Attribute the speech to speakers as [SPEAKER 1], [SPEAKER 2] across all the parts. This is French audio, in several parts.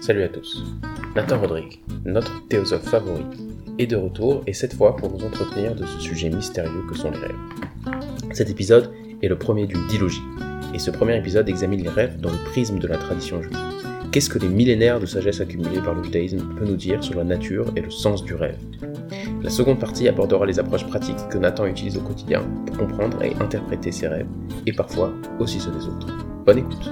[SPEAKER 1] Salut à tous. Nathan Rodrigue, notre théosophe favori, est de retour et cette fois pour nous entretenir de ce sujet mystérieux que sont les rêves. Cet épisode est le premier d'une dilogie et ce premier épisode examine les rêves dans le prisme de la tradition juive. Qu'est-ce que les millénaires de sagesse accumulés par le judaïsme peuvent nous dire sur la nature et le sens du rêve? La seconde partie abordera les approches pratiques que Nathan utilise au quotidien pour comprendre et interpréter ses rêves, et parfois aussi ceux des autres. Bonne écoute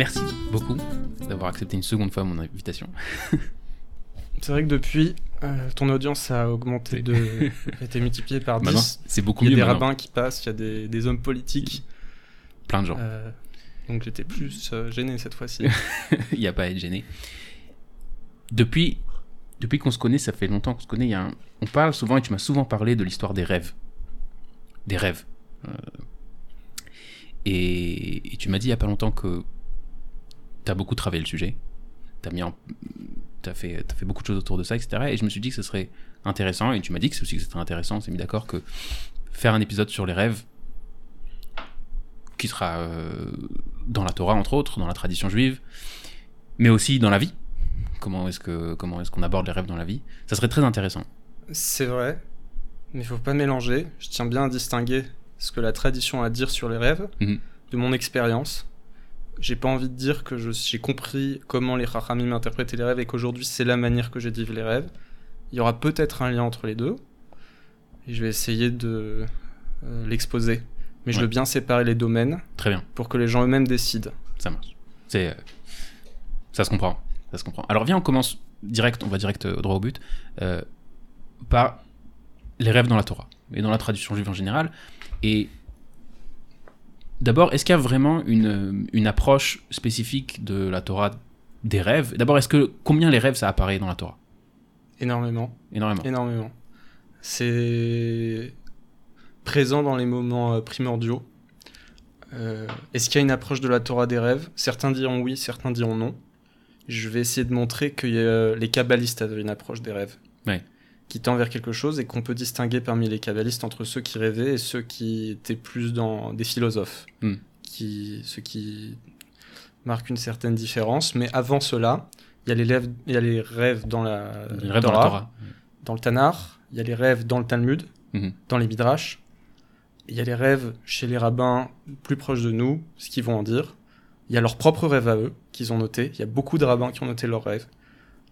[SPEAKER 2] Merci beaucoup d'avoir accepté une seconde fois mon invitation.
[SPEAKER 3] C'est vrai que depuis, euh, ton audience a augmenté, de, a été multipliée par 10.
[SPEAKER 2] Maintenant, c'est beaucoup
[SPEAKER 3] il y a
[SPEAKER 2] mieux
[SPEAKER 3] des
[SPEAKER 2] maintenant.
[SPEAKER 3] rabbins qui passent, il y a des, des hommes politiques.
[SPEAKER 2] Plein de gens.
[SPEAKER 3] Euh, donc j'étais plus euh, gêné cette fois-ci.
[SPEAKER 2] Il n'y a pas à être gêné. Depuis, depuis qu'on se connaît, ça fait longtemps qu'on se connaît, y a un- on parle souvent, et tu m'as souvent parlé de l'histoire des rêves. Des rêves. Et, et tu m'as dit il n'y a pas longtemps que tu as beaucoup travaillé le sujet. Tu as, mis en, t'as fait, t'as fait beaucoup de choses autour de ça, etc. Et je me suis dit que ce serait intéressant, et tu m'as dit que c'est aussi que c'était intéressant, on s'est mis d'accord que faire un épisode sur les rêves, qui sera euh, dans la Torah, entre autres, dans la tradition juive, mais aussi dans la vie. Comment est-ce que comment est-ce qu'on aborde les rêves dans la vie? Ça serait très intéressant.
[SPEAKER 3] C'est vrai, mais il faut pas mélanger. Je tiens bien à distinguer ce que la tradition a à dire sur les rêves
[SPEAKER 2] Mhm.
[SPEAKER 3] de mon expérience. J'ai pas envie de dire que j'ai compris comment les Chachamim interprétaient les rêves et qu'aujourd'hui c'est la manière que j'ai de vivre les rêves. Il y aura peut-être un lien entre les deux et je vais essayer de euh, l'exposer. Mais je veux bien séparer les domaines
[SPEAKER 2] Très bien,
[SPEAKER 3] pour que les gens eux-mêmes décident.
[SPEAKER 2] ça marche. C'est euh, ça se comprend, ça se comprend. Alors viens, on commence direct, on va direct euh, droit au but par les rêves dans la Torah et dans la tradition juive en général. Et d'abord, est-ce qu'il y a vraiment une, une approche spécifique de la Torah des rêves? D'abord, est-ce que combien les rêves ça apparaît dans la Torah?
[SPEAKER 3] Énormément.
[SPEAKER 2] Énormément.
[SPEAKER 3] Énormément. C'est présent dans les moments euh, primordiaux. Euh, Est-ce qu'il y a une approche de la Torah des rêves? Certains diront oui, certains diront non. Je vais essayer de montrer que euh, les kabbalistes avaient une approche des rêves.
[SPEAKER 2] Ouais.
[SPEAKER 3] Qui tend vers quelque chose et qu'on peut distinguer parmi les kabbalistes entre ceux qui rêvaient et ceux qui étaient plus dans des philosophes.
[SPEAKER 2] Hmm.
[SPEAKER 3] Qui, ceux qui marquent une certaine différence. Mais avant cela, il y a les rêves, il y a les rêves dans la,
[SPEAKER 2] Les rêves dans la Torah.
[SPEAKER 3] dans le Tanar, il y a les rêves dans le Talmud,
[SPEAKER 2] Mhm.
[SPEAKER 3] dans les Midrash, il y a les rêves chez les rabbins plus proches de nous, ce qu'ils vont en dire. Il y a leurs propres rêves à eux, qu'ils ont notés. Il y a beaucoup de rabbins qui ont noté leurs rêves,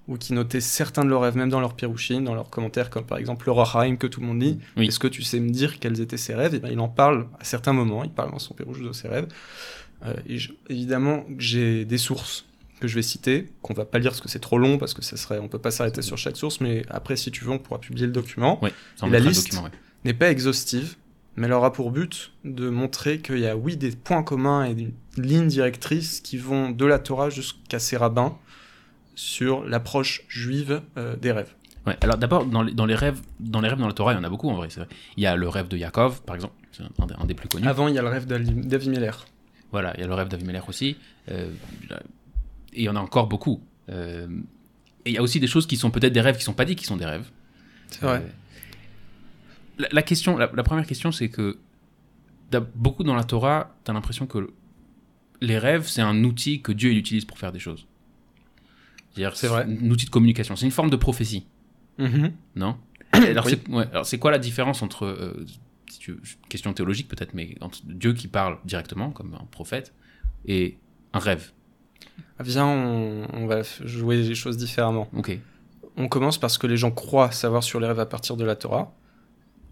[SPEAKER 3] ou qui notaient certains de leurs rêves, même dans leurs pirouchines, dans leurs commentaires, comme par exemple le Rochaim que tout le monde dit.
[SPEAKER 2] Oui.
[SPEAKER 3] Est-ce que tu sais me dire quels étaient ses rêves? Et ben, Il en parle à certains moments, il parle dans son pirouche de ses rêves. Euh, et je- évidemment, j'ai des sources que je vais citer, qu'on va pas lire parce que c'est trop long, parce que ça serait, on peut pas s'arrêter sur chaque source, mais après, si tu veux, on pourra publier le document. Et la liste
[SPEAKER 2] ouais.
[SPEAKER 3] N'est pas exhaustive, mais elle aura pour but de montrer qu'il y a, oui, des points communs et des lignes directrices qui vont de la Torah jusqu'à ses rabbins sur l'approche juive euh, des rêves.
[SPEAKER 2] Ouais, alors d'abord, dans les, dans, les rêves, dans les rêves dans la Torah, il y en a beaucoup en vrai. vrai. Il y a le rêve de Yaakov, par exemple, c'est un, des- un des plus connus.
[SPEAKER 3] Avant, il y a le rêve d'Avimelech.
[SPEAKER 2] Voilà, il y a le rêve d'Avimelech aussi. euh, et il y en a encore beaucoup. Euh, et il y a aussi des choses qui sont peut-être des rêves qui sont pas dit qui sont des rêves.
[SPEAKER 3] C'est vrai.
[SPEAKER 2] La, la question, la, la première question, c'est que beaucoup dans la Torah, tu as l'impression que les rêves, c'est un outil que Dieu il utilise pour faire des choses. C'est-à-dire,
[SPEAKER 3] C'est vrai.
[SPEAKER 2] Un outil de communication. C'est une forme de prophétie.
[SPEAKER 3] Mhm.
[SPEAKER 2] Non alors,
[SPEAKER 3] Oui.
[SPEAKER 2] c'est, ouais, alors c'est quoi la différence entre, euh, si tu veux, question théologique peut-être, mais entre Dieu qui parle directement, comme un prophète, et un rêve?
[SPEAKER 3] Ah, Viens, on, on va jouer les choses différemment.
[SPEAKER 2] Ok.
[SPEAKER 3] On commence parce que les gens croient savoir sur les rêves à partir de la Torah,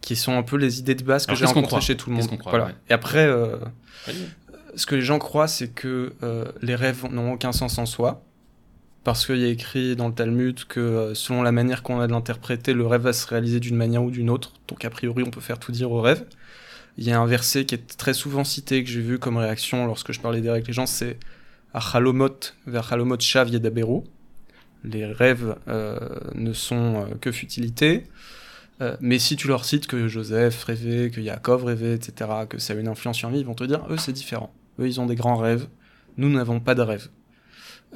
[SPEAKER 3] qui sont un peu les idées de base que
[SPEAKER 2] Alors,
[SPEAKER 3] j'ai rencontrées chez tout le monde.
[SPEAKER 2] qu'on croit,
[SPEAKER 3] voilà.
[SPEAKER 2] ouais.
[SPEAKER 3] Et après, euh, ce que les gens croient, c'est que euh, les rêves n'ont aucun sens en soi, parce qu'il y a écrit dans le Talmud que euh, selon la manière qu'on a de l'interpréter, le rêve va se réaliser d'une manière ou d'une autre. Donc a priori, on peut faire tout dire au rêve. Il y a un verset qui est très souvent cité, que j'ai vu comme réaction lorsque je parlais avec les gens, c'est Achalomot vers Chalomot Shav Yedaberu. Les rêves euh, ne sont euh, que futilité. Mais si tu leur cites que Joseph rêvait, que Yaakov rêvait, etc., que ça a une influence sur vie, ils vont te dire, eux, c'est différent. Eux, ils ont des grands rêves. Nous n'avons pas de rêves.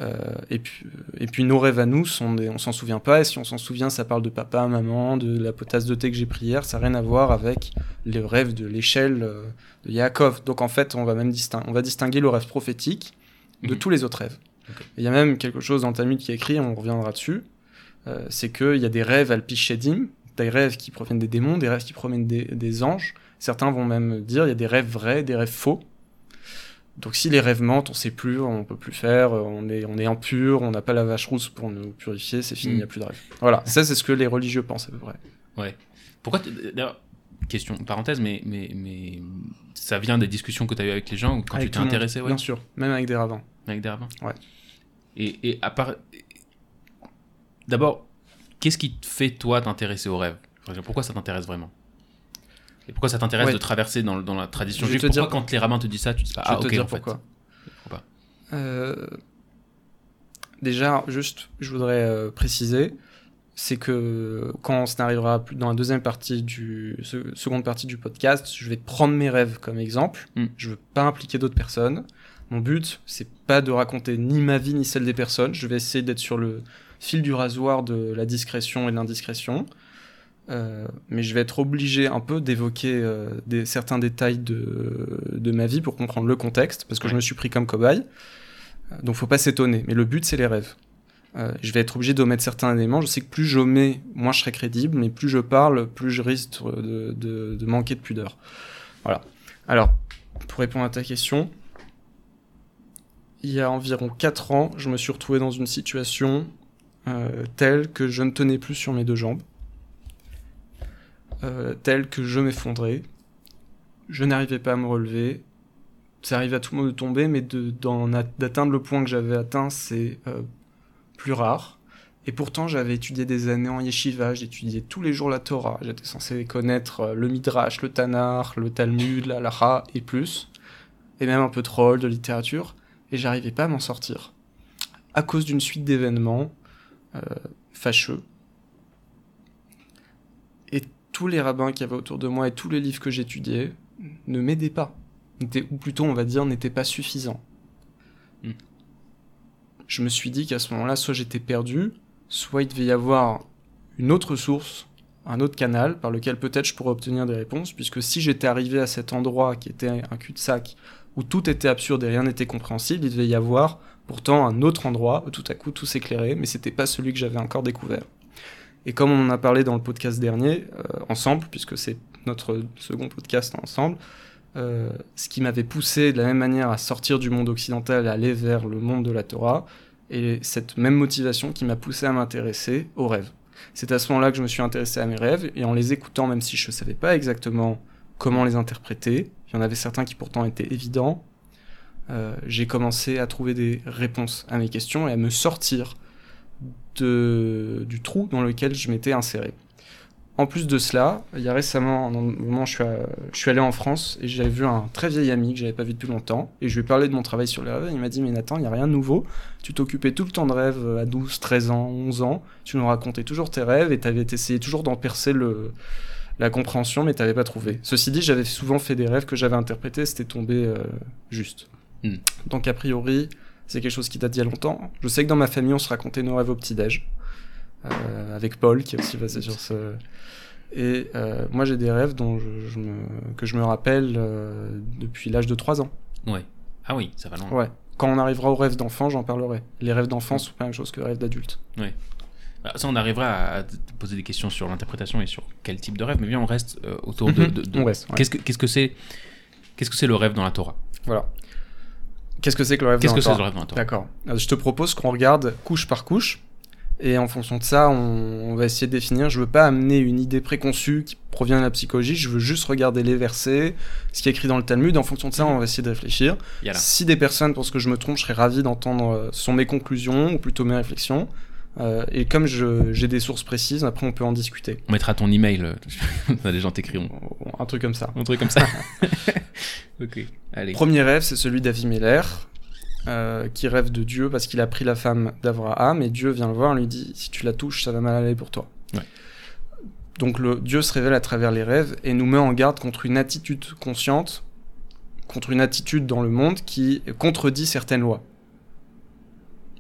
[SPEAKER 3] Euh, et, puis, et puis nos rêves à nous, sont des, on s'en souvient pas. Et si on s'en souvient, ça parle de papa, maman, de la potasse de thé que j'ai pris hier. Ça n'a rien à voir avec les rêves de l'échelle euh, de Yaakov. Donc en fait, on va même distinguer, on va distinguer le rêve prophétique de
[SPEAKER 2] Mhm.
[SPEAKER 3] tous les autres rêves. Il y a même quelque chose dans le Talmud qui est écrit, on reviendra dessus. euh, c'est qu'il y a des rêves al-pishedim, des rêves qui proviennent des démons, des rêves qui proviennent des, des anges. Certains vont même dire il y a des rêves vrais, des rêves faux. Donc si les rêves mentent, on sait plus, on peut plus faire, on est, on est impur, on n'a pas la vache rousse pour nous purifier, c'est fini, il
[SPEAKER 2] Mm.
[SPEAKER 3] n'y a plus de rêves. Voilà, ça c'est ce que les religieux pensent à peu près.
[SPEAKER 2] Ouais. Pourquoi D'ailleurs, question, parenthèse, mais, mais, mais ça vient des discussions que tu as eues avec les gens quand
[SPEAKER 3] Avec
[SPEAKER 2] tu t'es intéressé ouais,
[SPEAKER 3] Bien sûr, même avec des rabbins.
[SPEAKER 2] avec des rabbins
[SPEAKER 3] Ouais.
[SPEAKER 2] Et, et à part. D'abord, qu'est-ce qui te fait, toi, t'intéresser aux rêves? Pourquoi ça t'intéresse vraiment? Et pourquoi ça t'intéresse
[SPEAKER 3] Ouais.
[SPEAKER 2] de traverser dans, dans la tradition juive
[SPEAKER 3] te
[SPEAKER 2] Pourquoi,
[SPEAKER 3] dire-
[SPEAKER 2] quand les rabbins te disent ça, tu dis pas
[SPEAKER 3] Je
[SPEAKER 2] Ah,
[SPEAKER 3] te
[SPEAKER 2] ok,
[SPEAKER 3] dire
[SPEAKER 2] en fait.
[SPEAKER 3] pourquoi.
[SPEAKER 2] Pourquoi
[SPEAKER 3] Euh, déjà, juste, je voudrais euh, préciser, c'est que quand on arrivera plus dans la deuxième partie du se- seconde partie du podcast, je vais prendre mes rêves comme exemple.
[SPEAKER 2] Mm.
[SPEAKER 3] Je veux pas impliquer d'autres personnes. Mon but, c'est pas de raconter ni ma vie ni celle des personnes. Je vais essayer d'être sur le fil du rasoir de la discrétion et de l'indiscrétion. Euh, mais je vais être obligé un peu d'évoquer euh, des, certains détails de, de ma vie pour comprendre le contexte, parce que je me suis pris comme cobaye. Euh, Donc faut pas s'étonner. Mais le but, c'est les rêves. Euh, je vais être obligé d'omettre certains éléments. Je sais que plus j'omets, moins je serai crédible, mais plus je parle, plus je risque de, de- de manquer de pudeur. Voilà. Alors, pour répondre à ta question, il y a environ 4 ans, je me suis retrouvé dans une situation telle que je ne tenais plus sur mes deux jambes, euh, telle que je m'effondrais, je n'arrivais pas à me relever, ça arrive à tout le monde de tomber, mais d'atteindre le point que j'avais atteint, c'est euh, plus rare. Et pourtant, j'avais étudié des années en yeshiva, j'étudiais tous les jours la Torah, j'étais censé connaître euh, le Midrash, le Tanakh, le Talmud, la Halacha et plus, et même un peu de rôle, de littérature, et j'arrivais pas à m'en sortir. À cause d'une suite d'événements fâcheux. Tous les rabbins qui avaient autour de moi et tous les livres que j'étudiais ne m'aidaient pas. N'étaient- Ou plutôt, on va dire, n'étaient pas suffisants.
[SPEAKER 2] Hmm.
[SPEAKER 3] Je me suis dit qu'à ce moment-là, soit j'étais perdu, soit il devait y avoir une autre source, un autre canal par lequel peut-être je pourrais obtenir des réponses, puisque si j'étais arrivé à cet endroit qui était un cul-de-sac, où tout était absurde et rien n'était compréhensible, il devait y avoir pourtant un autre endroit où tout à coup tout s'éclairait, mais c'était pas celui que j'avais encore découvert. Et comme on en a parlé dans le podcast dernier, euh, ensemble, puisque c'est notre second podcast ensemble, euh, ce qui m'avait poussé de la même manière à sortir du monde occidental et aller vers le monde de la Torah, et cette même motivation qui m'a poussé à m'intéresser aux rêves. C'est à ce moment-là que je me suis intéressé à mes rêves, et en les écoutant, même si je ne savais pas exactement comment les interpréter, il y en avait certains qui pourtant étaient évidents, euh, j'ai commencé à trouver des réponses à mes questions et à me sortir de, du trou dans lequel je m'étais inséré. En plus de cela, il y a récemment, un moment, je suis, à- je suis allé en France et j'avais vu un très vieil ami que j'avais pas vu depuis longtemps et je lui ai parlé de mon travail sur les rêves. et Il m'a dit Mais Nathan, il n'y a rien de nouveau. Tu t'occupais tout le temps de rêves à 12, 13 ans, 11 ans. Tu nous racontais toujours tes rêves et tu avais essayé toujours d'en percer le, la compréhension, mais tu n'avais pas trouvé. Ceci dit, j'avais souvent fait des rêves que j'avais interprétés, c'était tombé euh, juste.
[SPEAKER 2] Hmm.
[SPEAKER 3] Donc, a priori, c'est quelque chose qui date d'il y a longtemps. Je sais que dans ma famille, on se racontait nos rêves au petit-déj. euh, avec Paul, qui est aussi passé sur ce. Et euh, moi, j'ai des rêves dont je, je me, que je me rappelle euh, depuis l'âge de 3 ans.
[SPEAKER 2] Ouais. Ah oui, ça va loin.
[SPEAKER 3] Ouais. Quand on arrivera aux rêves d'enfant, j'en parlerai. Les rêves d'enfant sont pas la même chose que les rêves d'adulte.
[SPEAKER 2] Bah, Ça, on arrivera à poser des questions sur l'interprétation et sur quel type de rêve, mais bien, on reste autour de. de- de-
[SPEAKER 3] On reste, ouais.
[SPEAKER 2] Qu'est-ce que qu'est-ce que c'est Qu'est-ce que c'est le rêve dans la Torah?
[SPEAKER 3] Voilà. Qu'est-ce que c'est que le rêve
[SPEAKER 2] Qu'est-ce que c'est le rêve
[SPEAKER 3] D'accord. Euh, Je te propose qu'on regarde couche par couche. Et en fonction de ça, on, on va essayer de définir. Je veux pas amener une idée préconçue qui provient de la psychologie. Je veux juste regarder les versets, ce qui est écrit dans le Talmud. En fonction de ça, on va essayer de réfléchir. Si des personnes pensent que je me trompe, je serais ravi d'entendre euh, sont mes conclusions ou plutôt mes réflexions. Euh, et comme j'ai des sources précises, après on peut en discuter.
[SPEAKER 2] On mettra ton email. euh, Les gens t'écriront.
[SPEAKER 3] Un truc comme ça.
[SPEAKER 2] Un truc comme ça. ok. Allez.
[SPEAKER 3] Premier rêve, c'est celui d'Aviméler, euh, qui rêve de Dieu parce qu'il a pris la femme d'Abraham et Dieu vient le voir et lui dit si tu la touches, ça va mal aller pour toi.
[SPEAKER 2] Ouais.
[SPEAKER 3] Donc le Dieu se révèle à travers les rêves et nous met en garde contre une attitude consciente, contre une attitude dans le monde qui contredit certaines lois.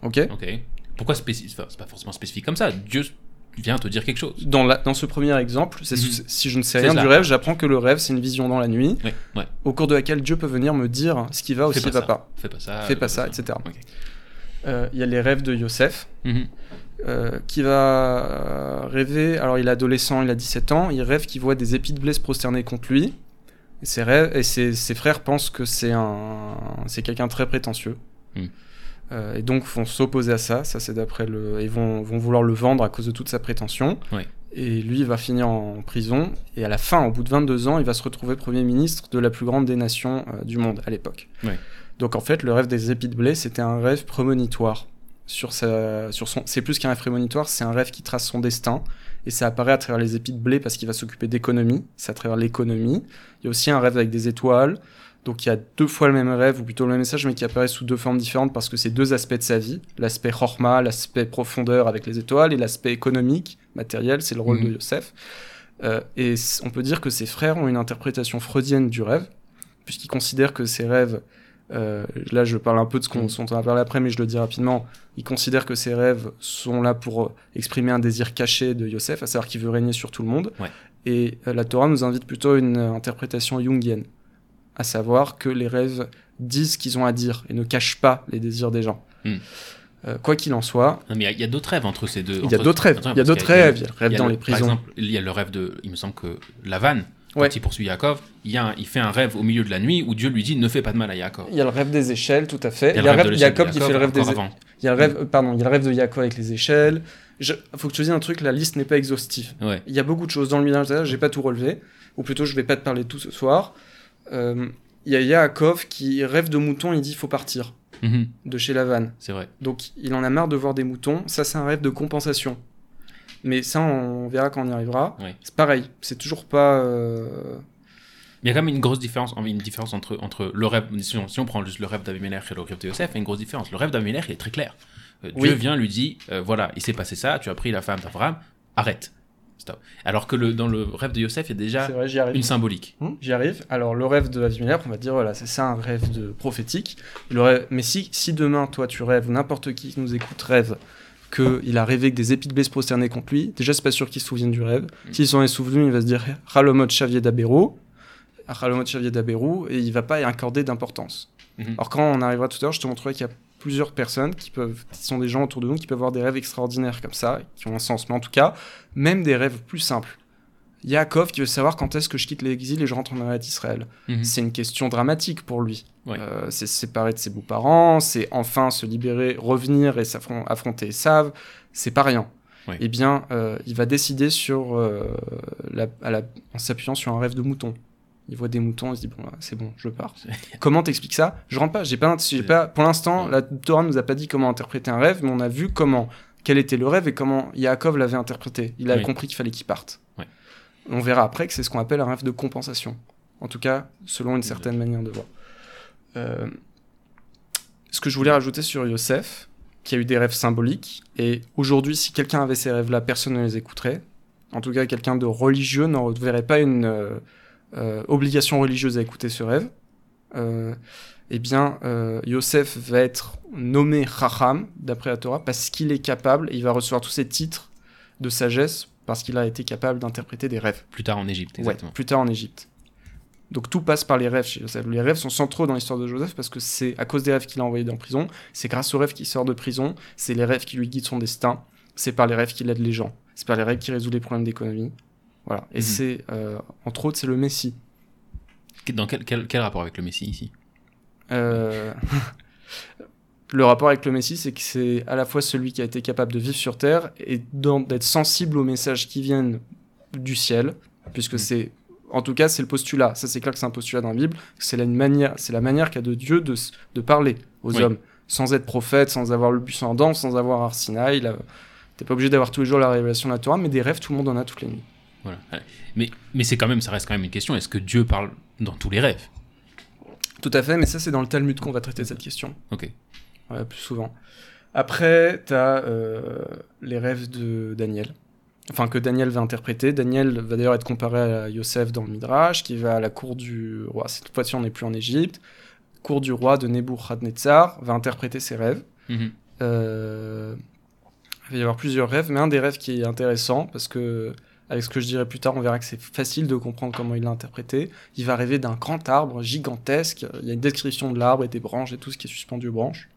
[SPEAKER 3] Ok?
[SPEAKER 2] Ok. Pourquoi spécifique C'est pas forcément spécifique comme ça. Dieu vient te dire quelque chose.
[SPEAKER 3] dans, la- dans ce premier exemple, c'est
[SPEAKER 2] Mhm.
[SPEAKER 3] si je ne sais rien du rêve, j'apprends que le rêve c'est une vision dans la nuit,
[SPEAKER 2] ouais.
[SPEAKER 3] au cours de laquelle Dieu peut venir me dire ce qui va ou ce qui
[SPEAKER 2] pas
[SPEAKER 3] va pas.
[SPEAKER 2] Fais pas ça.
[SPEAKER 3] Fais pas
[SPEAKER 2] euh,
[SPEAKER 3] ça, etc. Euh, Il y a les rêves de Yosef,
[SPEAKER 2] Mhm.
[SPEAKER 3] euh, qui va rêver, alors il est adolescent, il a 17 ans, il rêve qu'il voit des épis de blé se prosterner contre lui, et ses, rêves, et ses, ses frères pensent que c'est un, c'est quelqu'un très prétentieux.
[SPEAKER 2] Mm.
[SPEAKER 3] Euh, et donc vont s'opposer à ça, ça c'est d'après le... Ils vont, vont vouloir le vendre à cause de toute sa prétention. Et lui, il va finir en prison. Et à la fin, au bout de 22 ans, il va se retrouver Premier ministre de la plus grande des nations euh, du monde à l'époque. Donc en fait, le rêve des épis de blé, c'était un rêve prémonitoire. Sur sa, sur son, c'est plus qu'un rêve prémonitoire, c'est un rêve qui trace son destin. Et ça apparaît à travers les épis de blé parce qu'il va s'occuper d'économie. C'est à travers l'économie. Il y a aussi un rêve avec des étoiles. Donc il y a deux fois le même rêve, ou plutôt le même message, mais qui apparaît sous deux formes différentes parce que c'est deux aspects de sa vie. L'aspect chorma, l'aspect profondeur avec les étoiles, et l'aspect économique, matériel, c'est le rôle
[SPEAKER 2] Mhm.
[SPEAKER 3] de Yosef. Euh, et on peut dire que ses frères ont une interprétation freudienne du rêve, puisqu'ils considèrent que ces rêves, euh, là je parle un peu de ce qu'on on va parler après, mais je le dis rapidement, ils considèrent que ces rêves sont là pour euh, exprimer un désir caché de Yosef, à savoir qu'il veut régner sur tout le monde.
[SPEAKER 2] Ouais.
[SPEAKER 3] Et euh, la Torah nous invite plutôt à une interprétation jungienne, à savoir que les rêves disent ce qu'ils ont à dire et ne cachent pas les désirs des gens.
[SPEAKER 2] Mhm.
[SPEAKER 3] Euh, quoi qu'il en soit,
[SPEAKER 2] Non, mais il y a- d'autres rêves entre ces deux.
[SPEAKER 3] il y a d'autres rêves. Il y a d'autres rêves. Il y a le rêve dans
[SPEAKER 2] le-
[SPEAKER 3] les prisons.
[SPEAKER 2] Par exemple, il y a le rêve de, il me semble que Lavan, quand
[SPEAKER 3] Ouais.
[SPEAKER 2] il poursuit Yaakov, il, y a un- il fait un rêve au milieu de la nuit où Dieu lui dit ne fais pas de mal à Yaakov.
[SPEAKER 3] Il y a le rêve des échelles, tout à fait.
[SPEAKER 2] Il y a
[SPEAKER 3] le rêve
[SPEAKER 2] de
[SPEAKER 3] Jacob qui fait le rêve des
[SPEAKER 2] avant.
[SPEAKER 3] Il y a le rêve, euh, pardon, il y a le rêve de Jacob avec les échelles. Je, faut que je te dise un truc, la liste n'est pas exhaustive.
[SPEAKER 2] Ouais.
[SPEAKER 3] Il y a beaucoup de choses dans le milieu j'ai pas tout relevé, ou plutôt je vais pas te parler de tout ce soir. Euh, il y a Yaakov qui rêve de moutons, il dit il faut partir
[SPEAKER 2] Mhm.
[SPEAKER 3] de chez Lavan.
[SPEAKER 2] C'est vrai.
[SPEAKER 3] Donc il en a marre de voir des moutons, ça c'est un rêve de compensation. Mais ça on verra quand on y arrivera. C'est pareil, c'est toujours pas... euh,
[SPEAKER 2] Il y a quand même une grosse différence, une différence entre, entre le rêve, si on, si on prend juste le rêve d'Abimelech et le rêve de Yosef, il y a une grosse différence. Le rêve d'Abimelech il est très clair. Euh, Dieu
[SPEAKER 3] Oui.
[SPEAKER 2] vient, lui dit, euh, voilà, il s'est passé ça, tu as pris la femme d'Abraham, arrête. Stop. Alors que le, dans le rêve de Yosef, il y a déjà
[SPEAKER 3] vrai,
[SPEAKER 2] une symbolique.
[SPEAKER 3] Hmm, J'y arrive. Alors, le rêve de Avimelech, on va dire, voilà, c'est ça un rêve de prophétique. Le rêve... Mais si, si demain, toi, tu rêves, ou n'importe qui qui nous écoute rêve, qu'il a rêvé que des épis de blé se prosternaient contre lui, déjà, c'est pas sûr qu'il se souvienne du rêve.
[SPEAKER 2] Mm.
[SPEAKER 3] S'il s'en est souvenu, il va se dire Ralomot Xavier d'Abérou, Ralomot Xavier d'Abérou, et il va pas y accorder d'importance. Alors, quand on arrivera tout à l'heure, je te montrerai qu'il y a plusieurs personnes qui peuvent, qui sont des gens autour de nous, qui peuvent avoir des rêves extraordinaires comme ça, qui ont un sens. Mais en tout cas, même des rêves plus simples. Yaakov qui veut savoir quand est-ce que je quitte l'exil et je rentre en Eretz Israël.
[SPEAKER 2] Mhm.
[SPEAKER 3] C'est une question dramatique pour lui.
[SPEAKER 2] Ouais.
[SPEAKER 3] Euh, c'est se séparer de ses beaux-parents, c'est enfin se libérer, revenir et affronter Esav. C'est pas rien.
[SPEAKER 2] Ouais.
[SPEAKER 3] Eh bien, euh, il va décider sur, euh, la- à la- en s'appuyant sur un rêve de mouton. Il voit des moutons, il se dit bon, c'est bon, je pars. comment t'expliques ça? Je rentre pas. J'ai pas. Pour l'instant, la Torah nous a pas dit comment interpréter un rêve, mais on a vu comment, quel était le rêve et comment Yaakov l'avait interprété. Il a
[SPEAKER 2] Oui.
[SPEAKER 3] compris qu'il fallait qu'il parte. On verra après que c'est ce qu'on appelle un rêve de compensation. En tout cas, selon une certaine manière de voir. Euh, ce que je voulais rajouter sur Yosef, qui a eu des rêves symboliques, et aujourd'hui, si quelqu'un avait ces rêves-là, personne ne les écouterait. En tout cas, quelqu'un de religieux n'en verrait pas une euh, euh, obligation religieuse à écouter ce rêve. Euh, eh bien, euh, Yosef va être nommé Chacham, d'après la Torah, parce qu'il est capable, et il va recevoir tous ses titres de sagesse, parce qu'il a été capable d'interpréter des rêves.
[SPEAKER 2] Plus tard en Égypte,
[SPEAKER 3] Ouais,
[SPEAKER 2] exactement.
[SPEAKER 3] plus tard en Égypte. Donc tout passe par les rêves chez Joseph. Les rêves sont centraux dans l'histoire de Joseph parce que c'est à cause des rêves qu'il a envoyés en prison, c'est grâce aux rêves qu'il sort de prison, c'est les rêves qui lui guident son destin, c'est par les rêves qu'il aide les gens, c'est par les rêves qu'il résout les problèmes d'économie. Voilà. Et
[SPEAKER 2] Mhm.
[SPEAKER 3] c'est, euh, entre autres, c'est le Messie.
[SPEAKER 2] Dans quel, quel, quel rapport avec le Messie ici?
[SPEAKER 3] Euh, le rapport avec le Messie, c'est que c'est à la fois celui qui a été capable de vivre sur Terre et d'être sensible aux messages qui viennent du ciel, puisque
[SPEAKER 2] Mm.
[SPEAKER 3] c'est, en tout cas, c'est le postulat. Ça, c'est clair que c'est un postulat dans la Bible. C'est la manière, c'est la manière qu'a de Dieu de, de parler aux
[SPEAKER 2] Oui.
[SPEAKER 3] hommes, sans être prophète, sans avoir le buisson ardent, sans avoir Arsinaï. T'es pas obligé d'avoir tous les jours la révélation de la Torah, mais des rêves, tout le monde en a toutes les nuits.
[SPEAKER 2] Voilà. Mais, mais c'est quand même, ça reste quand même une question. Est-ce que Dieu parle dans tous les rêves?
[SPEAKER 3] Tout à fait, mais ça, c'est dans le Talmud qu'on va traiter cette question.
[SPEAKER 2] Ok.
[SPEAKER 3] Ouais, plus souvent. Après, t'as euh, les rêves de Daniel. enfin que Daniel va interpréter. Daniel va d'ailleurs être comparé à Yosef dans le Midrash, qui va à la cour du roi. Cette fois-ci, on n'est plus en Égypte. Cour du roi de Nebuchadnezzar va interpréter ses rêves.
[SPEAKER 2] Mhm.
[SPEAKER 3] Euh, il va y avoir plusieurs rêves, mais un des rêves qui est intéressant, parce que avec ce que je dirai plus tard, on verra que c'est facile de comprendre comment il l'a interprété. Il va rêver d'un grand arbre gigantesque. Il y a une description de l'arbre et des branches et tout ce qui est suspendu aux branches,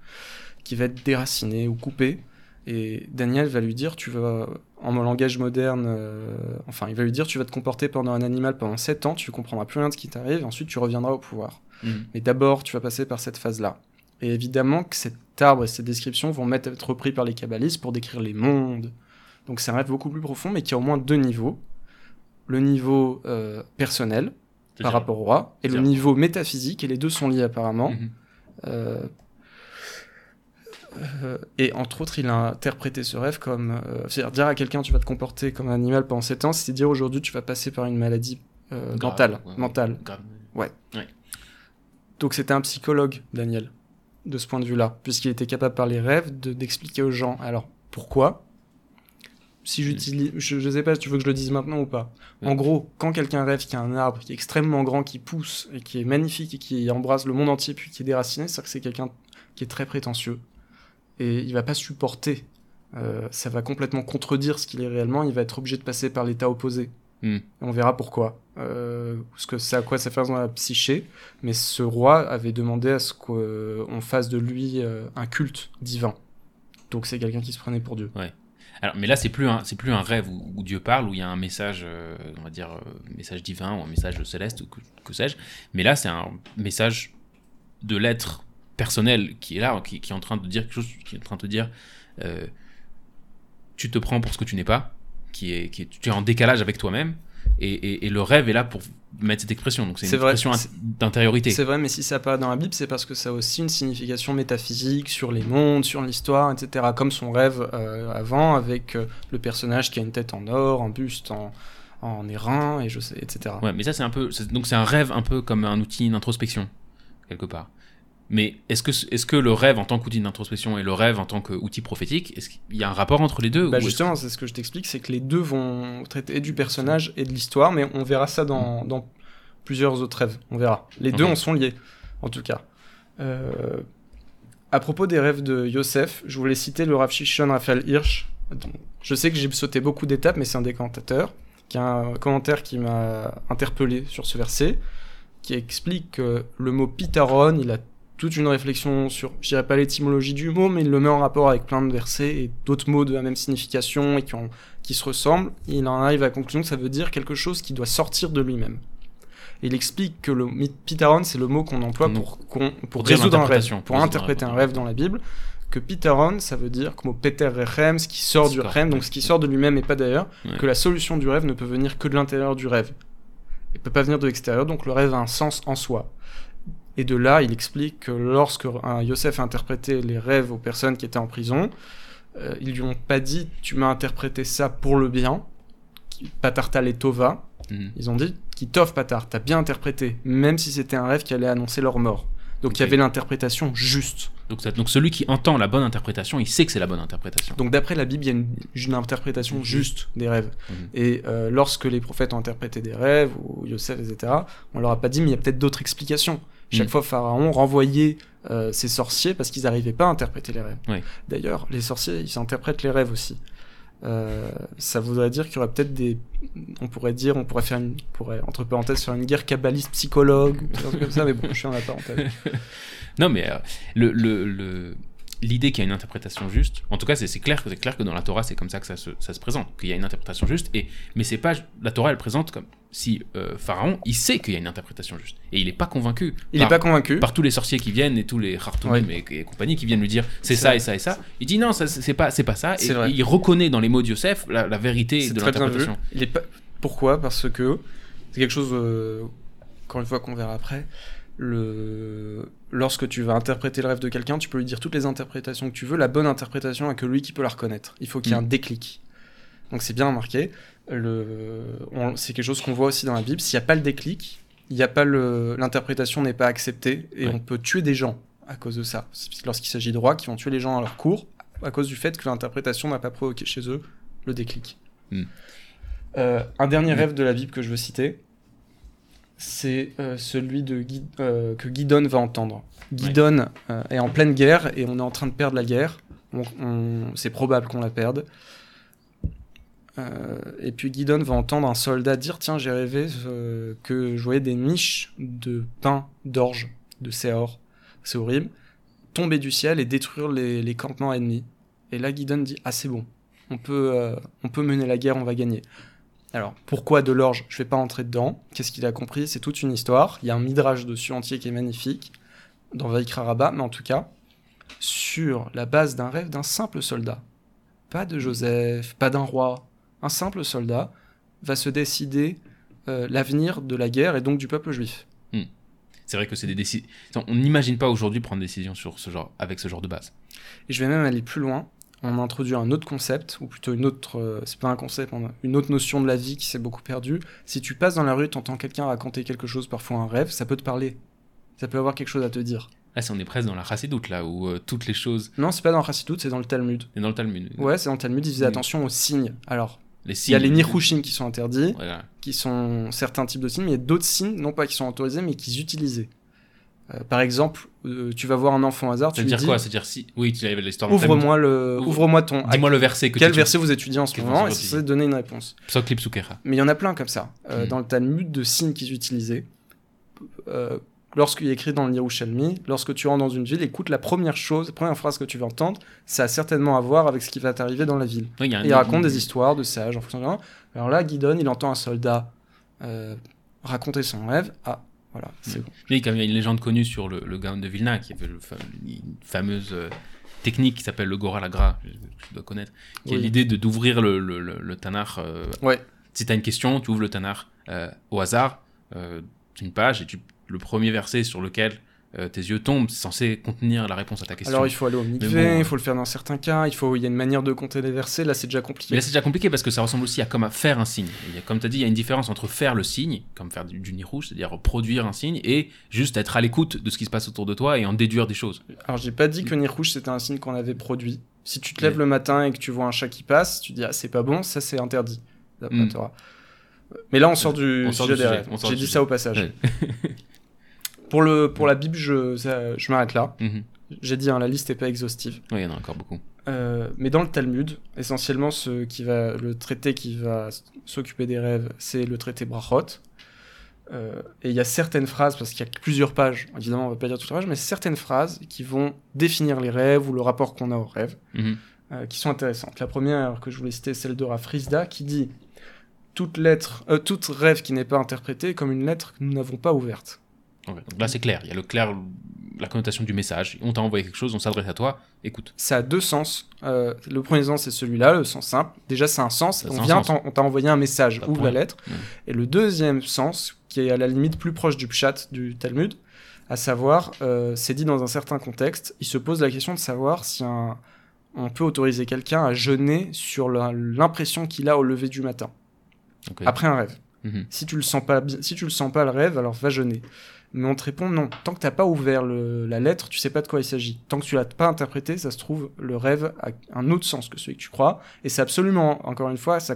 [SPEAKER 3] qui va être déraciné ou coupé. Et Daniel va lui dire, tu vas, en langage moderne, euh, enfin, il va lui dire, tu vas te comporter pendant un animal pendant 7 ans, tu comprendras plus rien de ce qui t'arrive, et ensuite tu reviendras au pouvoir.
[SPEAKER 2] Mhm.
[SPEAKER 3] Mais d'abord, tu vas passer par cette phase-là. Et évidemment que cet arbre et cette description vont être repris par les kabbalistes pour décrire les mondes. Donc c'est un rêve beaucoup plus profond, mais qui a au moins deux niveaux. Le niveau euh, personnel, par rapport au roi, et le niveau métaphysique, et les deux sont liés apparemment.
[SPEAKER 2] Mhm.
[SPEAKER 3] Euh, euh, et entre autres, il a interprété ce rêve comme. C'est-à-dire, dire à quelqu'un tu vas te comporter comme un animal pendant 7 ans, c'est dire aujourd'hui tu vas passer par une maladie
[SPEAKER 2] Grave,
[SPEAKER 3] mentale.
[SPEAKER 2] ouais, ouais.
[SPEAKER 3] mentale.
[SPEAKER 2] Grave.
[SPEAKER 3] Donc c'était un psychologue, Daniel, de ce point de vue-là, puisqu'il était capable par les rêves de- d'expliquer aux gens. Alors, pourquoi? Si j'utilise... Je, je sais pas si tu veux que je le dise maintenant ou pas. En gros, quand quelqu'un rêve qu'il y a un arbre qui est extrêmement grand, qui pousse, et qui est magnifique, et qui embrasse le monde entier, puis qui est déraciné, c'est-à-dire que c'est quelqu'un qui est très prétentieux. Et il va pas supporter. Euh, ça va complètement contredire ce qu'il est réellement, il va être obligé de passer par l'état opposé. Et on verra pourquoi. Euh, parce que c'est à quoi ça fait dans la psyché. Mais ce roi avait demandé à ce qu'on fasse de lui euh, un culte divin. Donc c'est quelqu'un qui se prenait pour Dieu.
[SPEAKER 2] Alors, mais là, c'est plus un, c'est plus un rêve où, Dieu parle, où il y a un message, euh, on va dire, euh, message divin ou un message céleste ou que, que sais-je. Mais là, c'est un message de l'être personnel qui est là, qui, qui est en train de dire quelque chose, qui est en train de te dire, euh, tu te prends pour ce que tu n'es pas, qui est, qui est, tu es en décalage avec toi-même. Et, et- et le rêve est là pour mettre cette expression. Donc c'est une
[SPEAKER 3] vrai,
[SPEAKER 2] expression d'intériorité.
[SPEAKER 3] C'est vrai, mais si ça apparaît dans la Bible, c'est parce que ça a aussi une signification métaphysique sur les mondes, sur l'histoire, etc. Comme son rêve euh, avant, avec euh, le personnage qui a une tête en or, un buste en, en airain, et je sais, etc.
[SPEAKER 2] Ouais, mais ça c'est un peu, donc c'est un rêve un peu comme un outil d'introspection quelque part. Mais est-ce que est-ce que le rêve en tant qu'outil d'introspection et le rêve en tant qu'outil prophétique, est-ce qu'il y a un rapport entre les deux
[SPEAKER 3] Bah justement, c'est ce que je t'explique, c'est que les deux vont traiter du personnage et de l'histoire, mais on verra ça dans, dans plusieurs autres rêves. On verra. Les deux en sont liés, en tout cas. Euh, à propos des rêves de Yosef, je voulais citer le Rav Shishon Raphaël Hirsch. Je sais que j'ai sauté beaucoup d'étapes, mais c'est un des commentateurs qui a un commentaire qui m'a interpellé sur ce verset, qui explique que le mot pitaron, il a toute une réflexion sur, je dirais pas l'étymologie du mot, mais il le met en rapport avec plein de versets et d'autres mots de la même signification et qui, ont, qui se ressemblent. Il en arrive à la conclusion que ça veut dire quelque chose qui doit sortir de lui-même. Il explique que le mythe pitaron, c'est le mot qu'on emploie pour, qu'on- pour
[SPEAKER 2] pour dire
[SPEAKER 3] résoudre un rêve, pour interpréter
[SPEAKER 2] un
[SPEAKER 3] un
[SPEAKER 2] rêve.
[SPEAKER 3] dans la Bible. Que pitaron, ça veut dire comme au peter rechem, ce qui sort du rêve, donc ce qui sort de lui-même et pas d'ailleurs.
[SPEAKER 2] Ouais.
[SPEAKER 3] Que la solution du rêve ne peut venir que de l'intérieur du rêve. Il peut pas venir de l'extérieur, donc le rêve a un sens en soi. Et de là, il explique que lorsque Yosef a interprété les rêves aux personnes qui étaient en prison, euh, ils lui ont pas dit tu m'as interprété ça pour le bien, patartal et tova.
[SPEAKER 2] Mhm.
[SPEAKER 3] Ils ont dit qui tov patar, t'as bien interprété, même si c'était un rêve qui allait annoncer leur mort. Donc il y avait l'interprétation juste.
[SPEAKER 2] donc, celui qui entend la bonne interprétation, il sait que c'est la bonne interprétation.
[SPEAKER 3] Donc d'après la Bible, il y a une, une interprétation juste des rêves.
[SPEAKER 2] Mhm.
[SPEAKER 3] Et euh, lorsque les prophètes ont interprété des rêves, ou Yosef, etc., on leur a pas dit, mais il y a peut-être d'autres explications. Chaque
[SPEAKER 2] Mhm.
[SPEAKER 3] fois, Pharaon renvoyait euh, ses sorciers parce qu'ils n'arrivaient pas à interpréter les rêves. D'ailleurs, les sorciers, ils interprètent les rêves aussi. Euh, ça voudrait dire qu'il y aurait peut-être des... On pourrait dire, on pourrait faire une... on pourrait, entre parenthèses, faire une guerre kabbaliste psychologue, ou un truc comme ça, mais bon, je suis en la parenthèse.
[SPEAKER 2] Non, mais euh, le, le, le- l'idée qu'il y a une interprétation juste, en tout cas, c'est, c'est clair que c'est clair que dans la Torah, c'est comme ça que ça se, ça se présente, qu'il y a une interprétation juste. Et mais c'est pas la Torah, elle présente comme si euh, Pharaon, il sait qu'il y a une interprétation juste, et il est pas convaincu.
[SPEAKER 3] Il n'est pas convaincu.
[SPEAKER 2] par tous les sorciers qui viennent et tous les Hartounim et, et compagnie qui viennent lui dire c'est ça
[SPEAKER 3] vrai.
[SPEAKER 2] et ça et ça. Il dit non, ça, c'est pas, c'est pas ça. Et il reconnaît dans les mots de Yosef la, la vérité de l'interprétation.
[SPEAKER 3] Il est pas... Pourquoi? Parce que c'est quelque chose, euh, encore une fois, qu'on verra après. Le... Lorsque tu vas interpréter le rêve de quelqu'un, tu peux lui dire toutes les interprétations que tu veux. La bonne interprétation a que lui qui peut la reconnaître. Il faut qu'il y ait
[SPEAKER 2] Mm.
[SPEAKER 3] un déclic. Donc c'est bien marqué. Le... on- C'est quelque chose qu'on voit aussi dans la Bible. S'il n'y a pas le déclic, il y a pas le... l'interprétation n'est pas acceptée et
[SPEAKER 2] Ouais.
[SPEAKER 3] on peut tuer des gens à cause de ça. C'est- Lorsqu'il s'agit de rois qui vont tuer les gens à leur cours à cause du fait que l'interprétation n'a pas provoqué chez eux le déclic.
[SPEAKER 2] Hmm.
[SPEAKER 3] Euh, un dernier
[SPEAKER 2] Hmm.
[SPEAKER 3] rêve de la Bible que je veux citer, c'est euh, celui de euh, que Guidon va entendre. Guidon euh, est en pleine guerre et on est en train de perdre la guerre. C'est probable qu'on la perde. Et puis Guidon va entendre un soldat dire Tiens, j'ai rêvé que je voyais des miches de pain, d'orge, de séor. C'est horrible. Tomber du ciel et détruire les, les campements ennemis. Et là, Guidon dit Ah, c'est bon. On peut, on peut mener la guerre, on va gagner. Alors, pourquoi de l'orge Je vais pas entrer dedans. Qu'est-ce qu'il a compris? C'est toute une histoire. Il y a un midrash dessus entier qui est magnifique, dans Vaikra Rabbah, mais en tout cas, sur la base d'un rêve d'un simple soldat. Pas de Joseph, pas d'un roi. Un simple soldat va se décider euh, l'avenir de la guerre et donc du peuple juif.
[SPEAKER 2] C'est vrai que c'est des décisions. On n'imagine pas aujourd'hui prendre des décisions sur ce genre, avec ce genre de base.
[SPEAKER 3] Et je vais même aller plus loin. On a introduit un autre concept, ou plutôt une autre, euh, c'est pas un concept, une autre notion de la vie qui s'est beaucoup perdue. Si tu passes dans la rue, t'entends quelqu'un raconter quelque chose, parfois un rêve, ça peut te parler. Ça peut avoir quelque chose à te dire.
[SPEAKER 2] Là, c'est- on est presque dans la chassidoute, là, où euh, toutes les choses.
[SPEAKER 3] Non, c'est pas dans le Chassidoute, c'est dans le Talmud.
[SPEAKER 2] Et dans le Talmud.
[SPEAKER 3] Ouais, c'est dans le Talmud, ils faisaient
[SPEAKER 2] Mm.
[SPEAKER 3] attention aux signes. Alors, il y a les nirushim qui sont interdits,
[SPEAKER 2] Voilà.
[SPEAKER 3] qui sont certains types de signes, mais il y a d'autres signes, non pas qui sont autorisés, mais qu'ils utilisaient. Euh, par exemple, euh, tu vas voir un enfant au hasard,
[SPEAKER 2] Ça
[SPEAKER 3] tu
[SPEAKER 2] veut
[SPEAKER 3] lui
[SPEAKER 2] dire
[SPEAKER 3] dis,
[SPEAKER 2] quoi? C'est-à-dire si. Oui, tu avais l'histoire
[SPEAKER 3] ouvre-moi le,
[SPEAKER 2] Ouvre-
[SPEAKER 3] ouvre-moi ton.
[SPEAKER 2] Dis-moi le verset que
[SPEAKER 3] quel
[SPEAKER 2] tu
[SPEAKER 3] verset vous étudiez en ce moment et c'est
[SPEAKER 2] tu
[SPEAKER 3] donner une réponse. Mais il y en a plein comme ça. Euh. Dans le Talmud, de signes qu'ils utilisaient. Lorsqu'il est écrit dans le Yerushalmi, lorsque tu rentres dans une ville, écoute la première chose, la première phrase que tu vas entendre, ça a certainement à voir avec ce qui va t'arriver dans la ville.
[SPEAKER 2] Oui, il
[SPEAKER 3] raconte des histoires de sages en fonction de Alors là, Guidon, il entend un soldat raconter son rêve. Ah, voilà, c'est
[SPEAKER 2] Mm.
[SPEAKER 3] bon.
[SPEAKER 2] Oui, comme il y a une légende connue sur le, le Gaon de Vilna, qui avait le une fameuse euh, technique qui s'appelle le Gora Lagra, que tu dois connaître, qui est l'idée de d'ouvrir le, le, le, Tanakh. euh,
[SPEAKER 3] Ouais.
[SPEAKER 2] Si tu as une question, tu ouvres le Tanakh euh, au hasard, euh, une page, et tu, le premier verset sur lequel euh, tes yeux tombent, c'est censé contenir la réponse à ta question.
[SPEAKER 3] Alors il faut aller au mikvé,
[SPEAKER 2] bon,
[SPEAKER 3] il faut le faire dans certains cas, il faut, il y a une manière de compter les versets. Là, c'est déjà compliqué.
[SPEAKER 2] Mais là, c'est déjà compliqué parce que ça ressemble aussi à comme à faire un signe. Il y a, comme tu as dit, il y a une différence entre faire le signe, comme faire du, du nid rouge, c'est-à-dire produire un signe, et juste être à l'écoute de ce qui se passe autour de toi et en déduire des choses.
[SPEAKER 3] Alors j'ai pas dit que Nid Rouge c'était un signe qu'on avait produit. Si tu te lèves le matin et que tu vois un chat qui passe, tu dis ah c'est pas bon, ça c'est interdit.
[SPEAKER 2] Mm.
[SPEAKER 3] Torah. Mais là on sort du
[SPEAKER 2] On sort
[SPEAKER 3] sujet
[SPEAKER 2] du sujet,
[SPEAKER 3] J'ai dit
[SPEAKER 2] sujet.
[SPEAKER 3] ça au passage.
[SPEAKER 2] Ouais.
[SPEAKER 3] Pour, le, pour la Bible, je, ça- je m'arrête là.
[SPEAKER 2] Mhm.
[SPEAKER 3] J'ai dit, hein, la liste n'est pas exhaustive.
[SPEAKER 2] Oui, il y en a encore beaucoup.
[SPEAKER 3] Euh, mais dans le Talmud, essentiellement, ce qui va, le traité qui va s- s'occuper des rêves, c'est le traité Brachot. Euh, et il y a certaines phrases, parce qu'il y a plusieurs pages, évidemment on va pas dire toutes les pages, mais certaines phrases qui vont définir les rêves ou le rapport qu'on a aux rêves,
[SPEAKER 2] Mhm.
[SPEAKER 3] euh, qui sont intéressantes. La première que je voulais citer, c'est celle de Rafrizda, qui dit toute lettre, euh, toute rêve qui n'est pas interprétée est comme une lettre que nous n'avons pas ouverte.
[SPEAKER 2] Donc là, c'est clair. Il y a le clair, la connotation du message. On t'a envoyé quelque chose, on s'adresse à toi. Écoute.
[SPEAKER 3] Ça a deux sens. Euh, le premier sens, c'est celui-là, le sens simple. Déjà, c'est un sens.
[SPEAKER 2] Ça,
[SPEAKER 3] On vient,
[SPEAKER 2] sens.
[SPEAKER 3] on t'a envoyé un message, ouvre la lettre. Et le deuxième sens, qui est à la limite plus proche du pshat du Talmud, à savoir, euh, c'est dit dans un certain contexte, il se pose la question de savoir si un- on peut autoriser quelqu'un à jeûner sur la- l'impression qu'il a au lever du matin, après un rêve.
[SPEAKER 2] Mhm.
[SPEAKER 3] Si tu le sens pas, si tu le sens pas le rêve, alors va jeûner. Mais on te répond non. Tant que t'as pas ouvert le- la lettre, tu sais pas de quoi il s'agit. Tant que tu l'as pas interprété, ça se trouve le rêve a un autre sens que celui que tu crois. Et c'est absolument, encore une fois, ça,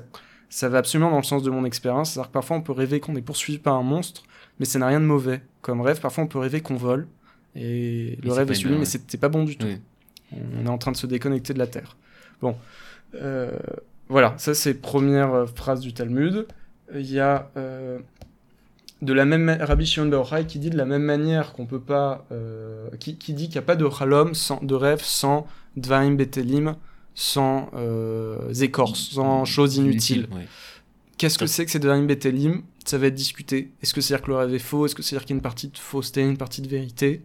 [SPEAKER 3] ça va absolument dans le sens de mon expérience. C'est-à-dire que parfois on peut rêver qu'on est poursuivi par un monstre, mais ça n'a rien de mauvais comme rêve. Parfois on peut rêver qu'on vole et le rêve est suivi,
[SPEAKER 2] une-
[SPEAKER 3] mais c'est c'est pas bon du tout.
[SPEAKER 2] Oui.
[SPEAKER 3] On est en train de se déconnecter de la Terre. Bon. Euh, voilà, ça c'est première euh, phrase du Talmud. Il y a euh, de la même Rabbi Shimon Bar Yochai qui dit de la même manière qu'on peut pas, euh, qui, qui dit qu'il n'y a pas de chalom, sans, de rêve sans dvaim betelim, sans euh, écorce, sans choses inutiles. Qu'est-ce que c'est que ces dvaim betelim? Ça va être discuté. Est-ce que c'est-à-dire que le rêve est faux? Est-ce que c'est-à-dire qu'il y a une partie de fausseté, une partie de vérité?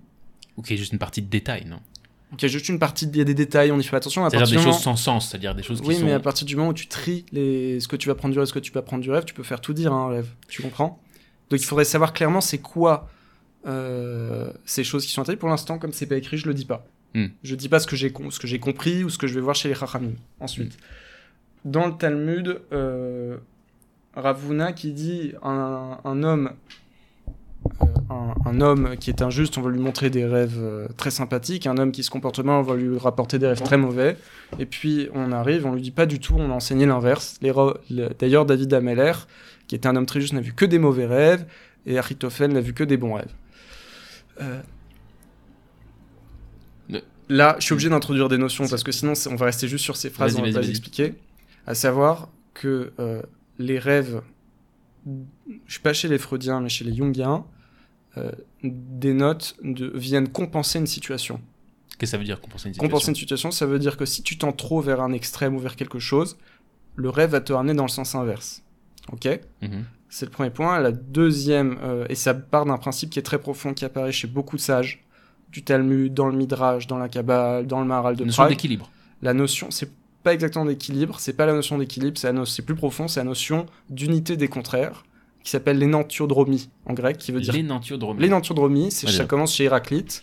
[SPEAKER 2] Ou qui est juste une partie de détail, non?
[SPEAKER 3] Il y a juste une partie, il y a des détails, on y fait attention. À
[SPEAKER 2] C'est-à-dire
[SPEAKER 3] partir
[SPEAKER 2] des choses sans sens, c'est-à-dire des choses qui
[SPEAKER 3] Oui,
[SPEAKER 2] sont.
[SPEAKER 3] mais à partir du moment où tu tries les... ce que tu vas prendre du rêve, ce que tu vas prendre du rêve, tu peux faire tout dire hein, un rêve. Tu comprends? Donc il faudrait savoir clairement c'est quoi euh, ces choses qui sont interdites. Pour l'instant, comme c'est pas écrit, je le dis pas.
[SPEAKER 2] Hmm.
[SPEAKER 3] Je dis pas ce que j'ai ce que j'ai compris ou ce que je vais voir chez les Chachamim. Ensuite, dans le Talmud, euh, Ravuna qui dit un, un homme, euh, un, un homme qui est injuste, on va lui montrer des rêves euh, très sympathiques. Un homme qui se comporte mal, on va lui rapporter des rêves très mauvais. Et puis on arrive, on lui dit pas du tout, on a enseigné l'inverse. Les D'ailleurs, David Ameller, qui était un homme très juste, n'a vu que des mauvais rêves, et Achitophel n'a vu que des bons rêves. Euh, Là, je suis obligé d'introduire des notions parce que sinon, on va rester juste sur ces phrases, on va pas les expliquer. À savoir que euh, les rêves, je suis pas chez les Freudiens, mais chez les Jungiens, euh, dénotent, de, viennent compenser une situation.
[SPEAKER 2] Qu'est-ce que ça veut dire compenser une situation
[SPEAKER 3] Compenser une situation, ça veut dire que si tu tends trop vers un extrême ou vers quelque chose, le rêve va te ramener dans le sens inverse. Ok
[SPEAKER 2] Mhm.
[SPEAKER 3] C'est le premier point. La deuxième, euh, et ça part d'un principe qui est très profond, qui apparaît chez beaucoup de sages, du Talmud, dans le Midrash, dans la Kabbale, dans le Maharal de
[SPEAKER 2] Notion
[SPEAKER 3] Prague.
[SPEAKER 2] d'équilibre.
[SPEAKER 3] La notion, c'est pas exactement d'équilibre, c'est pas la notion d'équilibre, c'est la no- c'est plus profond, c'est la notion d'unité des contraires, qui s'appelle l'énantiodromie en grec, qui veut dire
[SPEAKER 2] L'énantiodromie.
[SPEAKER 3] L'énantiodromie, ça commence chez Héraclite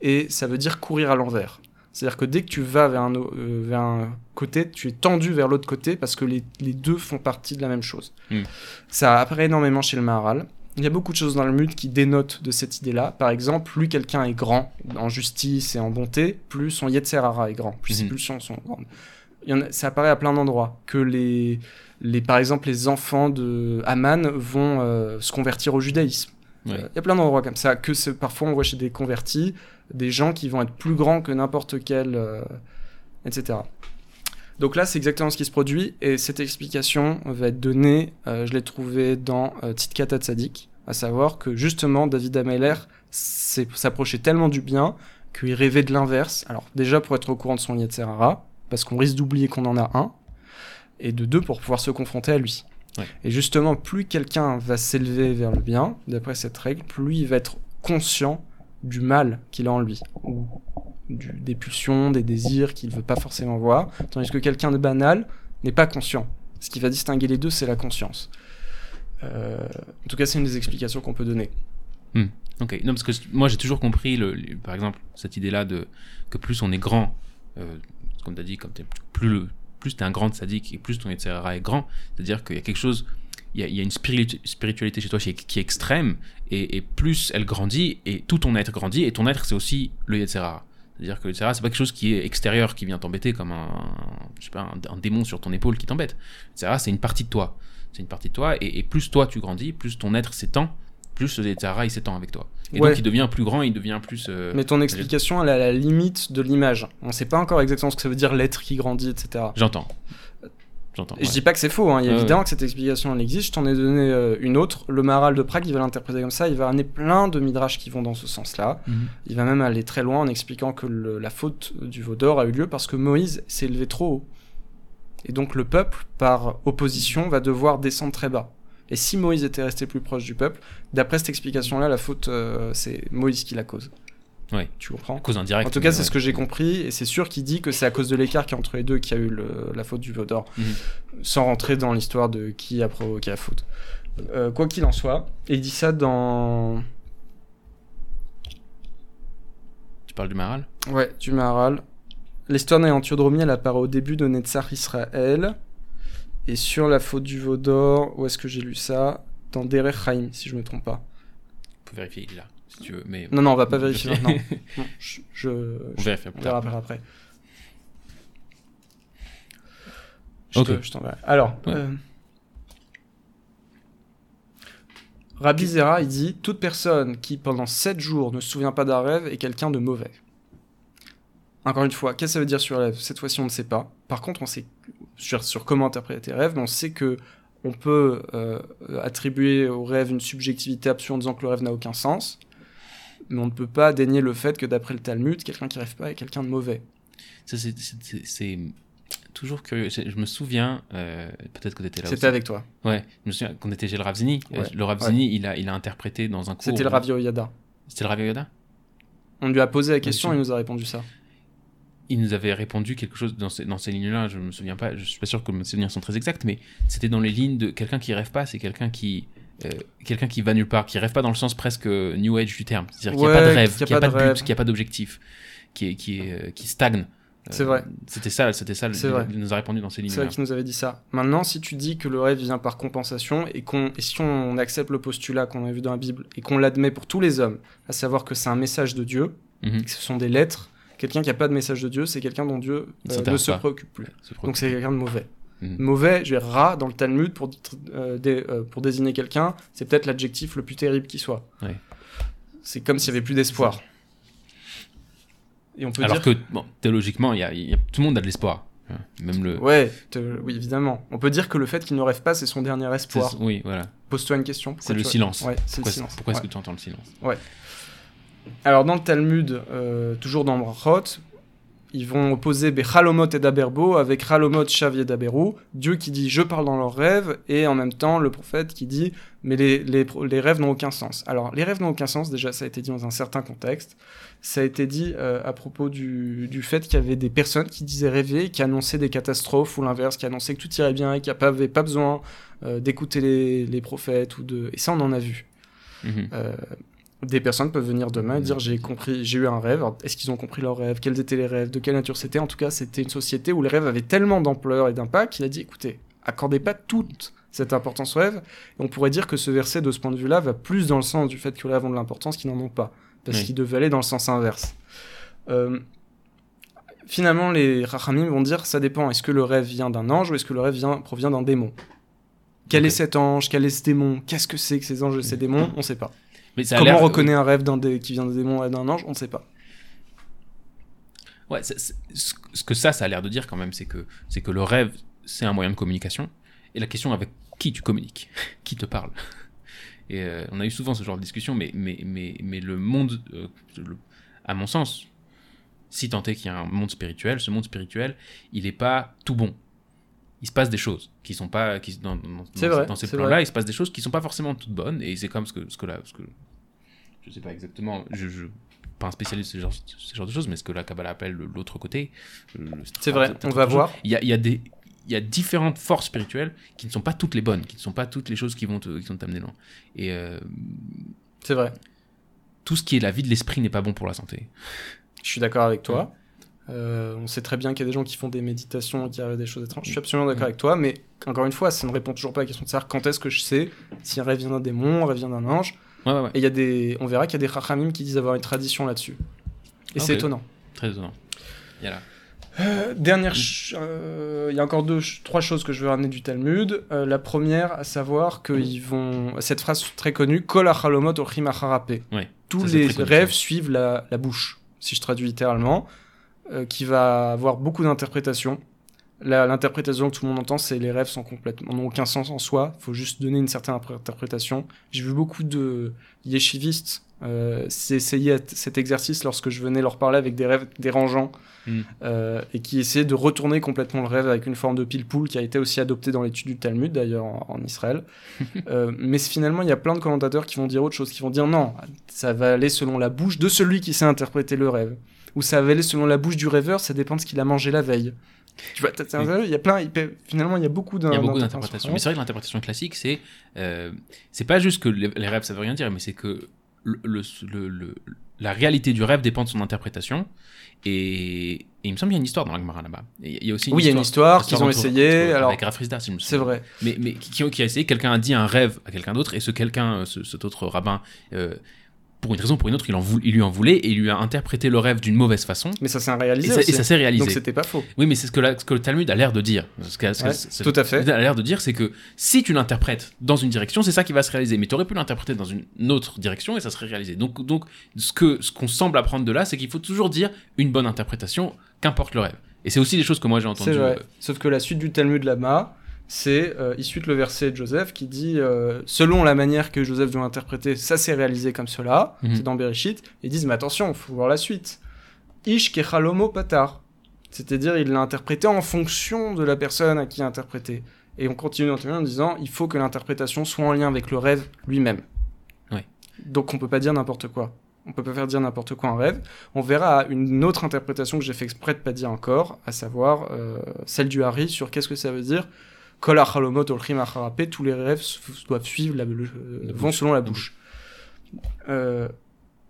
[SPEAKER 3] et ça veut dire courir à l'envers. C'est-à-dire que dès que tu vas vers un, o- euh, vers un côté, tu es tendu vers l'autre côté parce que les, les deux font partie de la même chose.
[SPEAKER 2] Hmm.
[SPEAKER 3] Ça apparaît énormément chez le Maharal. Il y a beaucoup de choses dans le Talmud qui dénotent de cette idée-là. Par exemple, plus quelqu'un est grand en justice et en bonté, plus son Yetzerara est grand, plus ses
[SPEAKER 2] Mhm.
[SPEAKER 3] pulsions sont grandes. Il y en a- ça apparaît à plein d'endroits. Que les, les, par exemple, les enfants de Haman vont euh, se convertir au judaïsme.
[SPEAKER 2] Ouais.
[SPEAKER 3] Euh, Il y a plein d'endroits comme ça, que parfois on voit chez des convertis, des gens qui vont être plus grands que n'importe quel, euh, etc. Donc là, c'est exactement ce qui se produit, et cette explication va être donnée, euh, je l'ai trouvée dans euh, Tzidkat Tzadik, à savoir que justement, David Ameller s'approchait tellement du bien qu'il rêvait de l'inverse. Alors déjà, pour être au courant de son Yetzerara, parce qu'on risque d'oublier qu'on en a un, et de deux, pour pouvoir se confronter à lui.
[SPEAKER 2] Ouais.
[SPEAKER 3] Et justement, plus quelqu'un va s'élever vers le bien, d'après cette règle, plus il va être conscient du mal qu'il a en lui, ou des pulsions, des désirs qu'il veut pas forcément voir, tandis que quelqu'un de banal n'est pas conscient. Ce qui va distinguer les deux, c'est la conscience. Euh, en tout cas, c'est une des explications qu'on peut donner.
[SPEAKER 2] Ok, non, parce que moi j'ai toujours compris, le, par exemple, cette idée-là de que plus on est grand, euh, comme tu dit, plus le, plus tu es un grand sadique et plus ton etc. est grand, c'est-à-dire qu'il y a quelque chose, y a, il y a une spiritu- spiritualité chez toi qui est, qui est extrême, et, et plus elle grandit, et tout ton être grandit, et ton être c'est aussi le etc. C'est-à-dire que le etc. c'est pas quelque chose qui est extérieur, qui vient t'embêter comme un, je sais pas, un, un démon sur ton épaule qui t'embête. Le etc. c'est une partie de toi. C'est une partie de toi, et, et plus toi tu grandis, plus ton être s'étend, plus le etc. il s'étend avec toi. Et
[SPEAKER 3] Ouais.
[SPEAKER 2] donc il devient plus grand, il devient plus. euh,
[SPEAKER 3] Mais ton explication, elle est à la limite de l'image. On sait pas encore exactement ce que ça veut dire l'être qui grandit, etc.
[SPEAKER 2] J'entends. J'entends.
[SPEAKER 3] Et je dis pas que c'est faux, hein. il est
[SPEAKER 2] Ouais,
[SPEAKER 3] évident que cette explication elle existe, je t'en ai donné euh, une autre. Le Maharal de Prague, il va l'interpréter comme ça, il va amener plein de midrash qui vont dans ce sens-là.
[SPEAKER 2] Mhm.
[SPEAKER 3] Il va même aller très loin en expliquant que le- la faute du veau d'or a eu lieu parce que Moïse s'est élevé trop haut. Et donc le peuple, par opposition, va devoir descendre très bas. Et si Moïse était resté plus proche du peuple, d'après cette explication-là, la faute, euh, c'est Moïse qui la cause.
[SPEAKER 2] Ouais.
[SPEAKER 3] Tu comprends
[SPEAKER 2] Cause indirecte.
[SPEAKER 3] En tout cas, c'est
[SPEAKER 2] ouais.
[SPEAKER 3] ce que j'ai compris, et c'est sûr qu'il dit que c'est à cause de l'écart qu'il y a entre les deux qu'il y a eu le- la faute du veau d'or,
[SPEAKER 2] Mhm.
[SPEAKER 3] sans rentrer dans l'histoire de qui a provoqué la faute. Euh, quoi qu'il en soit, et il dit ça dans
[SPEAKER 2] Tu parles du Maral?
[SPEAKER 3] Ouais, du Maharal. L'histoire d'Antiodraumie, elle apparaît au début de Netzach Israël. Et sur la faute du veau d'or, où est-ce que j'ai lu ça? Dans Derech Chaim, si je me trompe pas.
[SPEAKER 2] On peut vérifier, il est là, si tu veux. Mais
[SPEAKER 3] Non, non, on va pas vérifier maintenant. Non, je, je,
[SPEAKER 2] on
[SPEAKER 3] on
[SPEAKER 2] tard.
[SPEAKER 3] après. après. Je
[SPEAKER 2] Ok.
[SPEAKER 3] te- je. Alors,
[SPEAKER 2] Ouais.
[SPEAKER 3] euh, Rabbi Zera, il dit Toute personne qui, pendant 7 jours, ne se souvient pas d'un rêve est quelqu'un de mauvais. Encore une fois, qu'est-ce que ça veut dire sur rêve? Cette fois-ci, on ne sait pas. Par contre, on sait sur, sur comment interpréter tes rêves, mais on sait que on peut euh, attribuer au rêve une subjectivité absolue en disant que le rêve n'a aucun sens, mais on ne peut pas dénier le fait que d'après le Talmud, quelqu'un qui rêve pas est quelqu'un de mauvais.
[SPEAKER 2] Ça, c'est- toujours curieux. Je me souviens, euh, peut-être que tu étais là
[SPEAKER 3] C'était avec toi.
[SPEAKER 2] Ouais, je me souviens quand on était chez le Ravzini. euh,
[SPEAKER 3] Ouais.
[SPEAKER 2] Le Ravzini, il, a, il a interprété dans un cours.
[SPEAKER 3] C'était le Rav Yoyada.
[SPEAKER 2] C'était le Rav Yoda
[SPEAKER 3] On lui a posé la question,
[SPEAKER 2] sûr.
[SPEAKER 3] il nous a répondu ça.
[SPEAKER 2] il nous avait répondu quelque chose dans ces, dans ces lignes-là. Je me souviens pas, je suis pas sûr que mes souvenirs sont très exacts, mais c'était dans les lignes de quelqu'un qui rêve pas, c'est quelqu'un qui. Euh, quelqu'un qui va nulle part, qui rêve pas dans le sens presque New Age du terme. C'est-à-dire qu'il n'y a pas de rêve,
[SPEAKER 3] qu'il a
[SPEAKER 2] n'y a
[SPEAKER 3] pas
[SPEAKER 2] de but, qu'il n'y a pas d'objectif, qui, est- qui, est, euh, qui stagne
[SPEAKER 3] C'est vrai.
[SPEAKER 2] C'était ça, c'était ça. Il nous a répondu dans ces lignes.
[SPEAKER 3] C'est vrai qu'il nous avait dit ça. Maintenant, si tu dis que le rêve vient par compensation et, qu'on, si on accepte le postulat qu'on a vu dans la Bible et qu'on l'admet pour tous les hommes, à savoir que c'est un message de Dieu,
[SPEAKER 2] Mhm.
[SPEAKER 3] que ce sont des lettres, quelqu'un qui n'a pas de message de Dieu, c'est quelqu'un dont Dieu euh, ne se préoccupe plus. Donc c'est quelqu'un de mauvais.
[SPEAKER 2] Mhm.
[SPEAKER 3] Mauvais, je vais ra dans le Talmud pour, euh, dé- euh, pour désigner quelqu'un, c'est peut-être l'adjectif le plus terrible qui soit.
[SPEAKER 2] Ouais.
[SPEAKER 3] C'est comme s'il n'y avait plus d'espoir. Et on peut
[SPEAKER 2] Alors
[SPEAKER 3] dire
[SPEAKER 2] que, bon, théologiquement, il y a, y a- tout le monde a de l'espoir. Hein, Même le.
[SPEAKER 3] Ouais, te- oui, évidemment. On peut dire que le fait qu'il ne rêve pas, c'est son dernier espoir.
[SPEAKER 2] Oui, voilà.
[SPEAKER 3] Pose-toi une question.
[SPEAKER 2] C'est le
[SPEAKER 3] tu-
[SPEAKER 2] silence.
[SPEAKER 3] Ouais, c'est le
[SPEAKER 2] Pourquoi,
[SPEAKER 3] silence.
[SPEAKER 2] pourquoi est-ce
[SPEAKER 3] Ouais.
[SPEAKER 2] que tu entends le silence
[SPEAKER 3] Alors, dans le Talmud, euh, toujours dans Brachot, ils vont opposer Bechalomot et Daberbo avec Chalomot, Shav et Daberu, Dieu qui dit je parle dans leurs rêves, et en même temps le prophète qui dit mais les, les, rêves n'ont aucun sens. Alors, les rêves n'ont aucun sens, déjà ça a été dit dans un certain contexte. Ça a été dit euh, à propos du, du fait qu'il y avait des personnes qui disaient rêver, qui annonçaient des catastrophes, ou l'inverse, qui annonçaient que tout irait bien et qui n'avaient pas besoin euh, d'écouter les, les prophètes, ou de... et ça on en a vu.
[SPEAKER 2] Mhm.
[SPEAKER 3] Euh, des personnes peuvent venir demain et dire j'ai compris, j'ai eu un rêve. Est-ce qu'ils ont compris leur rêve Quels étaient les rêves? De quelle nature c'était? En tout cas, c'était une société où les rêves avaient tellement d'ampleur et d'impact qu'il a dit écoutez, accordez pas toute cette importance aux rêves. Et on pourrait dire que ce verset, de ce point de vue-là, va plus dans le sens du fait que les rêves ont de l'importance qu'ils n'en ont pas, parce
[SPEAKER 2] Oui.
[SPEAKER 3] qu'ils devaient aller dans le sens inverse. Euh, finalement, les rachamim vont dire ça dépend. Est-ce que le rêve vient d'un ange ou est-ce que le rêve vient, provient d'un démon? Quel est cet ange? Quel est ce démon? Qu'est-ce que c'est que ces anges et ces démons? On ne sait pas.
[SPEAKER 2] Mais ça a
[SPEAKER 3] Comment on reconnaît un rêve d'un dé- qui vient d'un démon et d'un ange On ne sait pas.
[SPEAKER 2] Ouais, ce ce que ça, ça a l'air de dire quand même, c'est que, c'est que le rêve, c'est un moyen de communication. Et la question avec qui tu communiques, qui te parle. Et euh, on a eu souvent ce genre de discussion, mais, mais, mais, mais le monde, euh, le- à mon sens, si tant est qu'il y a un monde spirituel, ce monde spirituel, il n'est pas tout bon. Il se passe des choses qui sont pas, qui, dans, dans,
[SPEAKER 3] vrai,
[SPEAKER 2] dans ces plans-là, il se passe des choses qui sont pas forcément toutes bonnes. Et c'est comme ce que, ce que là, ce que, je sais pas exactement, je, je pas un spécialiste de ce genre, ce genre de choses, mais ce que la Kabbalah appelle le- l'autre côté. le-
[SPEAKER 3] C'est vrai, on va voir.
[SPEAKER 2] Il y a, y a des il y a différentes forces spirituelles qui ne sont pas toutes les bonnes, qui ne sont pas toutes les choses qui vont te- qui vont t'amener loin. Et euh,
[SPEAKER 3] C'est vrai.
[SPEAKER 2] tout ce qui est la vie de l'esprit n'est pas bon pour la santé.
[SPEAKER 3] Je suis d'accord avec toi. Euh, on sait très bien qu'il y a des gens qui font des méditations et qui arrivent des choses étranges. Je suis absolument d'accord
[SPEAKER 2] Mm.
[SPEAKER 3] avec toi, mais encore une fois, ça ne répond toujours pas à la question de savoir quand est-ce que je sais si un rêve vient d'un démon, un rêve vient d'un ange.
[SPEAKER 2] Ouais, ouais, ouais.
[SPEAKER 3] Et il y a des, on verra qu'il y a des rachamim qui disent avoir une tradition là-dessus. Et c'est étonnant.
[SPEAKER 2] Très étonnant. Il y a là.
[SPEAKER 3] Euh, dernière, euh, il y a encore deux, trois choses que je veux ramener du Talmud. Euh, la première, à savoir qu'ils vont, cette phrase très connue, Kol.
[SPEAKER 2] Ouais,
[SPEAKER 3] Tous
[SPEAKER 2] ça,
[SPEAKER 3] les rêves suivent la, la bouche, si je traduis littéralement, euh, qui va avoir beaucoup d'interprétations. L'interprétation que tout le monde entend, c'est les rêves sont complètement, n'ont aucun sens en soi. Il faut juste donner une certaine interprétation. J'ai vu beaucoup de yeshivistes euh, t- cet exercice lorsque je venais leur parler avec des rêves dérangeants
[SPEAKER 2] Mm.
[SPEAKER 3] euh, et qui essayaient de retourner complètement le rêve avec une forme de pile-poule qui a été aussi adoptée dans l'étude du Talmud d'ailleurs en, en Israël. Euh, mais finalement, il y a plein de commentateurs qui vont dire autre chose, qui vont dire non, ça va aller selon la bouche de celui qui sait interpréter le rêve. Ou ça va aller selon la bouche du rêveur, ça dépend de ce qu'il a mangé la veille. Tu vois, il y a plein, finalement, il y a beaucoup d'in-
[SPEAKER 2] Il y a beaucoup
[SPEAKER 3] d'interprétations.
[SPEAKER 2] Mais c'est vrai que l'interprétation classique, c'est euh, c'est pas juste que les, les rêves ça veut rien dire, mais c'est que le, le- le- le- la réalité du rêve dépend de son interprétation. Et, et il me semble qu'il y a une histoire dans la Gemara là-bas. Il y a aussi une
[SPEAKER 3] Oui, il y a une histoire qu'ils ont essayé. Alors,
[SPEAKER 2] avec Rafrizda, si je me
[SPEAKER 3] c'est vrai.
[SPEAKER 2] mais, mais qui, a essayé, quelqu'un a dit un rêve à quelqu'un d'autre, et ce quelqu'un, ce, cet autre rabbin, euh, pour une raison ou pour une autre, il, en il lui en voulait, et il lui a interprété le rêve d'une mauvaise façon,
[SPEAKER 3] Mais ça s'est réalisé.
[SPEAKER 2] et ça s'est réalisé.
[SPEAKER 3] Donc c'était pas faux.
[SPEAKER 2] Oui, mais c'est ce que, la- ce que le Talmud a l'air de dire. Ce que- ce
[SPEAKER 3] Ouais,
[SPEAKER 2] ce-
[SPEAKER 3] tout à fait.
[SPEAKER 2] Talmud a l'air de dire, c'est que si tu l'interprètes dans une direction, c'est ça qui va se réaliser. Mais tu aurais pu l'interpréter dans une autre direction et ça serait réalisé. Donc, donc ce que ce qu'on semble apprendre de là, c'est qu'il faut toujours dire une bonne interprétation, qu'importe le rêve. Et c'est aussi des choses que moi j'ai entendues.
[SPEAKER 3] C'est vrai.
[SPEAKER 2] euh,
[SPEAKER 3] Sauf que la suite du Talmud là-bas, c'est euh, il le verset de Joseph qui dit euh, selon la manière que Joseph doit interpréter, ça s'est réalisé comme cela.
[SPEAKER 2] Mhm.
[SPEAKER 3] C'est dans Bereshit. Ils disent mais attention, faut voir la suite. Ish kechalomo patar. C'est-à-dire il l'a interprété en fonction de la personne à qui il a interprété. Et on continue en disant il faut que l'interprétation soit en lien avec le rêve lui-même.
[SPEAKER 2] Ouais.
[SPEAKER 3] Donc on peut pas dire n'importe quoi. On peut pas faire dire n'importe quoi en rêve. On verra une autre interprétation que j'ai fait exprès de pas dire encore, à savoir euh, celle du Hari sur qu'est-ce que ça veut dire. Tous les rêves doivent suivre la, le-
[SPEAKER 2] La
[SPEAKER 3] vont selon la bouche. Euh,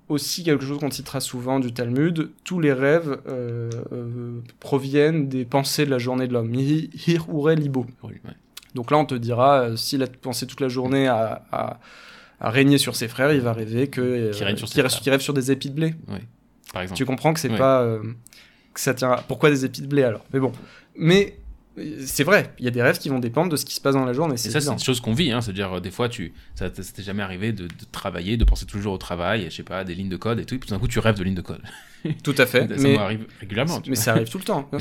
[SPEAKER 3] aussi quelque chose qu'on citera souvent du Talmud, tous les rêves euh, euh, proviennent des pensées de la journée de l'homme. Hir libo.
[SPEAKER 2] Oui.
[SPEAKER 3] Donc là, on te dira, s'il a pensé toute la journée à, à- à régner sur ses frères, il va rêver que
[SPEAKER 2] Qu'il règne sur
[SPEAKER 3] rêve- rêve sur des épis de blé.
[SPEAKER 2] Par exemple.
[SPEAKER 3] Tu comprends que c'est
[SPEAKER 2] Ouais.
[SPEAKER 3] pas que ça tient. à- Pourquoi des épis de blé alors? Mais bon, mais c'est vrai, il y a des rêves qui vont dépendre de ce qui se passe dans la journée.
[SPEAKER 2] Et ça, c'est une chose qu'on vit. Hein. C'est-à-dire, euh, des fois, tu, ça t'est jamais arrivé de, de travailler, de penser toujours au travail, je sais pas, des lignes de code et tout. Et puis d'un coup, tu rêves de lignes de code.
[SPEAKER 3] Tout à fait.
[SPEAKER 2] ça
[SPEAKER 3] mais
[SPEAKER 2] m'arrive régulièrement.
[SPEAKER 3] mais ça arrive tout le temps.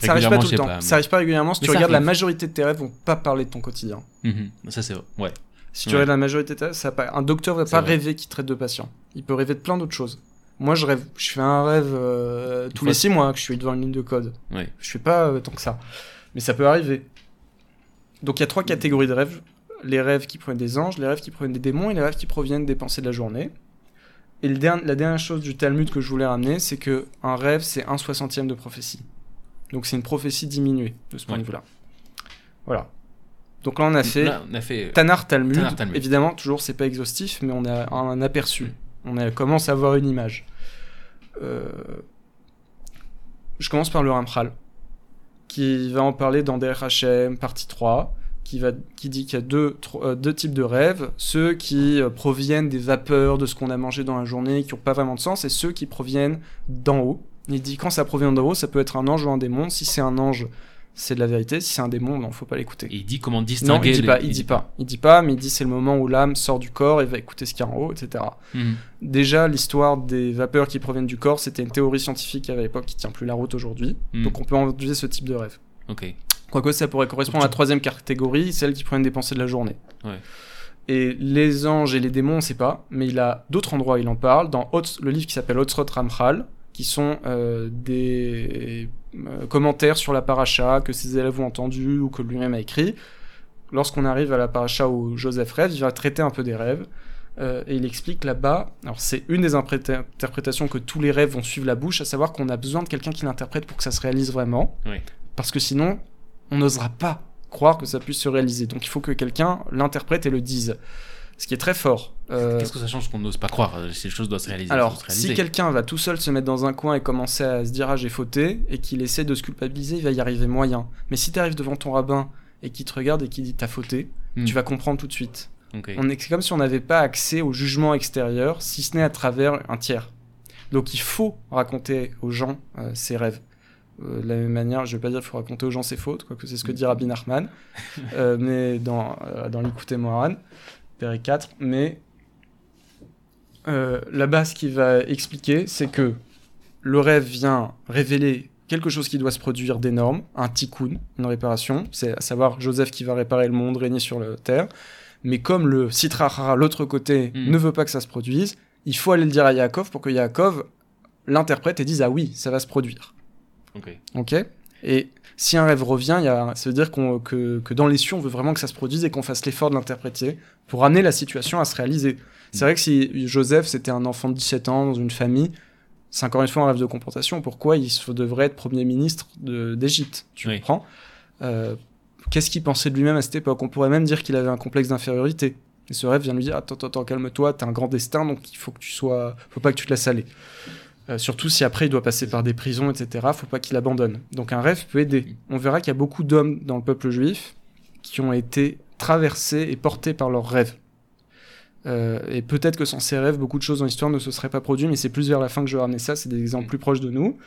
[SPEAKER 3] Ça arrive pas tout le temps.
[SPEAKER 2] pas, mais-
[SPEAKER 3] Ça arrive pas régulièrement. Si
[SPEAKER 2] Mais
[SPEAKER 3] tu regardes, la
[SPEAKER 2] arrive.
[SPEAKER 3] majorité de tes rêves vont pas parler de ton quotidien.
[SPEAKER 2] Mhm. Ça, c'est vrai. Ouais.
[SPEAKER 3] Si tu regardes la majorité de tes rêves, ça pas- un docteur va pas
[SPEAKER 2] vrai.
[SPEAKER 3] rêver qu'il traite de patients. Il peut rêver de plein d'autres choses. Moi, je rêve. Je fais un rêve euh, tous les six mois que je suis devant une ligne de code.
[SPEAKER 2] Ouais.
[SPEAKER 3] Je fais pas euh, tant que ça. Mais ça peut arriver. Donc il y a trois catégories de rêves. Les rêves qui proviennent des anges, les rêves qui proviennent des démons et les rêves qui proviennent des pensées de la journée. Et le la dernière chose du Talmud que je voulais ramener, c'est que un rêve, c'est un soixantième de prophétie. Donc c'est une prophétie diminuée de ce point
[SPEAKER 2] Ouais.
[SPEAKER 3] de vue-là. Voilà. Donc là, on a fait
[SPEAKER 2] Là, on a fait. euh,
[SPEAKER 3] Tanar Talmud.
[SPEAKER 2] Tanar Talmud.
[SPEAKER 3] Évidemment, toujours, c'est pas exhaustif, mais on a un aperçu. On commence à avoir une image. Euh, Je commence par le Ramchal, qui va en parler dans Hashem, partie 3, qui, dit qu'il y a deux, euh, deux types de rêves. Ceux qui euh, proviennent des vapeurs de ce qu'on a mangé dans la journée, qui n'ont pas vraiment de sens, et ceux qui proviennent d'en haut. Il dit quand ça provient d'en haut, ça peut être un ange ou un démon. Si c'est un ange, c'est de la vérité. Si c'est un démon, non, faut pas l'écouter.
[SPEAKER 2] Et il dit comment
[SPEAKER 3] Non,
[SPEAKER 2] distinguer.
[SPEAKER 3] il dit
[SPEAKER 2] les-
[SPEAKER 3] pas, il dit pas. Il dit pas, mais il dit c'est le moment où l'âme sort du corps et va écouter ce qu'il y a en haut, etc.
[SPEAKER 2] Mhm.
[SPEAKER 3] Déjà, l'histoire des vapeurs qui proviennent du corps, c'était une théorie scientifique à l'époque qui tient plus la route aujourd'hui.
[SPEAKER 2] Mhm.
[SPEAKER 3] Donc on peut envisager ce type de rêve.
[SPEAKER 2] Ok.
[SPEAKER 3] Quoique ça pourrait correspondre à la troisième catégorie, celle qui proviennent des pensées de la journée.
[SPEAKER 2] Ouais.
[SPEAKER 3] Et les anges et les démons, on sait pas, mais il a d'autres endroits où il en parle, dans le livre qui s'appelle Otsrot Ramchal, qui sont euh, des euh, commentaires sur la paracha que ses élèves ont entendu ou que lui-même a écrit. Lorsqu'on arrive à la paracha où Joseph rêve, il va traiter un peu des rêves. euh, et il explique là-bas, alors c'est une des interprétations que tous les rêves vont suivre la bouche, à savoir qu'on a besoin de quelqu'un qui l'interprète pour que ça se réalise vraiment.
[SPEAKER 2] Oui.
[SPEAKER 3] Parce que sinon, on n'osera pas croire que ça puisse se réaliser. Donc il faut que quelqu'un l'interprète et le dise. Ce qui est très fort. Euh,
[SPEAKER 2] Qu'est-ce que ça change qu'on n'ose pas croire euh, Si les choses doivent se réaliser.
[SPEAKER 3] alors, si quelqu'un va tout seul se mettre dans un coin et commencer à se dire ah j'ai fauté et qu'il essaie de se culpabiliser, il va y arriver moyen. Mais si tu arrives devant ton rabbin et qu'il te regarde et qu'il dit t'as fauté,
[SPEAKER 2] Hmm.
[SPEAKER 3] tu vas comprendre tout de suite. On est c'est comme si on n'avait pas accès au jugement extérieur, si ce n'est à travers un tiers. Donc il faut raconter aux gens euh, ses rêves. Euh, de la même manière, je vais pas dire qu'il faut raconter aux gens ses fautes, quoique c'est ce que dit Rabbi Nachman, euh, mais dans, euh, dans Moran, Péré 4, mais euh, là-bas, ce qu'il va expliquer, c'est que le rêve vient révéler quelque chose qui doit se produire d'énorme, un tikkun, une réparation, c'est à savoir Joseph qui va réparer le monde, régner sur la terre. Mais comme le Sitra Hara, l'autre côté,
[SPEAKER 2] Mm.
[SPEAKER 3] ne veut pas que ça se produise, il faut aller le dire à Yaakov pour que Yaakov l'interprète et dise Ah oui, ça va se produire.
[SPEAKER 2] Ok.
[SPEAKER 3] Ok? Et si un rêve revient, il y a, ça veut dire que, que dans les cieux, on veut vraiment que ça se produise et qu'on fasse l'effort de l'interpréter pour amener la situation à se réaliser. C'est vrai que si Joseph, c'était un enfant de 17 ans dans une famille, c'est encore une fois un rêve de compensation. Pourquoi il se- devrait être Premier ministre d'Égypte Tu
[SPEAKER 2] Oui.
[SPEAKER 3] comprends? Euh, Qu'est-ce qu'il pensait de lui-même à cette époque? On pourrait même dire qu'il avait un complexe d'infériorité. Et ce rêve vient lui dire Attends, attends, attends, calme-toi, t'as un grand destin, donc il faut que tu sois. faut pas que tu te laisses aller. Euh, surtout si après il doit passer par des prisons, etc. Faut pas qu'il abandonne. Donc un rêve peut aider. On verra qu'il y a beaucoup d'hommes dans le peuple juif qui ont été traversés et portés par leurs rêves. Euh, et peut-être que sans ces rêves, beaucoup de choses dans l'histoire ne se seraient pas produites, mais c'est plus vers la fin que je vais ramener ça, c'est des exemples plus proches de nous.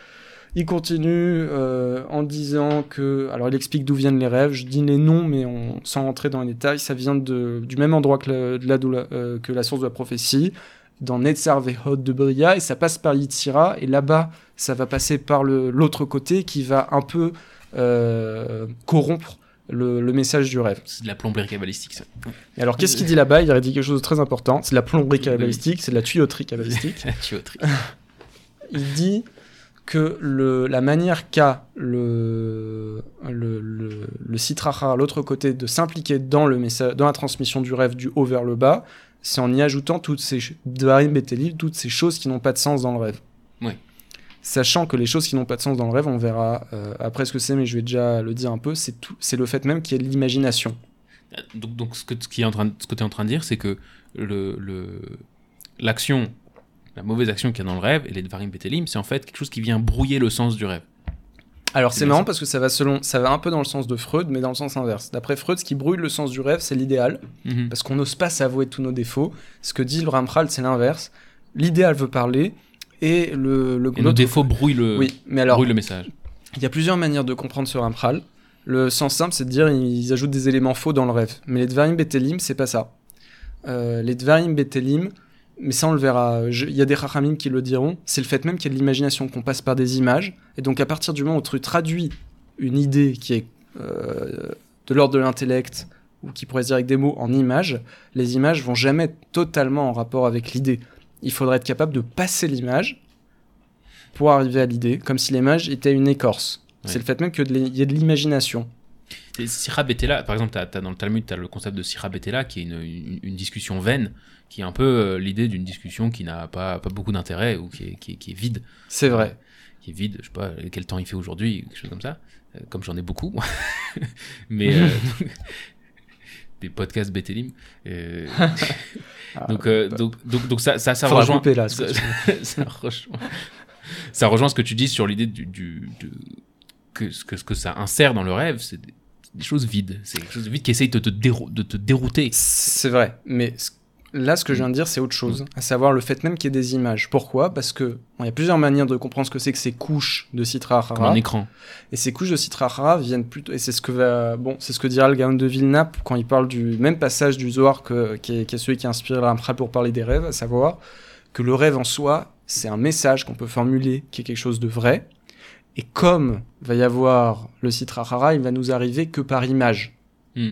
[SPEAKER 3] Il continue euh, en disant que... Alors il explique d'où viennent les rêves, je dis les noms, mais sans rentrer dans les détails, ça vient du même endroit que la source de la prophétie, dans Netzar Vehod de Bria, et ça passe par Yitzhira, et là-bas, ça va passer par l'autre côté qui va un peu euh, corrompre le, le message du rêve.
[SPEAKER 2] C'est de la plomberie cabalistique, ça.
[SPEAKER 3] Et alors, qu'est-ce qu'il dit là-bas? Il a dit quelque chose de très important. C'est de la plomberie cabalistique, c'est de la tuyauterie cabalistique.
[SPEAKER 2] La tuyauterie.
[SPEAKER 3] Il dit que le, la manière qu'a le, le, le, le l'autre côté de s'impliquer dans, le message, dans la transmission du rêve du haut vers le bas, c'est en y ajoutant toutes ces toutes ces choses qui n'ont pas de sens dans le rêve.
[SPEAKER 2] Oui.
[SPEAKER 3] Sachant que les choses qui n'ont pas de sens dans le rêve, on verra euh, après ce que c'est, mais je vais déjà le dire un peu, c'est tout- c'est le fait même qu'il y ait de l'imagination.
[SPEAKER 2] Donc, donc ce que, qui est en train, ce que tu es en train de dire, c'est que le, le, l'action la mauvaise action qu'il y a dans le rêve, et les Dvarim Betelim, c'est en fait quelque chose qui vient brouiller le sens du rêve.
[SPEAKER 3] Alors
[SPEAKER 2] C'est
[SPEAKER 3] marrant parce que ça va selon, ça va un peu dans le sens de Freud, mais dans le sens inverse. D'après Freud, ce qui brouille le sens du rêve, c'est l'idéal,
[SPEAKER 2] Mhm.
[SPEAKER 3] parce qu'on n'ose pas s'avouer tous nos défauts. Ce que dit le Ramchal, c'est l'inverse. L'idéal veut parler, et le, le
[SPEAKER 2] Et nos défauts brouillent le,
[SPEAKER 3] Oui, mais alors
[SPEAKER 2] le message.
[SPEAKER 3] il y a plusieurs manières de comprendre ce Ramchal. Le sens simple, c'est de dire ils ajoutent des éléments faux dans le rêve. Mais les Dvarim Betelim, c'est pas ça. Euh, les Dvarim Betelim, mais ça on le verra, il y a des Chachamim qui le diront, c'est le fait même qu'il y a de l'imagination, qu'on passe par des images. Et donc à partir du moment où tu traduis une idée qui est euh, de l'ordre de l'intellect, ou qui pourrait se dire avec des mots en images, les images vont jamais être totalement en rapport avec l'idée. Il faudrait être capable de passer l'image pour arriver à l'idée, comme si l'image était une écorce. C'est le fait même qu'il y ait de l'imagination.
[SPEAKER 2] Sira Betela, par exemple, t'as, t'as dans le Talmud, tu as le concept de Sira Betela, qui est une, une- une discussion vaine, qui est un peu euh, l'idée d'une discussion qui n'a pas, pas beaucoup d'intérêt ou qui est, qui est- qui est vide.
[SPEAKER 3] C'est vrai.
[SPEAKER 2] Euh, qui est vide, je sais pas quel temps il fait aujourd'hui, quelque chose comme ça, euh, comme j'en ai beaucoup. Mais euh, des podcasts Betelim. euh,
[SPEAKER 3] Ah,
[SPEAKER 2] donc, euh, donc, donc, donc ça, ça, ça rejoint.
[SPEAKER 3] là.
[SPEAKER 2] ça,
[SPEAKER 3] que tu-
[SPEAKER 2] ça rejoint, ça rejoint ce que tu dis sur l'idée du, du- de- que, ce que ce que ça insère dans le rêve, c'est des, choses vides. C'est quelque chose de vide qui essaye de te, dérou- de te dérouter.
[SPEAKER 3] C'est vrai, mais là, ce que je viens de dire, c'est autre chose, à savoir le fait même qu'il y ait des images. Pourquoi? Parce que bon, il y a plusieurs manières de comprendre ce que c'est que ces couches de Citra
[SPEAKER 2] Comme un écran.
[SPEAKER 3] Et ces couches de Citra Hara viennent plutôt, et c'est ce que va, bon, c'est ce que dira le Gaon de Vilna quand il parle du même passage du Zohar que, qui, est, qui est celui qui a inspiré le Ramchal pour parler des rêves, à savoir que le rêve en soi, c'est un message qu'on peut formuler qui est quelque chose de vrai. Et comme va y avoir le Citra Hara, il va nous arriver que par image.
[SPEAKER 2] Hmm.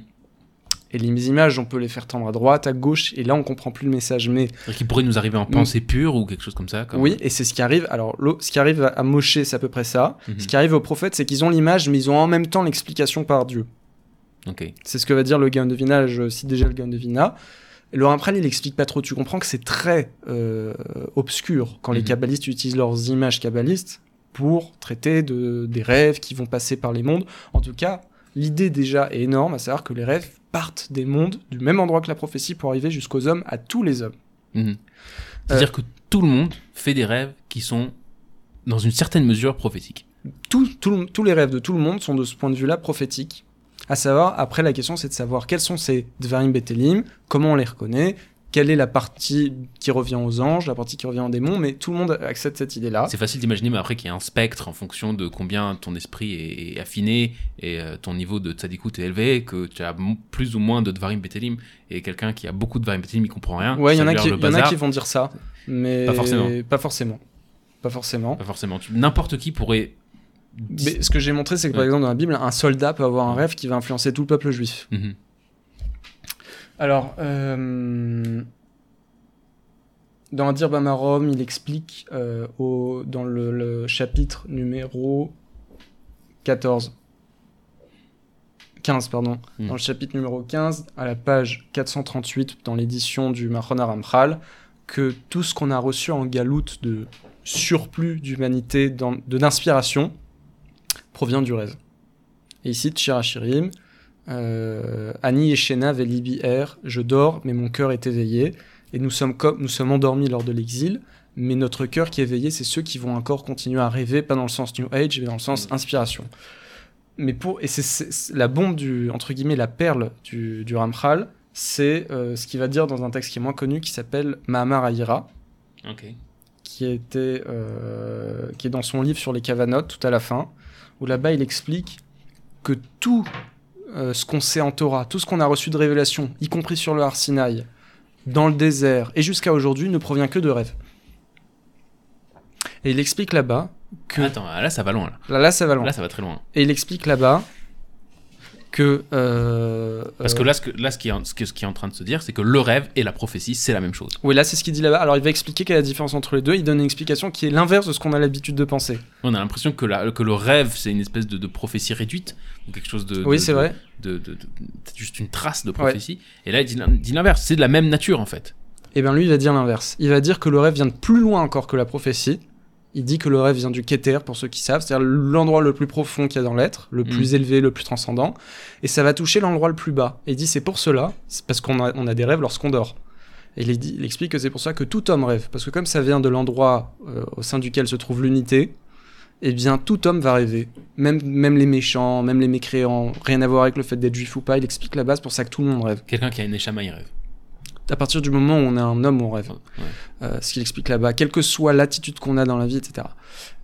[SPEAKER 3] Et les images, on peut les faire tendre à droite, à gauche, et là on comprend plus le message. Mais
[SPEAKER 2] Qui pourrait nous arriver en pensée pure ou quelque chose comme ça. Comme...
[SPEAKER 3] oui, et c'est ce qui arrive. Alors, ce qui arrive à, Moshe, c'est à peu près ça.
[SPEAKER 2] Mhm.
[SPEAKER 3] Ce qui arrive aux prophètes, c'est qu'ils ont l'image, mais ils ont en même temps l'explication par Dieu. C'est ce que va dire le Gaon de Vina. Je cite déjà le Gaon de Vina. Et Laurent Pral, il explique pas trop. Tu comprends que c'est très euh, obscur quand les
[SPEAKER 2] Mhm.
[SPEAKER 3] kabbalistes utilisent leurs images kabbalistes pour traiter de, des rêves qui vont passer par les mondes. En tout cas, l'idée déjà est énorme, à savoir que les rêves partent des mondes du même endroit que la prophétie pour arriver jusqu'aux hommes, à tous les hommes.
[SPEAKER 2] Mhm. C'est-à-dire que tout le monde fait des rêves qui sont, dans une certaine mesure, prophétiques.
[SPEAKER 3] Tout- tout le- tous les rêves de tout le monde sont de ce point de vue-là prophétiques. À savoir, après la question c'est de savoir quels sont ces Dvarim Betelim, comment on les reconnaît, quelle est la partie qui revient aux anges, la partie qui revient aux démons, mais tout le monde accepte cette idée-là.
[SPEAKER 2] C'est facile d'imaginer, mais après qu'il y a un spectre en fonction de combien ton esprit est, affiné et euh, ton niveau de tzadikout est élevé, que tu as plus ou moins de Dvarim Betelim, et quelqu'un qui a beaucoup de Dvarim Betelim, il comprend rien.
[SPEAKER 3] Ouais, il y, en a qui-
[SPEAKER 2] le
[SPEAKER 3] il y en a
[SPEAKER 2] bazar.
[SPEAKER 3] qui vont dire ça, mais
[SPEAKER 2] Pas forcément.
[SPEAKER 3] Pas forcément. Pas forcément.
[SPEAKER 2] Pas forcément. N'importe qui pourrait.
[SPEAKER 3] Mais ce que j'ai montré, c'est que par exemple dans la Bible, un soldat peut avoir un rêve qui va influencer tout le peuple juif.
[SPEAKER 2] Mhm.
[SPEAKER 3] Alors, euh, dans Adir Bamarom, il explique euh, au, dans le, le chapitre numéro 14. 15, pardon. Dans le chapitre numéro 15, à la page 438, dans l'édition du Mahon Aramchal, que tout ce qu'on a reçu en galoute de surplus d'humanité, d'inspiration, provient du rêve. Et ici, Tchirachirim, euh, Annie et Shena Velibi Er, je dors, mais mon cœur est éveillé. Et nous sommes, comme, nous sommes endormis lors de l'exil, mais notre cœur qui est éveillé, c'est ceux qui vont encore continuer à rêver, pas dans le sens New Age, mais dans le sens inspiration. Mais pour, et c'est- la bombe du, entre guillemets, la perle du, du Ramchal, c'est euh, ce qu'il va dire dans un texte qui est moins connu, qui s'appelle Mahamar
[SPEAKER 2] Ok.
[SPEAKER 3] qui, était, euh, qui est dans son livre sur les Kavanot, tout à la fin, où là-bas il explique que tout euh, ce qu'on sait en Torah, tout ce qu'on a reçu de révélation, y compris sur le Har Sinaï, dans le désert et jusqu'à aujourd'hui, ne provient que de rêves. Et il explique là-bas que...
[SPEAKER 2] Attends, là, ça va loin. Là,
[SPEAKER 3] Là, là, ça va loin.
[SPEAKER 2] là ça va très loin.
[SPEAKER 3] Et il explique là-bas que... euh,
[SPEAKER 2] Parce que là, ce, que, là ce, qui est, en- ce, que- ce qui est en train de se dire, c'est que le rêve et la prophétie, c'est la même chose.
[SPEAKER 3] Oui, là, c'est ce qu'il dit là-bas. Alors, il va expliquer quelle est la différence entre les deux. Il donne une explication qui est l'inverse de ce qu'on a l'habitude de penser.
[SPEAKER 2] On a l'impression que, la- que le rêve, c'est une espèce de, de prophétie réduite, ou quelque chose de.
[SPEAKER 3] Oui, c'est vrai.
[SPEAKER 2] De, juste une trace de prophétie. Et là, il dit l'in- dit l'inverse. C'est de la même nature, en fait.
[SPEAKER 3] Eh bien, lui, il va dire l'inverse. Il va dire que le rêve vient de plus loin encore que la prophétie. Il dit que le rêve vient du Keter, pour ceux qui savent, c'est-à-dire l'endroit le plus profond qu'il y a dans l'être, le plus élevé, le plus transcendant, et ça va toucher l'endroit le plus bas. Et il dit c'est pour cela, c'est parce qu'on a, on a des rêves lorsqu'on dort. Et il, dit- il explique que c'est pour ça que tout homme rêve. Parce que comme ça vient de l'endroit euh, au sein duquel se trouve l'unité, eh bien tout homme va rêver. Même, même les méchants, même les mécréants, rien à voir avec le fait d'être juif ou pas, il explique la base pour ça que tout le monde rêve.
[SPEAKER 2] Quelqu'un qui a une échama, il rêve.
[SPEAKER 3] À partir du moment où on est un homme, on rêve.
[SPEAKER 2] Ouais.
[SPEAKER 3] Euh, ce qu'il explique là-bas, quelle que soit l'attitude qu'on a dans la vie, etc.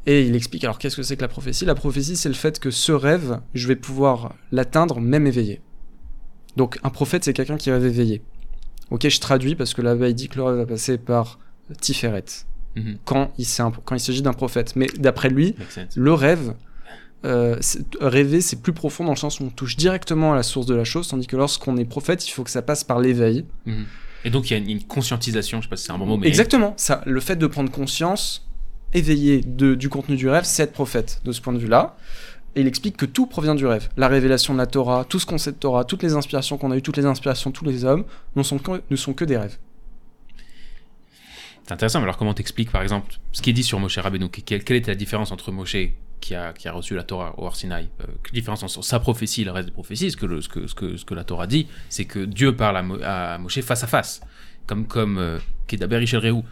[SPEAKER 3] Et il explique alors qu'est-ce que c'est que la prophétie? La prophétie, c'est le fait que ce rêve, je vais pouvoir l'atteindre même éveillé. Donc un prophète, c'est quelqu'un qui rêve éveillé. Ok, je traduis parce que là-bas il dit que le rêve va passer par Tiferet
[SPEAKER 2] Mhm.
[SPEAKER 3] quand il, quand s'agit d'un prophète. Mais d'après lui, le rêve, euh, c'est- rêver, c'est plus profond dans le sens où on touche directement à la source de la chose, tandis que lorsqu'on est prophète, il faut que ça passe par l'éveil.
[SPEAKER 2] Mhm. Et donc, il y a une, une conscientisation, je sais pas si c'est un bon mot, mais.
[SPEAKER 3] Exactement, ça, le fait de prendre conscience, éveillé de, du contenu du rêve, c'est être prophète de ce point de vue-là. Et il explique que tout provient du rêve. La révélation de la Torah, tout ce qu'on sait de Torah, toutes les inspirations qu'on a eues, toutes les inspirations de tous les hommes, ne sont que, ne sont que des rêves.
[SPEAKER 2] C'est intéressant, mais alors comment t'expliques par exemple ce qui est dit sur Moshe Rabbeinu que- quelle, quelle était la différence entre Moshe qui a, qui a reçu la Torah au Har Sinaï euh, différence entre sa prophétie et le reste des prophéties ce que, le- ce, que, ce, que, ce que la Torah dit, c'est que Dieu parle à, Mo- à Moshe face à face, comme comme euh, Kedaber.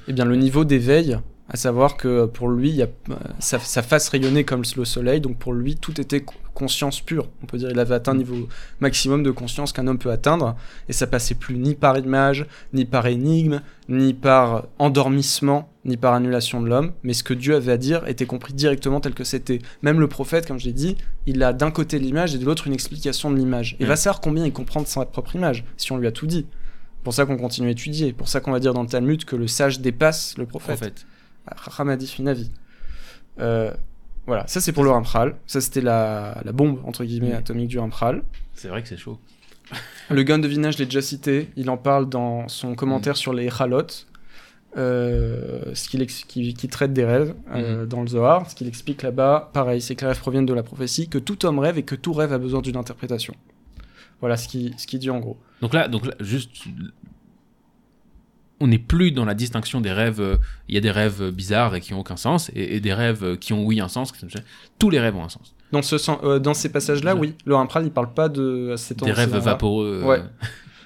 [SPEAKER 3] Eh bien, le niveau d'éveil, à savoir que pour lui, il y a, euh, sa, sa face rayonnait comme le soleil, donc pour lui, tout était co- conscience pure. On peut dire il avait atteint un niveau maximum de conscience qu'un homme peut atteindre, et ça passait plus ni par image, ni par énigme, ni par endormissement, ni par annulation de l'homme, mais ce que Dieu avait à dire était compris directement tel que c'était. Même le prophète, comme je l'ai dit, il a d'un côté l'image et de l'autre une explication de l'image. Et
[SPEAKER 2] Mm.
[SPEAKER 3] va savoir combien il comprend de sa propre image, si on lui a tout dit. Pour ça qu'on continue à étudier, pour ça qu'on va dire dans le Talmud que le sage dépasse le prophète.
[SPEAKER 2] Prophète.
[SPEAKER 3] Ramadi Finavi. Euh, voilà, ça c'est pour le Ramchal. Ça c'était la, la bombe entre guillemets
[SPEAKER 2] Mm.
[SPEAKER 3] atomique du Ramchal.
[SPEAKER 2] C'est vrai que c'est chaud.
[SPEAKER 3] Le gun de Vinage, je l'ai déjà cité. Il en parle dans son commentaire sur les Halot, euh, ce qu'il qui, qui traite des rêves euh, dans le Zohar. Ce qu'il explique là-bas, pareil, c'est que les rêves proviennent de la prophétie, que tout homme rêve et que tout rêve a besoin d'une interprétation. Voilà ce qu'il ce dit en gros.
[SPEAKER 2] Donc là, donc là, juste. On n'est plus dans la distinction des rêves. euh, Il y a des rêves bizarres et qui n'ont aucun sens, et, et des rêves qui ont, oui, un sens. Tous les rêves ont un sens.
[SPEAKER 3] Dans, ce sens, euh, dans ces passages-là, oui, le Ramchal, il parle pas de ces
[SPEAKER 2] Des rêves vaporeux. euh,
[SPEAKER 3] Ouais.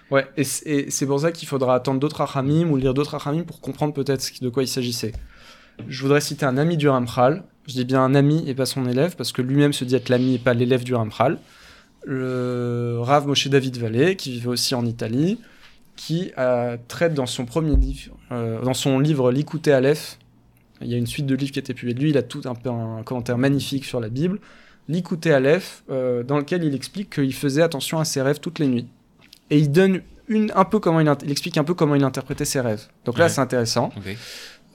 [SPEAKER 3] Ouais, et c'est pour ça qu'il faudra attendre d'autres Achamim ou lire d'autres Achamim pour comprendre peut-être de quoi il s'agissait. Je voudrais citer un ami du Ramchal. Je dis bien un ami et pas son élève, parce que lui-même se dit être l'ami et pas l'élève du Ramchal. Le Rav Moshe David Vallée, qui vivait aussi en Italie, qui euh, traite dans son premier livre, euh, dans son livre L'Ikouté Aleph, il y a une suite de livres qui a été publiée de lui, il a tout un, commentaire magnifique sur la Bible. L'Ikouté Aleph, euh, dans lequel il explique qu'il faisait attention à ses rêves toutes les nuits et il donne une, un peu comment il, explique un peu comment il interprétait ses rêves. Donc là,
[SPEAKER 2] Ouais.
[SPEAKER 3] c'est intéressant.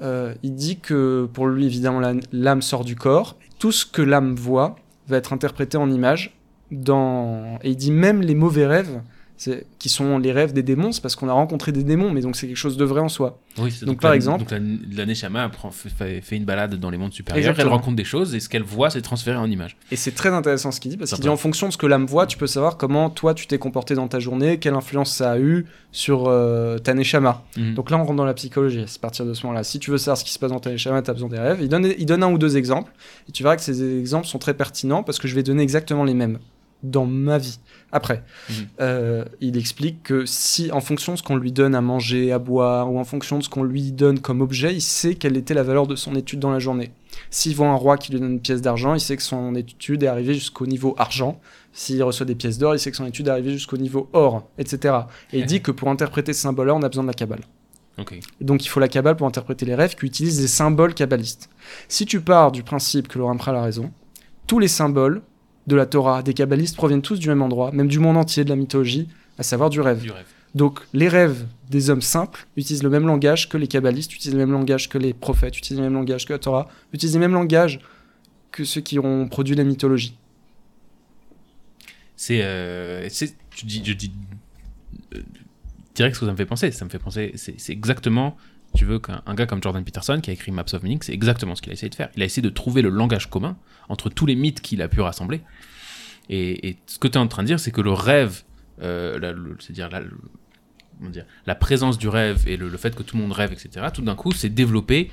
[SPEAKER 3] Euh, il dit que pour lui, évidemment, l'âme sort du corps. Et tout ce que l'âme voit va être interprété en images. Dans... Et il dit même les mauvais rêves, qui sont les rêves des démons, c'est parce qu'on a rencontré des démons, mais donc c'est quelque chose de vrai en soi.
[SPEAKER 2] Oui,
[SPEAKER 3] Donc, par
[SPEAKER 2] la-
[SPEAKER 3] exemple-
[SPEAKER 2] donc la, la Neshama prend- fait, une balade dans les mondes supérieurs,
[SPEAKER 3] Exactement.
[SPEAKER 2] elle rencontre des choses et ce qu'elle voit, c'est transféré en images.
[SPEAKER 3] Et c'est très intéressant ce qu'il dit, parce qu'il dit en fonction de ce que l'âme voit, tu peux savoir comment toi tu t'es comporté dans ta journée, quelle influence ça a eu sur euh, ta neshama.
[SPEAKER 2] Mhm.
[SPEAKER 3] Donc là, on rentre dans la psychologie, c'est à partir de ce moment-là. Si tu veux savoir ce qui se passe dans ta neshama, tu as besoin des rêves. Il donne, il donne un ou deux exemples, et tu verras que ces exemples sont très pertinents, parce que je vais donner exactement les mêmes dans ma vie. Après,
[SPEAKER 2] Mhm.
[SPEAKER 3] euh, il explique que si, en fonction de ce qu'on lui donne à manger, à boire, ou en fonction de ce qu'on lui donne comme objet, il sait quelle était la valeur de son étude dans la journée. S'il voit un roi qui lui donne une pièce d'argent, il sait que son étude est arrivée jusqu'au niveau argent. S'il reçoit des pièces d'or, il sait que son étude est arrivée jusqu'au niveau or, etc. Et il dit que pour interpréter ces symboles-là, on a besoin de la. Et Donc il faut la Kabbale pour interpréter les rêves qui utilisent des symboles kabbalistes. Si tu pars du principe que Laurent Pral a raison, tous les symboles de la Torah, des kabbalistes, proviennent tous du même endroit, même du monde entier de la mythologie, à savoir du rêve.
[SPEAKER 2] Du rêve.
[SPEAKER 3] Donc les rêves des hommes simples utilisent le même langage que les kabbalistes, utilisent le même langage que les prophètes, utilisent le même langage que la Torah, utilisent le même langage que ceux qui ont produit la mythologie.
[SPEAKER 2] C'est. euh, tu dis, je dis. euh, direct ce que ça me fait penser. Ça me fait penser. C'est exactement. Tu veux qu'un un gars comme Jordan Peterson qui a écrit Maps of Meaning, c'est exactement ce qu'il a essayé de faire. Il a essayé de trouver le langage commun entre tous les mythes qu'il a pu rassembler. Et, ce que tu es en train de dire, c'est que le rêve, euh, c'est-à-dire la, présence du rêve et le, le fait que tout le monde rêve, etc., tout d'un coup, s'est développé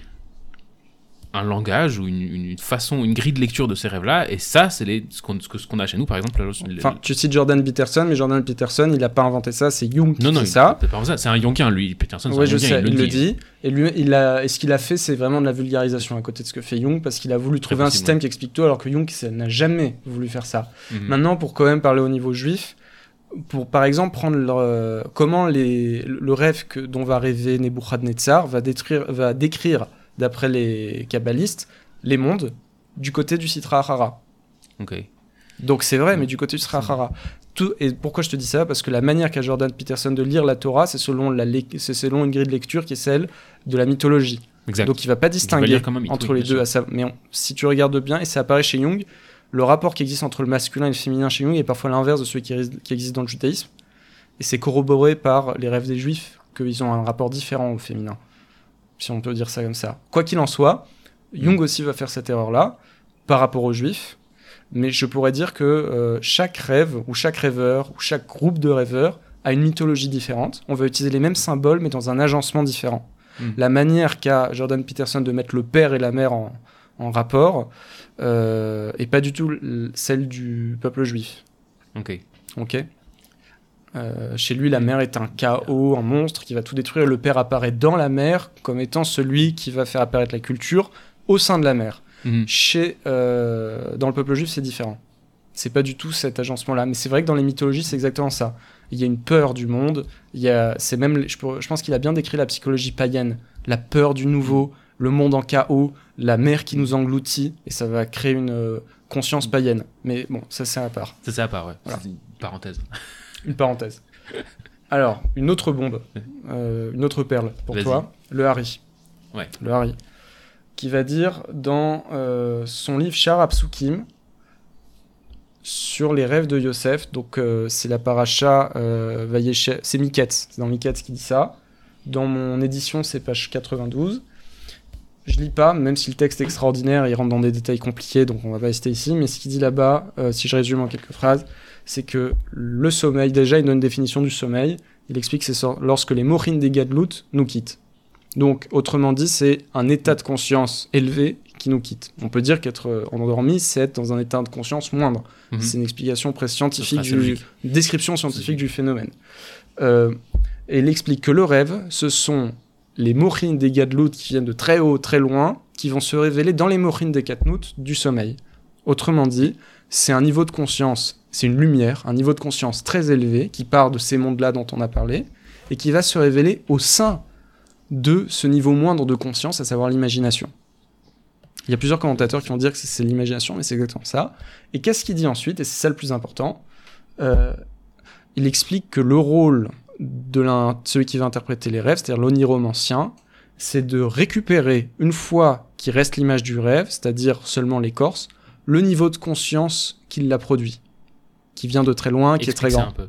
[SPEAKER 2] un langage ou une, une façon, une grille de lecture de ces rêves-là. Et ça, c'est ce qu'on ce qu'on a chez nous, par exemple. les-
[SPEAKER 3] Enfin, tu cites Jordan Peterson, mais Jordan Peterson, il n'a pas inventé ça, c'est Jung qui
[SPEAKER 2] non, non,
[SPEAKER 3] fait ça.
[SPEAKER 2] c'est un Yonkien, lui. Peterson, c'est
[SPEAKER 3] Ouais,
[SPEAKER 2] un
[SPEAKER 3] je sais,
[SPEAKER 2] il,
[SPEAKER 3] il
[SPEAKER 2] le dit.
[SPEAKER 3] dit. Et lui, il a, et ce qu'il a fait, c'est vraiment de la vulgarisation à côté de ce que fait Jung, parce qu'il a voulu trouver un système qui explique tout, alors que Jung n'a jamais voulu faire ça.
[SPEAKER 2] Mhm.
[SPEAKER 3] Maintenant, pour quand même parler au niveau juif, pour par exemple prendre le- comment les, le rêve que, dont va rêver Nebuchadnezzar va, détruire, va décrire, d'après les kabbalistes, les mondes du côté du Sitra Achara.
[SPEAKER 2] Ok.
[SPEAKER 3] Donc c'est vrai, mais du côté du Sitra Achara. Tout, et pourquoi je te dis ça? Parce que la manière qu'a Jordan Peterson de lire la Torah, c'est selon, la, c'est selon une grille de lecture qui est celle de la mythologie.
[SPEAKER 2] Exact.
[SPEAKER 3] Donc il va pas distinguer
[SPEAKER 2] mythe,
[SPEAKER 3] entre
[SPEAKER 2] oui,
[SPEAKER 3] les deux. À sa- Mais on- si tu regardes bien, et ça apparaît chez Jung, le rapport qui existe entre le masculin et le féminin chez Jung est parfois l'inverse de celui qui, qui existe dans le judaïsme. Et c'est corroboré par les rêves des juifs qu'ils ont un rapport différent au féminin. Si on peut dire ça comme ça. Quoi qu'il en soit, Jung aussi va faire cette erreur-là par rapport aux juifs. Mais je pourrais dire que euh, chaque rêve, ou chaque rêveur, ou chaque groupe de rêveurs a une mythologie différente. On va utiliser les mêmes symboles, mais dans un agencement différent.
[SPEAKER 2] Mm.
[SPEAKER 3] La manière qu'a Jordan Peterson de mettre le père et la mère en, en rapport euh, est pas du tout celle du peuple juif.
[SPEAKER 2] Ok.
[SPEAKER 3] Ok? Euh, chez lui, la mère est un chaos, un monstre qui va tout détruire. Le père apparaît dans la mer comme étant celui qui va faire apparaître la culture au sein de la mer.
[SPEAKER 2] Mhm.
[SPEAKER 3] Chez, euh, dans le peuple juif, c'est différent. C'est pas du tout cet agencement-là. Mais c'est vrai que dans les mythologies, c'est exactement ça. Il y a une peur du monde. Il y a, c'est même, je, pense qu'il a bien décrit la psychologie païenne. La peur du nouveau, le monde en chaos, la mer qui nous engloutit. Et ça va créer une euh, conscience païenne. Mais bon, ça c'est à part.
[SPEAKER 2] C'est ça à part, ouais.
[SPEAKER 3] Voilà.
[SPEAKER 2] C'est une parenthèse.
[SPEAKER 3] Une parenthèse. Alors, une autre bombe, euh, une autre perle pour toi, le Harry.
[SPEAKER 2] Ouais.
[SPEAKER 3] Le Harry. Qui va dire dans euh, son livre Shar Apsukim sur les rêves de Yosef. Donc, euh, c'est la paracha C'est Miketz. C'est dans Miketz qui dit ça. Dans mon édition, c'est page 92. Je lis pas, même si le texte est extraordinaire, il rentre dans des détails compliqués, donc on va pas rester ici. Mais ce qu'il dit là-bas, si je résume en quelques phrases, c'est que le sommeil, déjà, il donne une définition du sommeil. Il explique que c'est lorsque les mochines des gadlout nous quittent. Donc, autrement dit, c'est un état de conscience élevé qui nous quitte. On peut dire qu'être euh, endormi, c'est être dans un état de conscience moindre.
[SPEAKER 2] Mhm.
[SPEAKER 3] C'est une explication presque scientifique, du, une description scientifique du phénomène. Euh, et il explique que le rêve, ce sont les mochines des gadlout qui viennent de très haut, très loin, qui vont se révéler dans les mochines des katnout du sommeil. Autrement dit, c'est un niveau de conscience, c'est une lumière, un niveau de conscience très élevé qui part de ces mondes-là dont on a parlé et qui va se révéler au sein de ce niveau moindre de conscience, à savoir l'imagination. Il y a plusieurs commentateurs qui vont dire que c'est- l'imagination, mais c'est exactement ça. Et qu'est-ce qu'il dit ensuite? Et c'est ça le plus important. Euh, il explique que le rôle de celui qui va interpréter les rêves, c'est-à-dire l'oniromancien, c'est de récupérer, une fois qu'il reste l'image du rêve, c'est-à-dire seulement l'écorce, le niveau de conscience qui l'a produit, qui vient de très loin, qui est très grand.
[SPEAKER 2] un peu.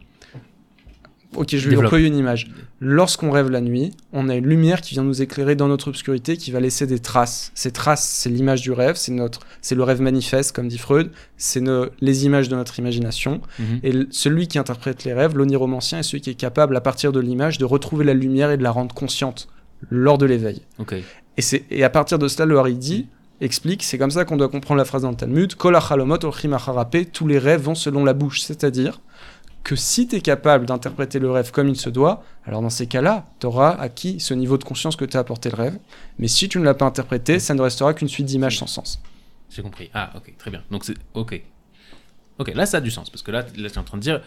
[SPEAKER 3] Ok, je vais employer une image. Lorsqu'on rêve la nuit, on a une lumière qui vient nous éclairer dans notre obscurité, qui va laisser des traces. Ces traces, c'est l'image du rêve, c'est notre, c'est le rêve manifeste, comme dit Freud, c'est les images de notre imagination.
[SPEAKER 2] Mhm.
[SPEAKER 3] Et celui qui interprète les rêves, l'oniromancien, est celui qui est capable, à partir de l'image, de retrouver la lumière et de la rendre consciente lors de l'éveil.
[SPEAKER 2] Ok.
[SPEAKER 3] Et, et à partir de cela, le Haridi explique, c'est comme ça qu'on doit comprendre la phrase dans le Talmud, tous les rêves vont selon la bouche. C'est-à-dire que si tu es capable d'interpréter le rêve comme il se doit, alors dans ces cas-là, tu auras acquis ce niveau de conscience que t'a apporté le rêve. Mais si tu ne l'as pas interprété, ça ne restera qu'une suite d'images sans sens.
[SPEAKER 2] J'ai compris. Ah, ok, très bien. Donc c'est ok. Ok, là ça a du sens parce que là, là tu es en train de dire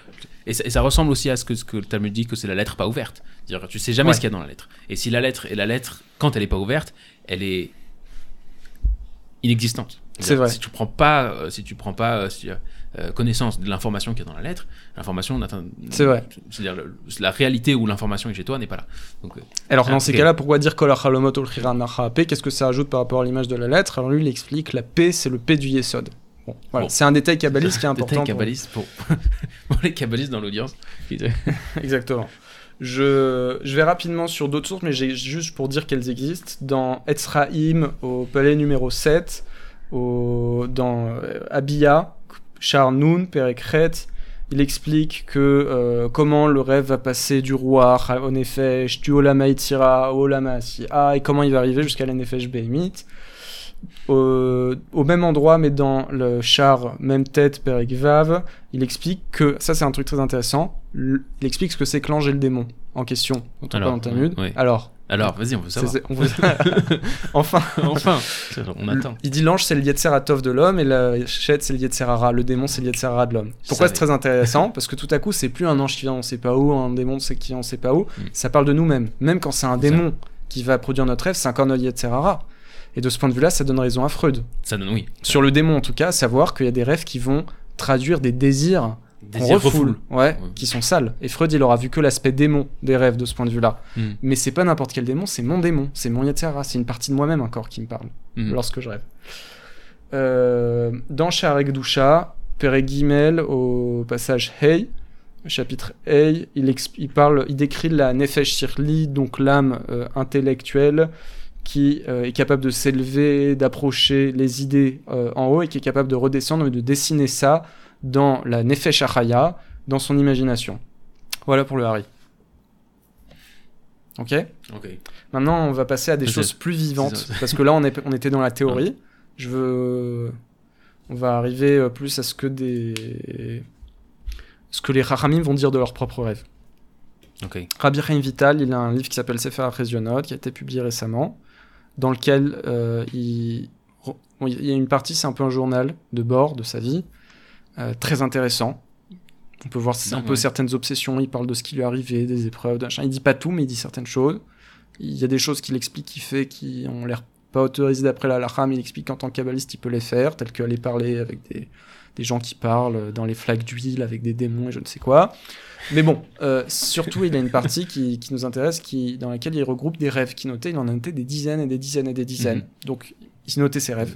[SPEAKER 2] et ça, et ça ressemble aussi à ce que, ce que le Talmud dit que c'est la lettre pas ouverte. Dire tu sais jamais
[SPEAKER 3] Ouais.
[SPEAKER 2] ce qu'il y a dans la lettre. Et si la lettre et la lettre quand elle est pas ouverte, elle est inexistante.
[SPEAKER 3] C'est vrai.
[SPEAKER 2] Si tu prends pas euh, si tu prends pas euh, si, euh, connaissance de l'information qu'il y a dans la lettre, l'information n'atteint
[SPEAKER 3] C'est vrai.
[SPEAKER 2] C'est-à-dire la réalité où l'information est chez toi n'est pas là. Donc
[SPEAKER 3] Alors dans ces cas-là, pourquoi dire Qu'est-ce que ça ajoute par rapport à l'image de la lettre? Alors lui, il explique la P, c'est le P du Yesod. Bon, voilà.
[SPEAKER 2] Bon.
[SPEAKER 3] C'est un détail kabbaliste qui est important.
[SPEAKER 2] détail kabbaliste pour, pour les kabbalistes dans l'audience.
[SPEAKER 3] Exactement. Je, vais rapidement sur d'autres sources, mais juste pour dire qu'elles existent. Dans Etzraïm, au palais numéro 7, au, dans euh, Abia, Char Nun, Perekret, il explique que euh, comment le rêve va passer du roi, effet, du Olama Itira Olama Asiya, et comment il va arriver jusqu'à l'Enefesh Behemit. au, au même endroit, mais dans le char, même tête, Perek Vav, il explique que, ça c'est un truc très intéressant, il explique ce que c'est que l'ange et le démon en question, dont on
[SPEAKER 2] Alors,
[SPEAKER 3] parle dans Talmud.
[SPEAKER 2] ouais.
[SPEAKER 3] Alors,
[SPEAKER 2] Alors, vas-y, on veut savoir.
[SPEAKER 3] c'est- on veut- enfin,
[SPEAKER 2] enfin, on attend.
[SPEAKER 3] il dit l'ange c'est le Yetzeratov de l'homme et la chet c'est le Yetzerara, le démon c'est le Yetzerara de l'homme. Pourquoi c'est très intéressant? Parce que tout à coup c'est plus un ange qui vient on sait pas où, un démon c'est qui on sait pas où,
[SPEAKER 2] Mm.
[SPEAKER 3] ça parle de nous-mêmes. Même quand c'est un démon qui va produire notre rêve, c'est encore notre Yetzerara. Et de ce point de vue-là, ça donne raison à Freud.
[SPEAKER 2] Ça donne, oui.
[SPEAKER 3] Sur le démon en tout cas, savoir qu'il y a des rêves qui vont traduire des désirs qu'on refoule, ouais,
[SPEAKER 2] Ouais.
[SPEAKER 3] qui sont sales. Et Freud, il aura vu que l'aspect démon des rêves de ce point de vue-là.
[SPEAKER 2] Mm.
[SPEAKER 3] Mais c'est pas n'importe quel démon, c'est mon démon, c'est mon Yetzerara, c'est une partie de moi-même encore qui me parle
[SPEAKER 2] Mm.
[SPEAKER 3] lorsque je rêve. Euh, dans Sharek Dusha, Pere Gimel, au passage Hey, chapitre Hey, il, parle, il décrit la Nefesh Sirli, donc l'âme euh, intellectuelle qui euh, est capable de s'élever, d'approcher les idées en haut et qui est capable de redescendre et de dessiner ça dans la Nefesh Achaya, dans son imagination. Voilà pour le Hari. Ok?
[SPEAKER 2] Ok.
[SPEAKER 3] Maintenant, on va passer à des choses plus vivantes, parce que là, on, est, on était dans la théorie. Je veux... On va arriver euh, plus à ce que des... Ce que les Rachamim vont dire de leurs propres rêves.
[SPEAKER 2] Ok.
[SPEAKER 3] Rabbi Chaim Vital, il a un livre qui s'appelle Sefer Achezionot, qui a été publié récemment, dans lequel euh, il... bon, il y a une partie, c'est un peu un journal de bord de sa vie, très intéressant. On peut voir
[SPEAKER 2] Non,
[SPEAKER 3] un peu certaines obsessions, il parle de ce qui lui est arrivé, des épreuves, d'un. Il dit pas tout, mais il dit certaines choses. Il y a des choses qu'il explique, qu'il fait, qui ont l'air pas autorisées d'après la Lacha, mais il explique qu'en tant que kabbaliste, il peut les faire, tel qu'aller parler avec des, des gens qui parlent dans les flaques d'huile, avec des démons et je ne sais quoi. Mais bon, euh, surtout, il a une partie qui, qui nous intéresse, qui, dans laquelle il regroupe des rêves qu'il notait. Il en a noté des dizaines et des dizaines et des dizaines.
[SPEAKER 2] Mhm.
[SPEAKER 3] Donc, il notait ses rêves.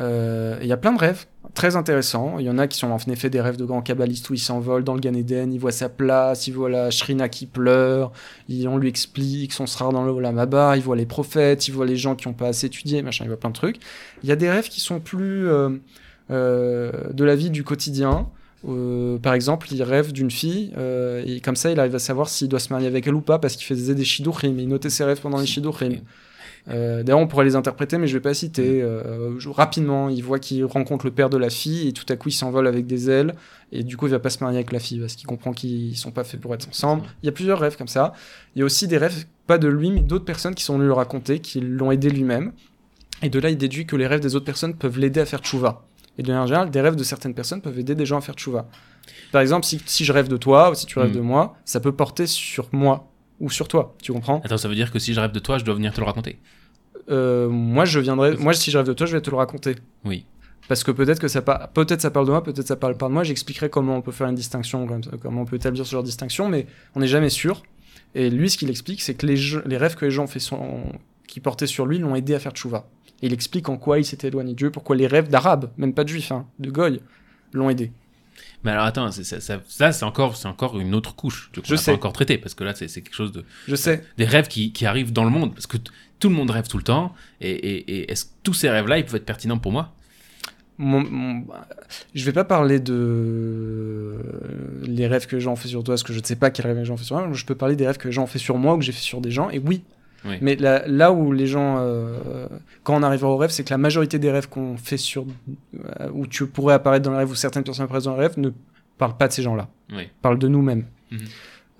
[SPEAKER 3] Euh, Il y a plein de rêves très intéressants. Il y en a qui sont en effet des rêves de grands kabbalistes où il s'envole dans le Gan Eden, il voit sa place, il voit la Shrina qui pleure, il- on lui explique son sera dans le Olamaba, il voit les prophètes, il voit les gens qui n'ont pas assez étudié, machin, il voit plein de trucs. Il y a des rêves qui sont plus euh, euh, de la vie du quotidien. Euh, par exemple, il rêve d'une fille euh, et comme ça, il arrive à savoir s'il doit se marier avec elle ou pas parce qu'il faisait des shiduchim. Il notait ses rêves pendant les shiduchim. Euh, D'ailleurs, on pourrait les interpréter, mais je vais pas citer. Euh, je- rapidement, il voit qu'il rencontre le père de la fille et tout à coup, il s'envole avec des ailes et du coup, il va pas se marier avec la fille parce qu'il comprend qu'ils sont pas faits pour être ensemble. Il y a plusieurs rêves comme ça. Il y a aussi des rêves, pas de lui, mais d'autres personnes qui sont venues le raconter, qui l'ont aidé lui-même. Et de là, il déduit que les rêves des autres personnes peuvent l'aider à faire tchouva. Et de manière générale, des rêves de certaines personnes peuvent aider des gens à faire tchouva. Par exemple, si, si je rêve de toi ou si tu rêves
[SPEAKER 2] Mm.
[SPEAKER 3] de moi, ça peut porter sur moi ou sur toi. Tu comprends?
[SPEAKER 2] Attends, ça veut dire que si je rêve de toi, je dois venir te le raconter?
[SPEAKER 3] Euh, Moi, je viendrai. Moi, si je rêve de toi, je vais te le raconter.
[SPEAKER 2] Oui.
[SPEAKER 3] Parce que peut-être que ça par- peut-être ça parle de moi, peut-être ça parle pas de moi. J'expliquerai comment on peut faire une distinction, comment on peut établir ce genre de distinction, mais on n'est jamais sûr. Et lui, ce qu'il explique, c'est que les, jeux- les rêves que les gens fait qui portaient sur lui l'ont aidé à faire tchouva. Et il explique en quoi il s'était éloigné de Dieu, pourquoi les rêves d'arabes, même pas de juifs, hein, de goy, l'ont aidé.
[SPEAKER 2] Mais alors attends, c'est- ça, ça, ça, c'est encore, c'est encore une autre couche
[SPEAKER 3] Je sais.
[SPEAKER 2] pas encore traité parce que là c'est quelque chose de
[SPEAKER 3] Je sais.
[SPEAKER 2] des rêves qui, qui arrivent dans le monde parce que tout le monde rêve tout le temps et, et, et est-ce que tous ces rêves-là ils peuvent être pertinents pour moi?
[SPEAKER 3] Mon- mon- je vais pas parler de les rêves que les gens ont fait sur toi, parce que je ne sais pas quels rêves les gens ont fait sur moi. Je peux parler des rêves que les gens ont fait sur moi ou que j'ai fait sur des gens. Et oui.
[SPEAKER 2] Oui.
[SPEAKER 3] Mais là, là où les gens, euh, quand on arrive au rêve, c'est que la majorité des rêves qu'on fait sur, euh, où tu pourrais apparaître dans le rêve ou certaines personnes apparaissent dans le rêve, ne parlent pas de ces gens-là.
[SPEAKER 2] Oui.
[SPEAKER 3] Parlent de nous-mêmes.
[SPEAKER 2] Mhm.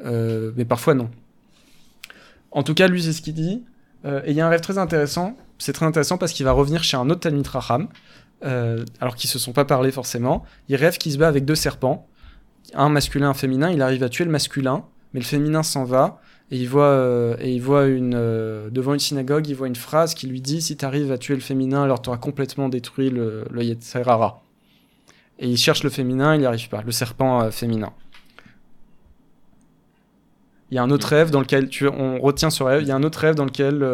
[SPEAKER 3] Euh, mais parfois non. En tout cas, lui, c'est ce qu'il dit. Et il y a un rêve très intéressant. C'est très intéressant parce qu'il va revenir chez un autre Talmid Raham, alors qu'ils se sont pas parlé forcément. Il rêve qu'il se bat avec deux serpents, un masculin, un féminin. Il arrive à tuer le masculin, mais le féminin s'en va. Et il voit, euh, et il voit une, euh, devant une synagogue, il voit une phrase qui lui dit Si tu arrives à tuer le féminin, alors tu auras complètement détruit le, le Yetzirah. Et il cherche le féminin, il n'y arrive pas, le serpent euh, féminin. Il y a un autre rêve dans lequel tu, on retient ce rêve. Il y a un autre rêve dans lequel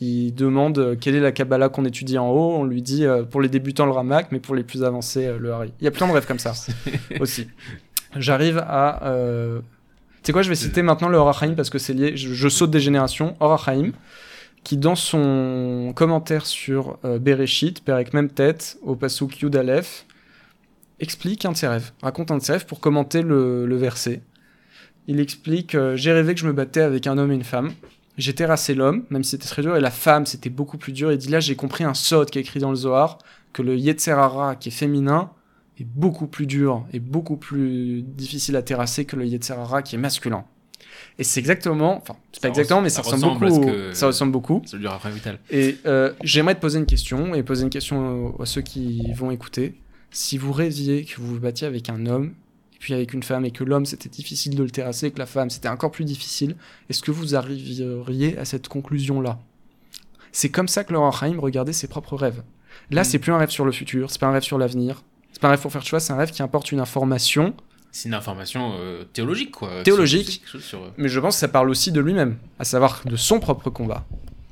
[SPEAKER 3] il demande quelle est la Kabbalah qu'on étudie en haut? On lui dit pour les débutants le Ramak, mais pour les plus avancés le Hari. Il y a plein de rêves comme ça aussi. J'arrive à. Euh... Sais quoi, je vais citer maintenant le Horachaim parce que c'est lié. Je, saute des générations. Horachaim, qui dans son commentaire sur euh, Bereshit, Perek même tête, au Pasuk Yud explique un de ses rêves, raconte un de ses rêves pour commenter le, le verset. Il explique euh, J'ai rêvé que je me battais avec un homme et une femme. j'ai terrassé l'homme, même si c'était très dur, et la femme, c'était beaucoup plus dur. Il dit là, j'ai compris un sot qui est écrit dans le Zohar, que le Yetzerara, qui est féminin, est beaucoup plus dur et beaucoup plus difficile à terrasser que le Yetzerara, qui est masculin. Et c'est exactement, enfin, c'est pas exactement, mais ça,
[SPEAKER 2] ça
[SPEAKER 3] ressemble beaucoup.
[SPEAKER 2] que-
[SPEAKER 3] Ça ressemble beaucoup.
[SPEAKER 2] Ça après Vital.
[SPEAKER 3] Et euh, j'aimerais te poser une question, et poser une question à ceux qui vont écouter. Si vous rêviez que vous vous battiez avec un homme, et puis avec une femme, et que l'homme c'était difficile de le terrasser, et que la femme c'était encore plus difficile, est-ce que vous arriveriez à cette conclusion-là? C'est comme ça que Laurent Haim regardait ses propres rêves. Là,
[SPEAKER 2] Mm.
[SPEAKER 3] c'est plus un rêve sur le futur, c'est pas un rêve sur l'avenir, un rêve pour faire choix, c'est un rêve qui importe une information,
[SPEAKER 2] C'est une information euh, théologique, quoi.
[SPEAKER 3] Théologique.
[SPEAKER 2] Sur, euh,
[SPEAKER 3] mais je pense que ça parle aussi de lui-même, à savoir de son propre combat.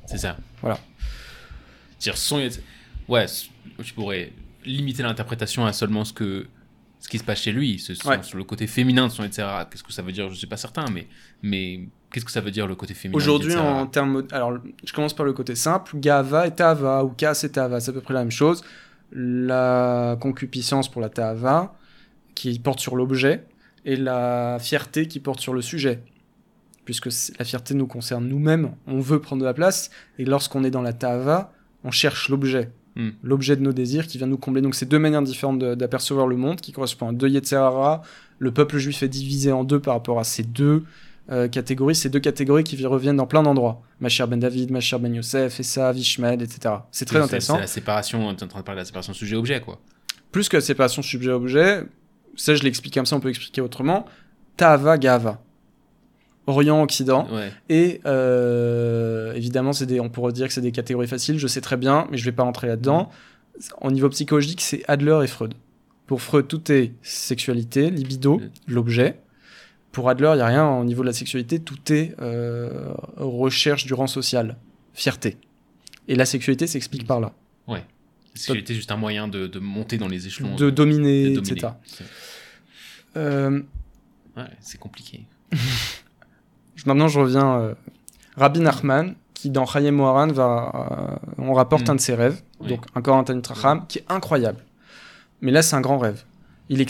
[SPEAKER 2] C'est ça.
[SPEAKER 3] Voilà.
[SPEAKER 2] Dire son. Ouais, tu pourrais limiter l'interprétation à seulement ce que ce qui se passe chez lui, ce, son-
[SPEAKER 3] Ouais.
[SPEAKER 2] sur le côté féminin de son etc. Qu'est-ce que ça veut dire? Je suis pas certain, mais mais qu'est-ce que ça veut dire le côté féminin
[SPEAKER 3] Aujourd'hui, en termes. Alors, je commence par le côté simple. Gava et Tava, ou Kas et Tava, c'est à peu près la même chose. La concupiscence pour la Tava, qui porte sur l'objet, et la fierté qui porte sur le sujet. Puisque la fierté nous concerne nous-mêmes, on veut prendre de la place, et lorsqu'on est dans la Tava, on cherche l'objet.
[SPEAKER 2] Hmm.
[SPEAKER 3] L'objet de nos désirs qui vient nous combler. Donc, c'est deux manières différentes d'apercevoir le monde, qui correspondent à deux Yetzirah. Le peuple juif est divisé en deux par rapport à ces deux euh, catégories, ces deux catégories qui reviennent dans plein d'endroits. Machir ben David, Machir ben Yosef, Essa, Vishmed, etc. C'est très intéressant.
[SPEAKER 2] C'est la séparation, on est en train de parler de la séparation sujet-objet, quoi.
[SPEAKER 3] Plus que la séparation sujet-objet, ça je l'explique comme ça, on peut expliquer autrement. Tava, Gava. Orient-Occident.
[SPEAKER 2] Ouais.
[SPEAKER 3] Et euh, évidemment, c'est des, on pourrait dire que c'est des catégories faciles, je sais très bien, mais je vais pas rentrer là-dedans. Au niveau psychologique, c'est Adler et Freud. Pour Freud, tout est sexualité, libido, l'objet. Pour Adler, il n'y a rien au niveau de la sexualité, tout est euh, recherche du rang social, fierté. Et la sexualité s'explique par là.
[SPEAKER 2] La sexualité est juste un moyen de, de monter dans les échelons.
[SPEAKER 3] De dominer,
[SPEAKER 2] de dominer.
[SPEAKER 3] etc.
[SPEAKER 2] C'est-
[SPEAKER 3] Euh,
[SPEAKER 2] Ouais, c'est compliqué.
[SPEAKER 3] Maintenant, je reviens. Euh, Rabbi Nachman, qui dans Chayem Moharan, va, euh, on rapporte
[SPEAKER 2] Mm.
[SPEAKER 3] un de ses rêves,
[SPEAKER 2] Oui.
[SPEAKER 3] donc un Koran Tanit Racham, qui est incroyable. Mais là, c'est un grand rêve. Il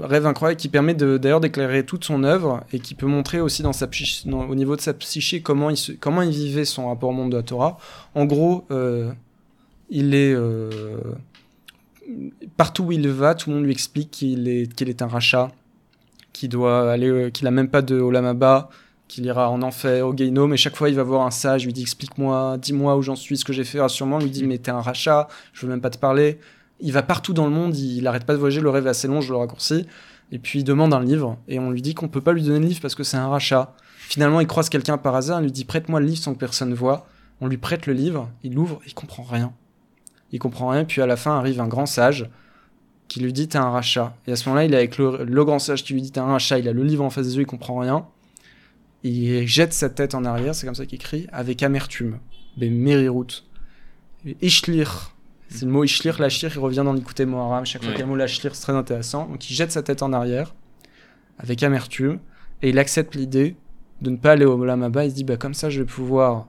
[SPEAKER 3] rêve incroyable qui permet d'ailleurs d'éclairer toute son œuvre et qui peut montrer aussi dans sa au niveau de sa psyché comment il, comment il vivait son rapport au monde de la Torah. En gros, euh, il est euh, partout où il va, tout le monde lui explique qu'il est, est un rachat, qu'il doit aller, euh, qu'il a même pas de Olam Haba, qu'il ira en enfer, au Geinom, et chaque fois il va voir un sage, lui dit explique-moi, dis-moi où j'en suis, ce que j'ai fait, rassure-moi, lui dit mais t'es un rachat, je veux même pas te parler. Il va partout dans le monde, il, il arrête pas de voyager, le rêve est assez long, je le raccourcis, et puis il demande un livre, et on lui dit qu'on peut pas lui donner le livre parce que c'est un rachat. Finalement, il croise quelqu'un par hasard, il lui dit prête-moi le livre sans que personne voit. On lui prête le livre, il l'ouvre, il comprend rien. Il comprend rien, puis à la fin arrive un grand sage qui lui dit t'es un rachat. Et à ce moment-là, il est avec le, grand sage qui lui dit t'es un rachat, il a le livre en face des yeux, il comprend rien. Il jette sa tête en arrière, c'est comme ça qu'il crie, avec amertume. Ben Merirut. Ishlir. C'est le mot Ishlir, l'Ashlir, il revient dans l'écouter Moharam. Chaque fois qu'il y a le mot l'Ashlir, c'est très intéressant. Donc il jette sa tête en arrière, avec amertume, et il accepte l'idée de ne pas aller au Olam. Il se dit, bah, comme ça, je vais pouvoir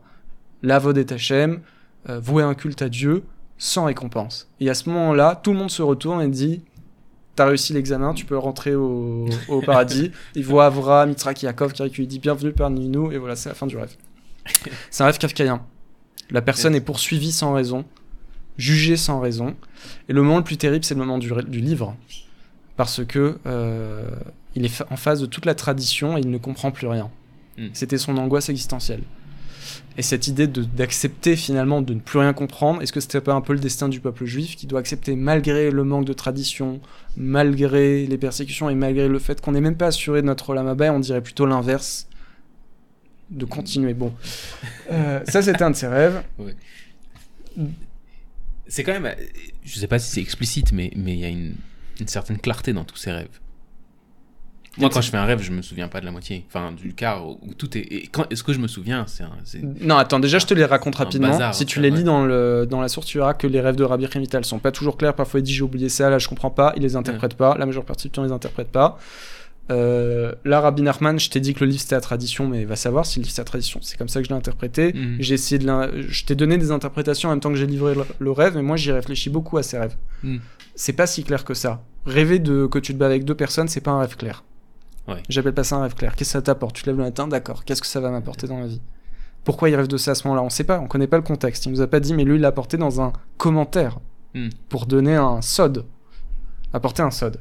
[SPEAKER 3] l'avod et Hachem, euh, vouer un culte à Dieu, sans récompense. Et à ce moment-là, tout le monde se retourne et dit, t'as réussi l'examen, tu peux rentrer au, au paradis. Il voit Avra, Mitzrak, Yaakov qui lui dit bienvenue parmi nous, et voilà, c'est la fin du rêve. C'est un rêve kafkaïen. La personne est poursuivie sans raison, jugée sans raison. Et le moment le plus terrible, c'est le moment du, du livre. Parce que euh, il est en face de toute la tradition et il ne comprend plus rien.
[SPEAKER 2] Mm.
[SPEAKER 3] C'était son angoisse existentielle. Et cette idée d'accepter finalement de ne plus rien comprendre, est-ce que c'était pas un peu le destin du peuple juif qui doit accepter malgré le manque de tradition, malgré les persécutions et malgré le fait qu'on n'est même pas assuré de notre Olam Haba, on dirait plutôt l'inverse, de continuer. Bon, Euh, ça c'était un de ses rêves.
[SPEAKER 2] C'est quand même. Je sais pas si c'est explicite, mais mais il y a une, une certaine clarté dans tous ces rêves. Moi, quand je fais un rêve, je me souviens pas de la moitié. Enfin, du quart où tout est. Et quand est-ce que je me souviens C'est un-
[SPEAKER 3] Non, attends, déjà je te les raconte rapidement.
[SPEAKER 2] bazar,
[SPEAKER 3] si tu les
[SPEAKER 2] ouais.
[SPEAKER 3] lis dans, le, dans la source, tu verras que les rêves de Rabbi Chemital sont pas toujours clairs. Parfois il dit j'ai oublié ça, là je comprends pas, il les interprète pas. La majeure partie du temps, il les interprète pas. Euh, là, Rabbi Nachman, je t'ai dit que le livre c'était la tradition, mais va savoir si le livre c'est la tradition. C'est comme ça que je l'ai interprété.
[SPEAKER 2] Mhm.
[SPEAKER 3] J'ai essayé de je t'ai donné des interprétations en même temps que j'ai livré le, rêve, mais moi j'y réfléchis beaucoup à ces rêves.
[SPEAKER 2] Mhm.
[SPEAKER 3] C'est pas si clair que ça. Rêver de que tu te bats avec deux personnes, c'est pas un rêve clair.
[SPEAKER 2] Ouais.
[SPEAKER 3] J'appelle pas ça un rêve clair. Qu'est-ce que ça t'apporte? Tu te lèves le matin, d'accord. Qu'est-ce que ça va m'apporter dans la vie? Pourquoi il rêve de ça à ce moment-là? On sait pas, on connaît pas le contexte. Il nous a pas dit, mais lui, il l'a apporté dans un commentaire
[SPEAKER 2] Hmm.
[SPEAKER 3] pour donner un sod. Apporter un sod,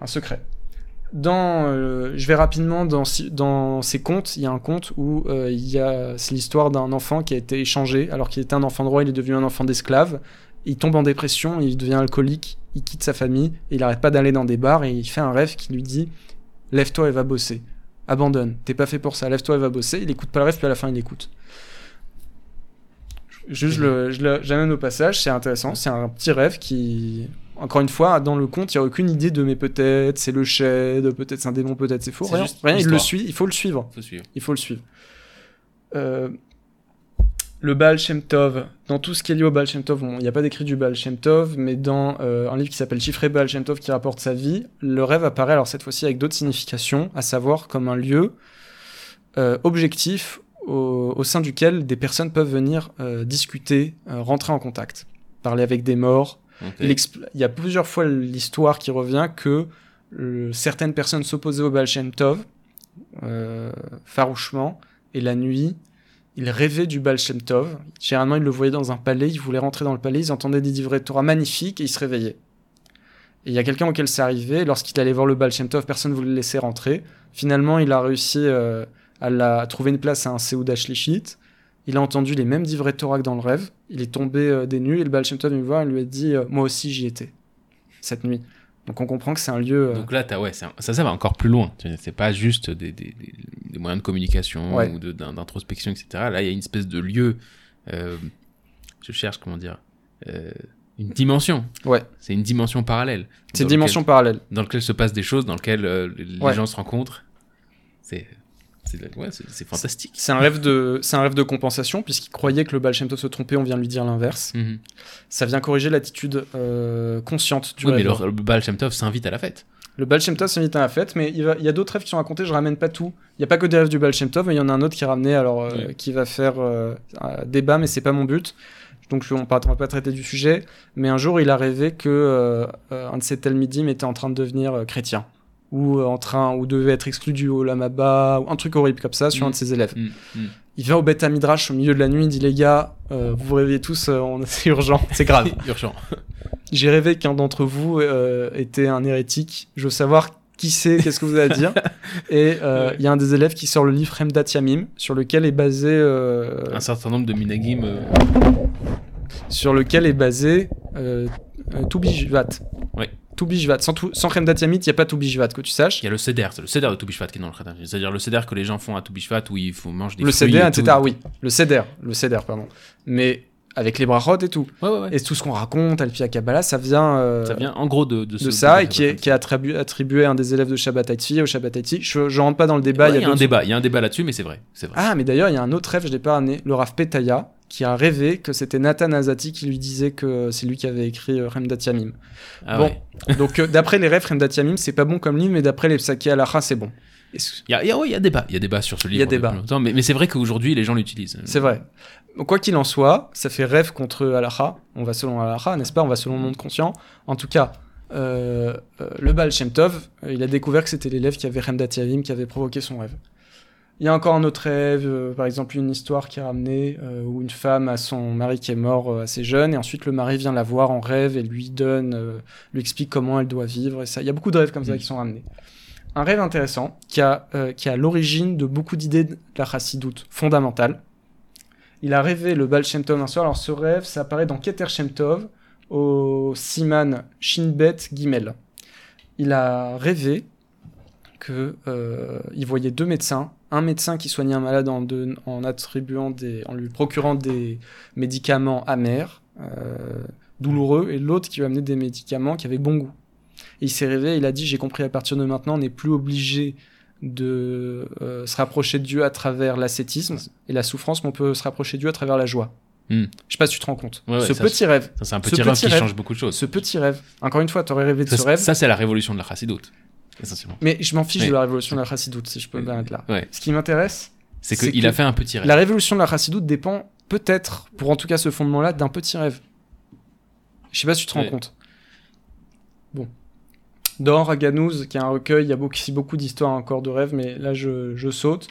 [SPEAKER 3] un secret. Euh, je vais rapidement dans, ces contes. Il y a un conte où euh, il c'est l'histoire d'un enfant qui a été échangé alors qu'il était un enfant de roi, il est devenu un enfant d'esclave. Il tombe en dépression, il devient alcoolique, il quitte sa famille, et il arrête pas d'aller dans des bars et il fait un rêve qui lui dit lève-toi et va bosser. Abandonne, t'es pas fait pour ça, lève-toi et va bosser. Il écoute pas le rêve, puis à la fin il écoute. Juste, le- j'amène au passage, c'est intéressant. C'est un petit rêve qui, encore une fois, dans le conte, il n'y a aucune idée de mais peut-être c'est le shed, peut-être c'est un démon, peut-être c'est faux. Rien, il le suit, il faut le suivre.
[SPEAKER 2] Faut suivre.
[SPEAKER 3] Il faut le suivre. Euh, le Baal Shem Tov, dans tout ce qui est lié au Baal Shem Tov, bon, il n'y a pas d'écrit du Baal Shem Tov, mais dans euh, un livre qui s'appelle Chiffré Baal Shem Tov qui rapporte sa vie, le rêve apparaît alors cette fois-ci avec d'autres significations, à savoir comme un lieu euh, objectif au, au sein duquel des personnes peuvent venir discuter, rentrer en contact, parler avec des morts, Il, y a plusieurs fois l'histoire qui revient que euh, certaines personnes s'opposaient au Baal Shem Tov euh, farouchement et la nuit ils rêvaient du Baal Shem Tov. Généralement ils le voyaient dans un palais, ils voulaient rentrer dans le palais, ils entendaient des livrets de Torah magnifiques et ils se réveillaient. Et il y a quelqu'un auquel c'est arrivé, lorsqu'il allait voir le Baal Shem Tov, personne ne voulait le laisser rentrer. Finalement il a réussi euh, à, la- trouver une place à un Seouda Shlichit. Il a entendu les mêmes de Torah que dans le rêve. Il est tombé euh, des nues et le Baal Shem Tov vient voir et lui a dit euh, Moi aussi j'y étais, cette nuit. Donc on comprend que c'est un lieu. euh,
[SPEAKER 2] Donc là, ouais, un- ça, ça va encore plus loin. C'est pas juste des, des- des- des moyens de communication
[SPEAKER 3] Ouais.
[SPEAKER 2] ou d'introspection, etc. Là, il y a une espèce de lieu. je cherche, comment dire. une dimension.
[SPEAKER 3] Ouais.
[SPEAKER 2] C'est une dimension parallèle.
[SPEAKER 3] c'est
[SPEAKER 2] dans
[SPEAKER 3] dimension parallèle.
[SPEAKER 2] dans lequel se passent des choses, dans lequel euh, les
[SPEAKER 3] Ouais.
[SPEAKER 2] gens se rencontrent. C'est. C'est ouais, fantastique.
[SPEAKER 3] C'est un rêve de, un rêve de compensation puisqu'il croyait que le Baal Shem Tov se trompait. On vient lui dire l'inverse.
[SPEAKER 2] Mhm.
[SPEAKER 3] Ça vient corriger l'attitude euh, consciente du
[SPEAKER 2] Oui, mais le, le Baal Shem Tov s'invite à la fête.
[SPEAKER 3] Le Baal Shem Tov s'invite à la fête, mais il, va- il y a d'autres rêves qui sont racontés, je ramène pas tout. Il n'y a pas que des rêves du Baal Shem Tov, mais il y en a un autre qui est ramené, alors euh,
[SPEAKER 2] Oui.
[SPEAKER 3] qui va faire euh, un débat, mais c'est pas mon but. Donc on ne va pas traiter du sujet. Mais un jour, il a rêvé que euh, un de ses Talmidim était en train de devenir chrétien. Ou euh, en train, ou devait être exclu du Olam Abba, ou un truc horrible comme ça sur
[SPEAKER 2] Mm.
[SPEAKER 3] un de ses élèves.
[SPEAKER 2] Mhm. Mhm.
[SPEAKER 3] Il va au Beth Midrash au milieu de la nuit, il dit les gars, euh, vous vous réveillez tous, euh, c'est urgent, c'est grave.
[SPEAKER 2] Urgent.
[SPEAKER 3] J'ai rêvé qu'un d'entre vous euh, était un hérétique. Je veux savoir qui c'est, qu'est-ce que vous avez à dire. Et il y a un des élèves qui sort le livre Hemdat Yamim, sur lequel est basé,
[SPEAKER 2] Un certain nombre de minagim.
[SPEAKER 3] sur lequel est basé euh, euh, Toubishvat. Sans, tout, sans il n'y a pas Toubishvat, que tu saches.
[SPEAKER 2] Il y a le ceder, c'est le ceder de Toubishvat qui est dans le Khatan. C'est-à-dire le ceder que les gens font à Toubishvat où il faut manger des
[SPEAKER 3] Le
[SPEAKER 2] fruits.
[SPEAKER 3] Seder,
[SPEAKER 2] et
[SPEAKER 3] etc.
[SPEAKER 2] tout.
[SPEAKER 3] Oui, le Seder, le Seder, pardon. Mais avec les brachot et tout.
[SPEAKER 2] Ouais, ouais, ouais.
[SPEAKER 3] Et tout ce qu'on raconte, Alpia Kabbalah, ça vient, euh,
[SPEAKER 2] Ça vient en gros de, de, ce-
[SPEAKER 3] de ça, et qui est, qui est attribué, attribué à un des élèves de Shabbat Haïti, au Shabbat Haïti. Je, je rentre pas dans le débat.
[SPEAKER 2] Il y a un débat, il y a un débat là-dessus, mais c'est vrai, c'est vrai.
[SPEAKER 3] Ah, mais d'ailleurs, il y a un autre rêve, je l'ai pas ramené, le Rav Petaya, qui a rêvé que c'était Nathan Azati qui lui disait que c'est lui qui avait écrit euh, Remdat Yamim.
[SPEAKER 2] Ah
[SPEAKER 3] bon.
[SPEAKER 2] ouais.
[SPEAKER 3] Donc, euh, d'après les rêves, Remdat Yamim, c'est pas bon comme livre, mais d'après les Psaki Alacha, c'est bon.
[SPEAKER 2] Il y a, il y a- ouais, il y a débat, il y a débat sur ce livre.
[SPEAKER 3] y a débat.
[SPEAKER 2] longtemps, mais, mais c'est vrai qu'aujourd'hui les gens l'utilisent.
[SPEAKER 3] C'est vrai. Quoi qu'il en soit, ça fait rêve contre Alacha. On va selon Alacha, n'est-ce pas? On va selon le monde conscient. En tout cas, euh, euh, le Baal Shem Tov, il a découvert que c'était l'élève qui avait Remdat Yamim qui avait provoqué son rêve. Il y a encore un autre rêve, euh, par exemple une histoire qui est ramenée euh, où une femme a son mari qui est mort euh, assez jeune et ensuite le mari vient la voir en rêve et lui donne, lui explique comment elle doit vivre et ça. Il y a beaucoup de rêves comme ça
[SPEAKER 2] Mm.
[SPEAKER 3] qui sont ramenés. Un rêve intéressant qui a, qui a l'origine de beaucoup d'idées de la chassidoute fondamentale. Il a rêvé le Baal Shem Tov un soir. Alors ce rêve, ça apparaît dans Keter Shem Tov au Siman Shinbet Gimel. Il a rêvé que il voyait deux médecins, un médecin qui soignait un malade en, en attribuant des, en lui procurant des médicaments amers, euh, douloureux, et l'autre qui lui amenait des médicaments qui avaient bon goût. Et il s'est rêvé, il a dit j'ai compris à partir de maintenant, on n'est plus obligé de euh, se rapprocher de Dieu à travers l'ascétisme et la souffrance, mais on peut se rapprocher de Dieu à travers la joie.
[SPEAKER 2] Hmm.
[SPEAKER 3] Je sais pas si tu te rends compte.
[SPEAKER 2] Ouais, ouais,
[SPEAKER 3] ce
[SPEAKER 2] ça,
[SPEAKER 3] petit rêve,
[SPEAKER 2] Ça, c'est un
[SPEAKER 3] Ce
[SPEAKER 2] petit rêve qui
[SPEAKER 3] rêve-
[SPEAKER 2] change beaucoup de choses.
[SPEAKER 3] ce petit rêve. Encore une fois, tu aurais rêvé de
[SPEAKER 2] Ça,
[SPEAKER 3] ce rêve,
[SPEAKER 2] ça, c'est la révolution de la chassidoute, essentiellement.
[SPEAKER 3] mais je m'en fiche
[SPEAKER 2] Oui.
[SPEAKER 3] de la révolution de la chassidoute, si je peux me permettre là.
[SPEAKER 2] Ouais.
[SPEAKER 3] Ce qui m'intéresse,
[SPEAKER 2] C'est qu'il a fait un petit rêve.
[SPEAKER 3] la révolution de la chassidoute dépend peut-être, pour en tout cas ce fondement-là, d'un petit rêve. Je sais pas si tu te rends
[SPEAKER 2] Ouais.
[SPEAKER 3] compte. Bon. Dans Raganouz, qui est un recueil, il y a beaucoup, ici beaucoup d'histoires encore de rêves, mais là je, je saute.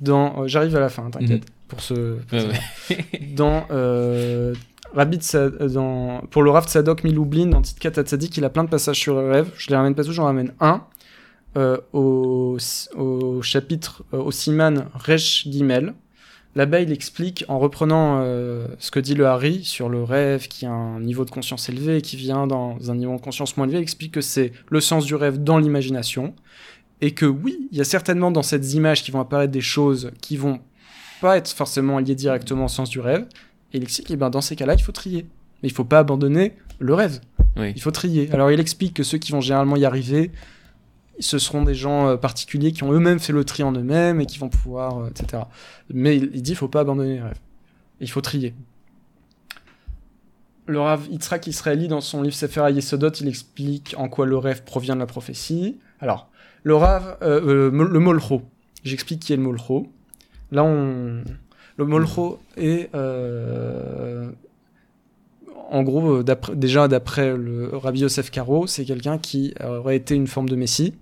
[SPEAKER 3] Dans, euh, j'arrive à la fin, t'inquiète. pour ce.
[SPEAKER 2] Ouais, ouais.
[SPEAKER 3] Dans, euh, Rabbi Tsa- euh, dans, pour le Rav Tzadok Miloublin, dans Titkat Tzadik, il a plein de passages sur le rêve. Je les ramène pas tous, j'en ramène un. Euh, au, au chapitre, euh, au Siman Resh Gimel. Là-bas, il explique, en reprenant euh, ce que dit le Hari sur le rêve, qui a un niveau de conscience élevé, qui vient dans un niveau de conscience moins élevé, il explique que c'est le sens du rêve dans l'imagination. Et que oui, il y a certainement dans ces images qui vont apparaître des choses qui vont pas être forcément liées directement au sens du rêve. Et il explique, eh ben, dans ces cas-là, il faut trier. Mais il faut pas abandonner le rêve.
[SPEAKER 2] Oui.
[SPEAKER 3] Il faut trier. Alors il explique que ceux qui vont généralement y arriver, ce seront des gens euh, particuliers qui ont eux-mêmes fait le tri en eux-mêmes et qui vont pouvoir, euh, etc. Mais il, il dit, faut pas abandonner les rêves. Il faut trier. Le Rav Yitzhak Israeli, dans son livre Sefer Yesodot, il explique en quoi le rêve provient de la prophétie. Alors, le Rav, euh, le Molcho. J'explique qui est le Molcho. Là, on... Le Molcho est... en gros, déjà d'après le Rabbi Yosef Karo, c'est quelqu'un qui aurait été une forme de messie,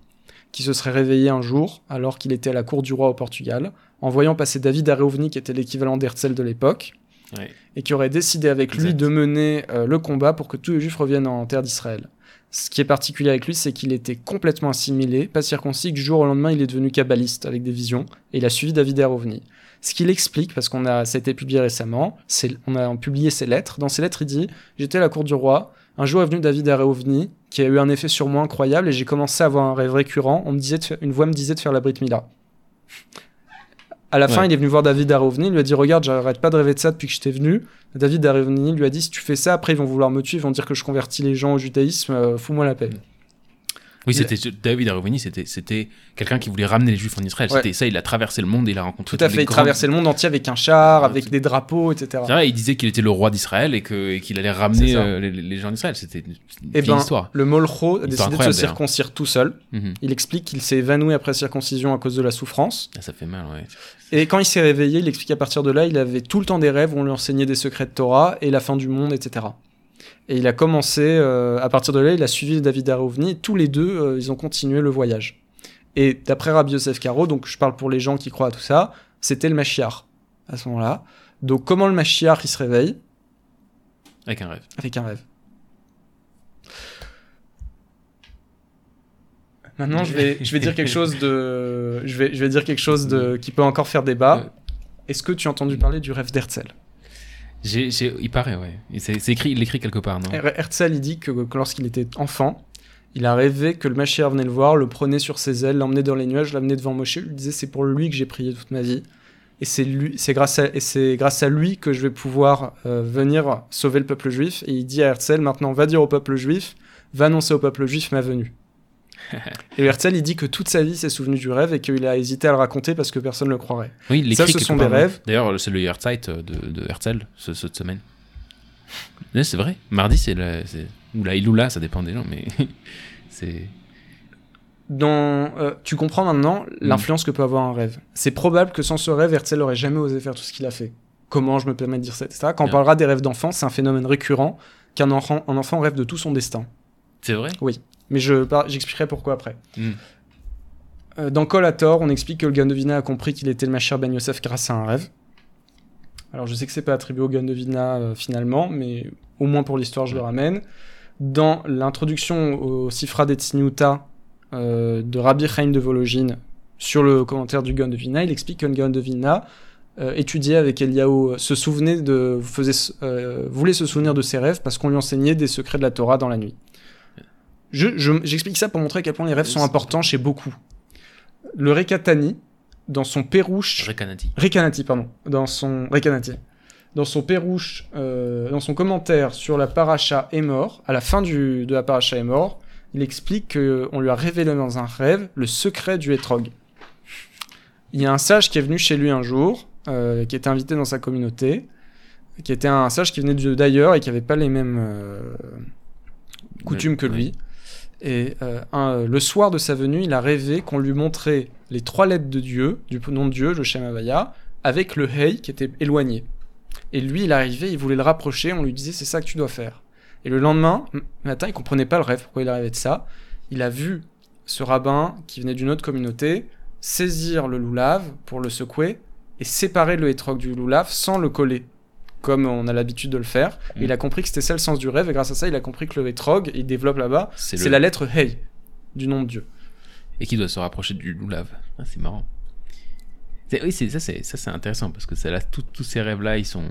[SPEAKER 3] qui se serait réveillé un jour, alors qu'il était à la cour du roi au Portugal, en voyant passer David Areovni, qui était l'équivalent d'Herzl de l'époque,
[SPEAKER 2] Ouais.
[SPEAKER 3] et qui aurait décidé avec lui de mener euh, le combat pour que tous les juifs reviennent en terre d'Israël. Ce qui est particulier avec lui, c'est qu'il était complètement assimilé, pas circoncis, que du jour au lendemain, il est devenu kabbaliste avec des visions, et il a suivi David Arovni. Ce qu'il explique, parce qu'on a, ça a été publié récemment, on a publié ses lettres. Dans ses lettres, il dit J'étais à la cour du roi, un jour est venu David Areovni, qui a eu un effet sur moi incroyable, et j'ai commencé à avoir un rêve récurrent. On me disait de faire- une voix me disait de faire la Brit Mila. À la fin, il est venu voir David Areovni, il lui a dit Regarde, j'arrête pas de rêver de ça depuis que je t'ai venu. David Areovni lui a dit Si tu fais ça, après ils vont vouloir me tuer, ils vont dire que je convertis les gens au judaïsme, euh, fous-moi la paix.
[SPEAKER 2] Oui, c'était David Arovini, c'était c'était quelqu'un qui voulait ramener les Juifs en Israël.
[SPEAKER 3] Ouais.
[SPEAKER 2] C'était ça, il a traversé le monde, il a rencontré
[SPEAKER 3] Tout à fait, il
[SPEAKER 2] grands-
[SPEAKER 3] traversait le monde entier avec un char, avec
[SPEAKER 2] tout-
[SPEAKER 3] des drapeaux, etc.
[SPEAKER 2] C'est vrai, il disait qu'il était le roi d'Israël et que- et qu'il allait ramener euh, les, les gens d'Israël. C'était une
[SPEAKER 3] Et
[SPEAKER 2] vieille
[SPEAKER 3] ben,
[SPEAKER 2] histoire.
[SPEAKER 3] le Molcho a décidé de se circoncire tout seul.
[SPEAKER 2] Mhm.
[SPEAKER 3] Il explique qu'il s'est évanoui après circoncision à cause de la souffrance.
[SPEAKER 2] Ah, ça fait mal, ouais.
[SPEAKER 3] Et quand il s'est réveillé, il explique qu'à partir de là, il avait tout le temps des rêves où on lui enseignait des secrets de Torah et la fin du monde, etc. Et il a commencé, euh, à partir de là, il a suivi David Arovni et tous les deux, euh, ils ont continué le voyage. Et d'après Rabbi Yosef Karo, donc je parle pour les gens qui croient à tout ça, c'était le Mashiach à ce moment-là. Donc comment le Mashiach il se réveille?
[SPEAKER 2] Avec un rêve.
[SPEAKER 3] Avec un rêve. Maintenant, je vais, je vais dire quelque chose de, je vais, je vais dire quelque chose de qui peut encore faire débat.
[SPEAKER 2] Ouais.
[SPEAKER 3] Est-ce que tu as entendu parler du rêve d'Herzl?
[SPEAKER 2] Il paraît, ouais. C'est écrit, il l'écrit quelque part, non
[SPEAKER 3] Her- Herzl, il dit que, lorsqu'il était enfant, il a rêvé que le Mashiach venait le voir, le prenait sur ses ailes, l'emmenait dans les nuages, l'amenait devant Moshe, lui disait c'est pour lui que j'ai prié toute ma vie. Et c'est lui, c'est grâce à, et c'est grâce à lui que je vais pouvoir euh, venir sauver le peuple juif. Et il dit à Herzl maintenant va dire au peuple juif, va annoncer au peuple juif ma venue. Et Herzl il dit que toute sa vie s'est souvenu du rêve et qu'il a hésité à le raconter parce que personne ne le croirait.
[SPEAKER 2] Oui, il
[SPEAKER 3] Ça, ce sont des rêves.
[SPEAKER 2] D'ailleurs, c'est le Herzeit de, de Herzl, ce- cette semaine. C'est vrai. Mardi, c'est la, ou la Iloula, ça dépend des gens, mais c'est.
[SPEAKER 3] Dans, euh, tu comprends maintenant l'influence que peut avoir un rêve. C'est probable que sans ce rêve, Herzl n'aurait jamais osé faire tout ce qu'il a fait. Comment je me permets de dire ça, etc. Quand on parlera des rêves d'enfants, c'est un phénomène récurrent qu'un enfant, un enfant rêve de tout son destin.
[SPEAKER 2] C'est vrai
[SPEAKER 3] Mais je j'expliquerai pourquoi après.
[SPEAKER 2] Mm.
[SPEAKER 3] Euh, dans Collator, on explique que le Gandovina a compris qu'il était le Machir Ben Yosef grâce à un rêve. Alors je sais que c'est pas attribué au Gandovina euh, finalement, mais au moins pour l'histoire, je le ramène. Dans l'introduction au Sifra d'Etzniuta euh, de Rabbi Chaim de Vologine sur le commentaire du Gandovina, il explique que le Gandovina euh, étudiait avec Eliaou, euh, se souvenait de, faisait, euh, voulait se souvenir de ses rêves parce qu'on lui enseignait des secrets de la Torah dans la nuit. Je- je- J'explique ça pour montrer à quel point les rêves sont importants chez beaucoup. Le Rekatani, dans son Pérouche,
[SPEAKER 2] Rekanati.
[SPEAKER 3] Rekanati, pardon, dans son Rekanati, dans son Pérouche, euh, dans son commentaire sur la paracha est mort, à la fin du, de la paracha est mort, il explique qu'on lui a révélé dans un rêve le secret du hétrog. Il y a un sage qui est venu chez lui un jour, euh, qui était invité dans sa communauté, qui était un sage qui venait d'ailleurs et qui n'avait pas les mêmes euh, coutumes que
[SPEAKER 2] Oui.
[SPEAKER 3] Et euh, le soir de sa venue, il a rêvé qu'on lui montrait les trois lettres de Dieu, du nom de Dieu, le Shem Havaya, avec le Hey qui était éloigné. Et lui, il arrivait, il voulait le rapprocher, on lui disait c'est ça que tu dois faire. Et le lendemain matin, il comprenait pas le rêve, pourquoi il arrivait de ça. Il a vu ce rabbin qui venait d'une autre communauté saisir le loulave pour le secouer et séparer le hétrog du loulaf sans le coller, comme on a l'habitude de le faire.
[SPEAKER 2] Mm.
[SPEAKER 3] Il a compris que c'était ça le sens du rêve, et grâce à ça, il a compris que le hétrog, il développe là-bas,
[SPEAKER 2] C'est le-
[SPEAKER 3] la lettre Hey du nom de Dieu.
[SPEAKER 2] et qui doit se rapprocher du loulave. Ah, c'est marrant. Oui, ça, c'est ça, c'est intéressant parce que c'est là, tout- tous ces rêves-là, ils sont,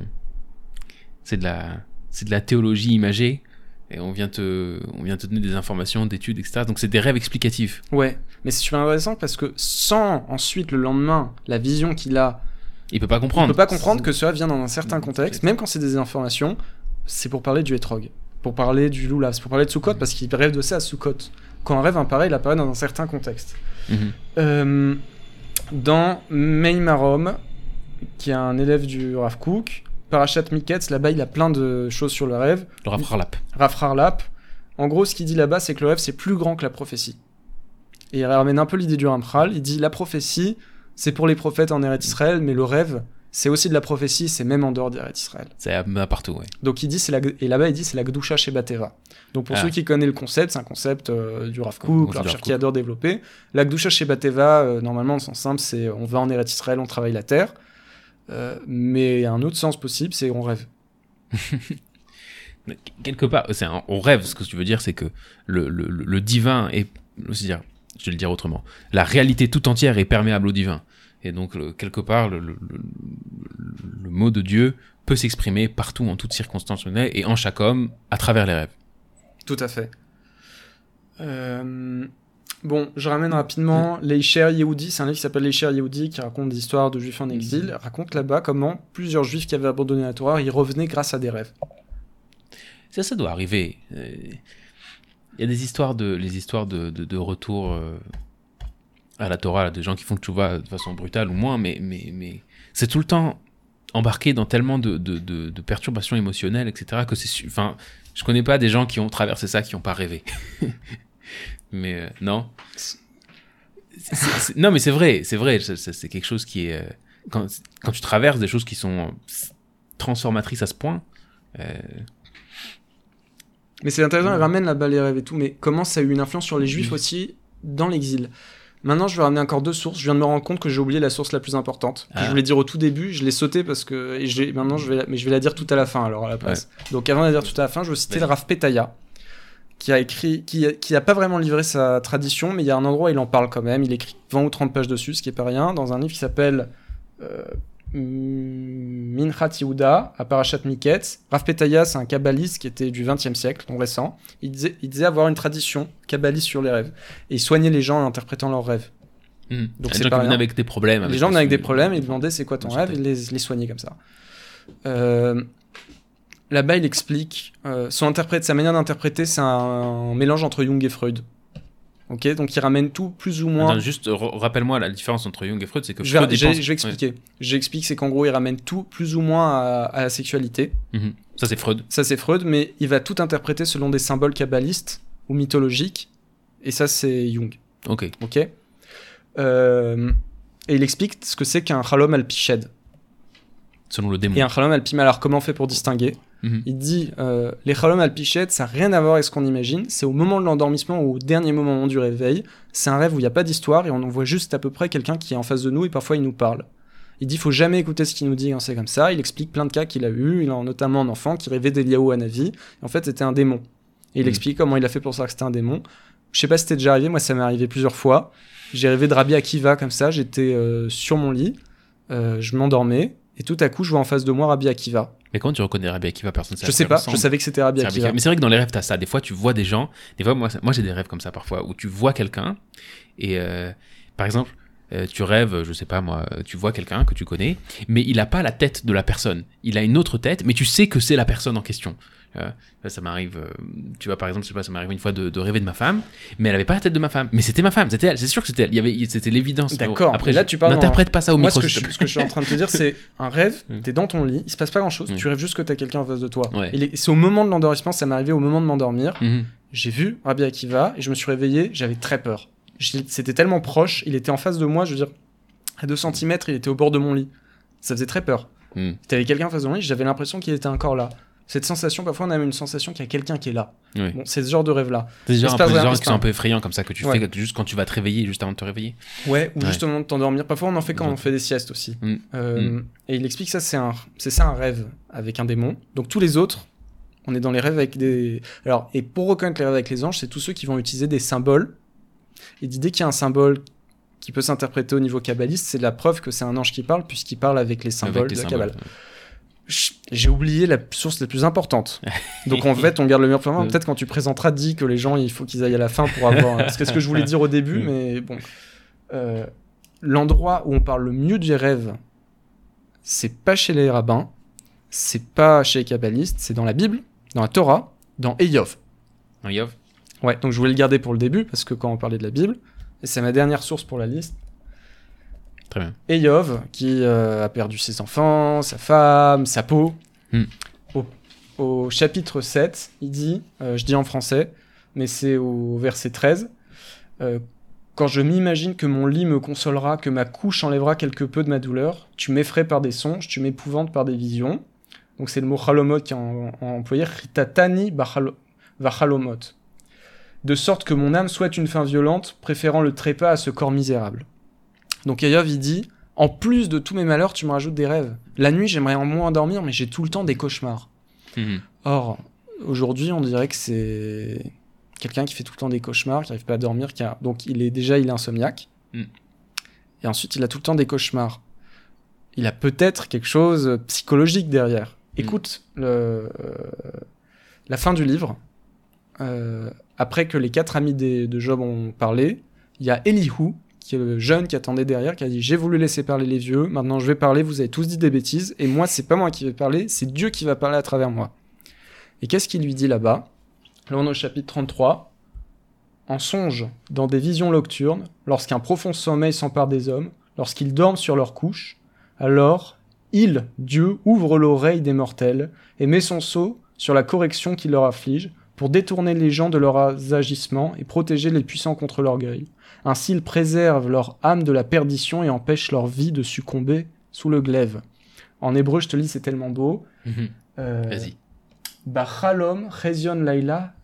[SPEAKER 2] c'est de la, c'est de la théologie imagée et on vient te, on vient te donner des informations, d'études, etc. Donc c'est des rêves explicatifs.
[SPEAKER 3] Ouais, mais c'est super intéressant parce que sans ensuite le lendemain la vision qu'il a,
[SPEAKER 2] Il peut pas comprendre.
[SPEAKER 3] peut pas comprendre que cela vient dans un certain contexte, même quand c'est des informations, c'est pour parler du hétrog, pour parler du loulaf, c'est pour parler de Sukkot parce qu'il rêve de ça à Sukkot. Quand un rêve apparaît, il apparaît dans un certain contexte.
[SPEAKER 2] Mhm.
[SPEAKER 3] Euh, dans Meimarom, qui est un élève du Rav Kook, Parashat Miketz, là-bas il a plein de choses sur le rêve.
[SPEAKER 2] Le Rav Harlap.
[SPEAKER 3] Rav Harlap, en gros ce qu'il dit là-bas c'est que le rêve c'est plus grand que la prophétie. Et il ramène un peu l'idée du Ramchal, il dit la prophétie c'est pour les prophètes en Eretz Israël, mais le rêve c'est aussi de la prophétie, c'est même en dehors d'Eretz Israël.
[SPEAKER 2] C'est partout, ouais.
[SPEAKER 3] Donc il dit c'est la et là-bas il dit c'est la Gdusha chez. Donc pour
[SPEAKER 2] Ah.
[SPEAKER 3] ceux qui connaissent le concept, c'est un concept euh, du Rav Kook, Rav
[SPEAKER 2] Kook.
[SPEAKER 3] adore développer. La Gdusha chez Bateva, euh, normalement, le sens simple, c'est on va en Eretz Israël, on travaille la terre. Euh, mais un autre sens possible, c'est on rêve.
[SPEAKER 2] Quelque part, un- on rêve. Ce que tu veux dire, c'est que le, le, divin est, c'est dire, je vais le dire autrement, la réalité tout entière est perméable au divin. Et donc, le- quelque part, le, le- le- le mot de Dieu peut s'exprimer partout, en toutes circonstances et en chaque homme, à travers les rêves.
[SPEAKER 3] Tout à fait. Euh, Bon, je ramène rapidement Leisher Yehudi, c'est un livre qui s'appelle Leisher Yehudi qui raconte des histoires de juifs en exil,
[SPEAKER 2] Mm.
[SPEAKER 3] raconte là-bas comment plusieurs juifs qui avaient abandonné la Torah, y revenaient grâce à des rêves.
[SPEAKER 2] Ça, ça doit arriver. Il y a des histoires de, les histoires de, de, retour euh, à la Torah, là, de gens qui font tchouva de façon brutale ou moins, mais, mais, mais c'est tout le temps embarqué dans tellement de, de, perturbations émotionnelles, etc., que c'est. Enfin, je connais pas des gens qui ont traversé ça, qui n'ont pas rêvé. mais euh, non. Non, mais c'est vrai, c'est vrai. c'est- quelque chose qui est. euh, quand, quand tu traverses des choses qui sont transformatrices à ce point.
[SPEAKER 3] Mais c'est intéressant,
[SPEAKER 2] Ouais.
[SPEAKER 3] il ramène là-bas les rêves et tout, mais comment ça a eu une influence sur les juifs aussi dans l'exil? Maintenant, je vais ramener encore deux sources. Je viens de me rendre compte que j'ai oublié la source la plus importante. Que
[SPEAKER 2] Ah.
[SPEAKER 3] je voulais dire au tout début, je l'ai sauté parce que. Et je maintenant, je vais la... mais je vais la dire tout à la fin alors à la place. Donc avant de la dire tout à la fin, je veux citer
[SPEAKER 2] Vas-y.
[SPEAKER 3] le Rav Petaya, qui a écrit, qui, a- qui a pas vraiment livré sa tradition, mais il y a un endroit où il en parle quand même. Il écrit 20 ou 30 pages dessus, ce qui est pas rien, dans un livre qui s'appelle euh, Minchat Yehuda, à Parashat Miketz. Rav Petaya, c'est un kabbaliste qui était du 20e siècle, donc récent. Il disait, il disait avoir une tradition kabbaliste sur les rêves. Et il soignait les gens en interprétant leurs rêves.
[SPEAKER 2] Hmm.
[SPEAKER 3] Donc c'est pas rien.
[SPEAKER 2] avec des problèmes.
[SPEAKER 3] les gens venaient avec des problèmes, ils demandaient c'est quoi ton rêve, et les, les soigner comme ça. Euh, Là-bas, il explique euh, son interprète, sa manière d'interpréter, c'est un, un mélange entre Jung et Freud. Ok, donc il ramène tout plus ou moins.
[SPEAKER 2] Attends, juste rappelle-moi la différence entre Jung et Freud, c'est que
[SPEAKER 3] je, vais, je expliquer. J'explique, c'est qu'en gros, il ramène tout plus ou moins à, à la sexualité.
[SPEAKER 2] Mhm. Ça c'est Freud.
[SPEAKER 3] Ça, c'est Freud, mais il va tout interpréter selon des symboles kabbalistes ou mythologiques. Et ça, c'est Jung.
[SPEAKER 2] Ok.
[SPEAKER 3] Ok Euh, Et il explique ce que c'est qu'un Halom al-Piched.
[SPEAKER 2] Selon le démon.
[SPEAKER 3] Et un Halom al-Pim, alors comment on fait pour distinguer?
[SPEAKER 2] Mhm.
[SPEAKER 3] Il dit euh, les Halom al-Pichet, ça n'a rien à voir avec ce qu'on imagine. C'est au moment de l'endormissement ou au dernier moment du réveil. C'est un rêve où il n'y a pas d'histoire et on en voit juste à peu près quelqu'un qui est en face de nous et parfois il nous parle. Il dit faut jamais écouter ce qu'il nous dit quand c'est comme ça. Il explique plein de cas qu'il a eu. Il a notamment un enfant qui rêvait d'Eliaou Hanavi. En fait, c'était un démon. Et il
[SPEAKER 2] Mhm.
[SPEAKER 3] explique comment il a fait pour savoir que c'était un démon. Je sais pas si c'était déjà arrivé. Moi, ça m'est arrivé plusieurs fois. J'ai rêvé de Rabbi Akiva comme ça. J'étais euh, sur mon lit. Euh, je m'endormais. Et tout à coup, je vois en face de moi Rabbi Akiva.
[SPEAKER 2] Mais comment tu reconnais Rabbi Akiva? Personne
[SPEAKER 3] Je sais pas. Je savais que c'était Rabbi Akiva.
[SPEAKER 2] Mais c'est vrai que dans les rêves, t'as ça. Des fois, tu vois des gens. Des fois, moi, moi j'ai des rêves comme ça parfois où tu vois quelqu'un et, euh, par exemple, euh, tu rêves, je sais pas moi, euh, tu vois quelqu'un que tu connais, mais il a pas la tête de la personne. Il a une autre tête, mais tu sais que c'est la personne en question. Euh, ça, m'arrive. euh, tu vois, par exemple, je sais pas, ça m'arrive une fois de, de rêver de ma femme, mais elle avait pas la tête de ma femme. Mais c'était ma femme, c'était elle. C'est sûr que c'était elle. Il y avait, c'était l'évidence.
[SPEAKER 3] D'accord,
[SPEAKER 2] Après,
[SPEAKER 3] là, tu parles
[SPEAKER 2] N'interprète pas ça au
[SPEAKER 3] Moi,
[SPEAKER 2] micro.
[SPEAKER 3] ce que, je,
[SPEAKER 2] te
[SPEAKER 3] ce que je suis en train de te dire, c'est un rêve,
[SPEAKER 2] Mm.
[SPEAKER 3] t'es dans ton lit, il se passe pas grand chose,
[SPEAKER 2] Mm.
[SPEAKER 3] tu rêves juste que t'as quelqu'un en face de toi.
[SPEAKER 2] Ouais.
[SPEAKER 3] Et c'est au moment de l'endormissement, ça m'est arrivé au moment de m'endormir.
[SPEAKER 2] Mhm.
[SPEAKER 3] j'ai vu Rabbi Akiva et je me suis réveillé, j'avais très peur. C'était tellement proche, il était en face de moi, je veux dire, à 2 cm, il était au bord de mon lit. Ça faisait très peur.
[SPEAKER 2] Mhm.
[SPEAKER 3] T'avais quelqu'un en face de mon lit, j'avais l'impression qu'il était encore là. Cette sensation, parfois on a même une sensation qu'il y a quelqu'un qui est là.
[SPEAKER 2] Oui.
[SPEAKER 3] Bon, c'est ce genre de rêve-là.
[SPEAKER 2] C'est genre un qui sont un peu effrayants comme ça que tu
[SPEAKER 3] Ouais.
[SPEAKER 2] fais juste quand tu vas te réveiller, juste avant de te réveiller.
[SPEAKER 3] Ouais, ou
[SPEAKER 2] Ouais.
[SPEAKER 3] juste au moment de t'endormir. Parfois on en fait quand on fait des siestes aussi.
[SPEAKER 2] Mm.
[SPEAKER 3] Euh, Et il explique ça, c'est un, c'est ça un rêve avec un démon. Donc tous les autres, on est dans les rêves avec des. Alors, et pour reconnaître les rêves avec les anges, c'est tous ceux qui vont utiliser des symboles. Et dès qu'il y a un symbole qui peut s'interpréter au niveau kabbaliste, c'est la preuve que c'est un ange qui parle, puisqu'il parle avec les symboles
[SPEAKER 2] Avec les
[SPEAKER 3] de la. Kabbale. J'ai oublié la source la plus importante. Donc en fait, on garde le meilleur pour. Peut-être quand tu présenteras, dis que les gens, il faut qu'ils aillent à la fin pour avoir. Parce que c'est ce que je voulais dire au début,
[SPEAKER 2] Mm.
[SPEAKER 3] mais bon. Euh, L'endroit où on parle le mieux des rêves, c'est pas chez les rabbins, c'est pas chez les kabbalistes, c'est dans la Bible, dans la Torah, dans Eyov.
[SPEAKER 2] Un Yov
[SPEAKER 3] Ouais, donc je voulais le garder pour le début, parce que quand on parlait de la Bible, et c'est ma dernière source pour la liste,
[SPEAKER 2] Très bien.
[SPEAKER 3] Eyov, qui euh, a perdu ses enfants, sa femme, sa peau.
[SPEAKER 2] Hmm.
[SPEAKER 3] Au, au chapitre 7, il dit, euh, je dis en français, mais c'est au verset 13, euh, Quand je m'imagine que mon lit me consolera, que ma couche enlèvera quelque peu de ma douleur, tu m'effraies par des songes, tu m'épouvantes par des visions. Donc c'est le mot chalomot qui est en- en- employé, ritatani vachalomot. De sorte que mon âme souhaite une fin violente, préférant le trépas à ce corps misérable. Donc Eyov, il dit, en plus de tous mes malheurs, tu me rajoutes des rêves. La nuit, j'aimerais en moins dormir, mais j'ai tout le temps des cauchemars.
[SPEAKER 2] Mhm.
[SPEAKER 3] Or, aujourd'hui, on dirait que c'est quelqu'un qui fait tout le temps des cauchemars, qui n'arrive pas à dormir, qui a... donc il est déjà il est insomniaque.
[SPEAKER 2] Mm.
[SPEAKER 3] Et ensuite, il a tout le temps des cauchemars. Il a peut-être quelque chose de psychologique derrière. Écoute le, euh, la fin du livre. Euh, après que les quatre amis des- de Job ont parlé, il y a Elihu, qui est le jeune qui attendait derrière, qui a dit J'ai voulu laisser parler les vieux, maintenant je vais parler, vous avez tous dit des bêtises, et moi, c'est pas moi qui vais parler, c'est Dieu qui va parler à travers moi. Et qu'est-ce qu'il lui dit là-bas? Là, au chapitre 33. En songe, dans des visions nocturnes, lorsqu'un profond sommeil s'empare des hommes, lorsqu'ils dorment sur leur couche, alors il, Dieu, ouvre l'oreille des mortels et met son sceau sur la correction qui leur afflige, pour détourner les gens de leurs agissements et protéger les puissants contre l'orgueil. Ainsi, il préserve leur âme de la perdition et empêche leur vie de succomber sous le glaive. En hébreu, je te lis, c'est tellement beau.
[SPEAKER 2] Mhm.
[SPEAKER 3] Euh,
[SPEAKER 2] Vas-y.
[SPEAKER 3] Bachalom chezion laila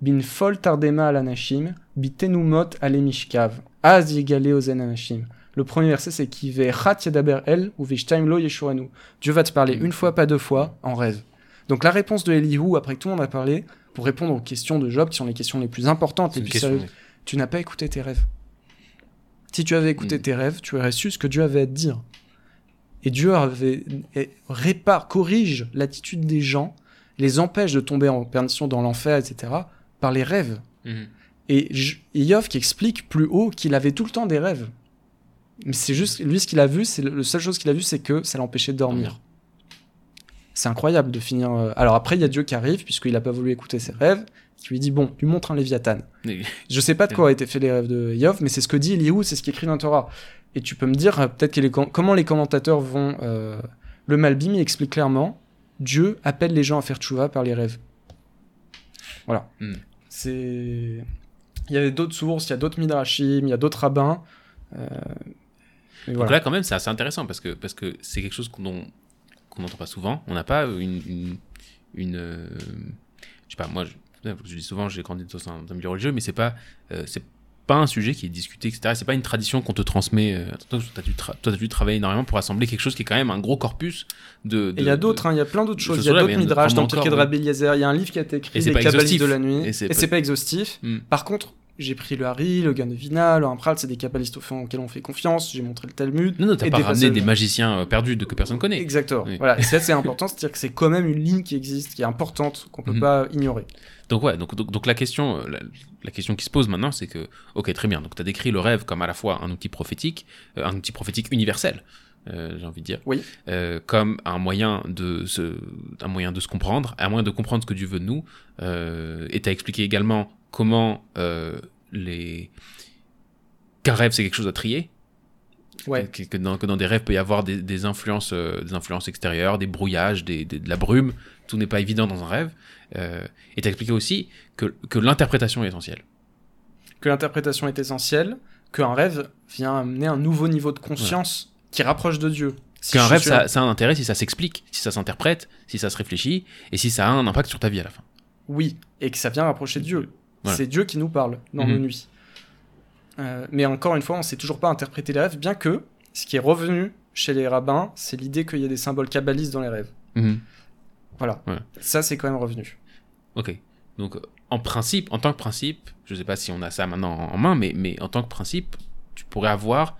[SPEAKER 3] bin fol tardema al anashim bitenumot alemishkav az ozen anashim. Le premier verset c'est qui chat yadaber el ou lo yeshuranu. Dieu va te parler une fois, pas deux fois, en rêve. Donc la réponse de Elihu, après que tout le monde a parlé, pour répondre aux questions de Job, qui sont les questions les plus importantes, les plus sérieuses, tu n'as pas écouté tes rêves. Si tu avais écouté
[SPEAKER 2] Mm.
[SPEAKER 3] tes rêves, tu aurais su ce que Dieu avait à te dire. Et Dieu avait, et répare, corrige l'attitude des gens, les empêche de tomber en perdition dans l'enfer, etc., par les rêves.
[SPEAKER 2] Mhm.
[SPEAKER 3] Et J- Iov qui explique plus haut qu'il avait tout le temps des rêves. Mais c'est juste, lui, ce qu'il a vu, c'est le, le seule chose qu'il a vu, c'est que ça l'empêchait de dormir. C'est incroyable de finir. euh, Alors après, il y a Dieu qui arrive, puisqu'il n'a pas voulu écouter ses rêves, qui lui dit Bon, lui montre un Léviathan. Je sais pas de quoi ont été faits les rêves de Iov, mais c'est ce que dit Elihu, c'est ce qui écrit dans Torah. Et tu peux me dire, euh, peut-être les com- comment les commentateurs vont. euh, Le Malbim, il explique clairement Dieu appelle les gens à faire tchouva par les rêves. Voilà.
[SPEAKER 2] Hmm.
[SPEAKER 3] C'est. Il y avait d'autres sources, il y a d'autres midrashim, il y a d'autres rabbins. euh, mais
[SPEAKER 2] Donc
[SPEAKER 3] voilà.
[SPEAKER 2] là, quand même, c'est assez intéressant parce que parce que c'est quelque chose qu'on n'entend pas souvent. On n'a pas une une, une, euh, je sais pas. Moi, je, je dis souvent, j'ai grandi dans un, milieu religieux, mais c'est pas euh, c'est pas un sujet qui est discuté, etc. C'est pas une tradition qu'on te transmet. Euh, toi, t'as dû, tra- toi, t'as dû travailler énormément pour assembler quelque chose qui est quand même un gros corpus de.
[SPEAKER 3] Et il y a d'autres, hein, il y a plein d'autres choses. Il y a d'autres midrash dans le de Rabbi. Il y a un livre qui a été écrit,
[SPEAKER 2] Et c'est
[SPEAKER 3] Les Kabbalistes de la nuit.
[SPEAKER 2] Et c'est pas
[SPEAKER 3] exhaustif.
[SPEAKER 2] Hmm.
[SPEAKER 3] Par contre, j'ai pris le Hari, le Ganevina, le Hampral, c'est des kabbalistes auxquels on fait confiance. J'ai montré le Talmud.
[SPEAKER 2] Non, non, t'as pas
[SPEAKER 3] des
[SPEAKER 2] ramené
[SPEAKER 3] passages-
[SPEAKER 2] des magiciens euh, perdus de que personne connaît.
[SPEAKER 3] Exactement.
[SPEAKER 2] Oui.
[SPEAKER 3] Voilà. Et ça, c'est important, c'est-à-dire que c'est quand même une ligne qui existe, qui est importante, qu'on peut
[SPEAKER 2] Mhm.
[SPEAKER 3] pas ignorer.
[SPEAKER 2] Donc ouais, donc, donc, donc la question, euh, la, la question qui se pose maintenant, c'est que, ok, très bien, donc tu as décrit le rêve comme à la fois un outil prophétique, euh, un outil prophétique universel, euh, j'ai envie de dire,
[SPEAKER 3] Oui.
[SPEAKER 2] euh, comme un moyen de se, un moyen de se comprendre, un moyen de comprendre ce que Dieu veut de nous, euh, et t'as expliqué également comment euh, les qu'un rêve c'est quelque chose à trier,
[SPEAKER 3] Ouais.
[SPEAKER 2] que, que dans, que dans des rêves peut y avoir des, des influences, euh, des influences extérieures, des brouillages, des, des- de la brume. Tout n'est pas évident dans un rêve. Euh, et t'as expliqué aussi que, que l'interprétation est essentielle.
[SPEAKER 3] Que l'interprétation est essentielle, qu'un rêve vient amener un nouveau niveau de conscience qui rapproche de Dieu. Si
[SPEAKER 2] Qu'un rêve, ça a un intérêt si ça s'explique, si ça s'interprète, si ça se réfléchit, et si ça a un impact sur ta vie à la fin.
[SPEAKER 3] Oui, et que ça vient rapprocher Dieu.
[SPEAKER 2] Voilà.
[SPEAKER 3] C'est Dieu qui nous parle dans
[SPEAKER 2] Mhm.
[SPEAKER 3] nos nuits. Euh, mais encore une fois, on sait toujours pas interpréter les rêves, bien que ce qui est revenu chez les rabbins, c'est l'idée qu'il y a des symboles kabbalistes dans les rêves.
[SPEAKER 2] Mhm.
[SPEAKER 3] Voilà. Ça, c'est quand même revenu.
[SPEAKER 2] Ok. Donc, euh, en principe, en tant que principe, je sais pas si on a ça maintenant en main, mais, mais en tant que principe, tu pourrais avoir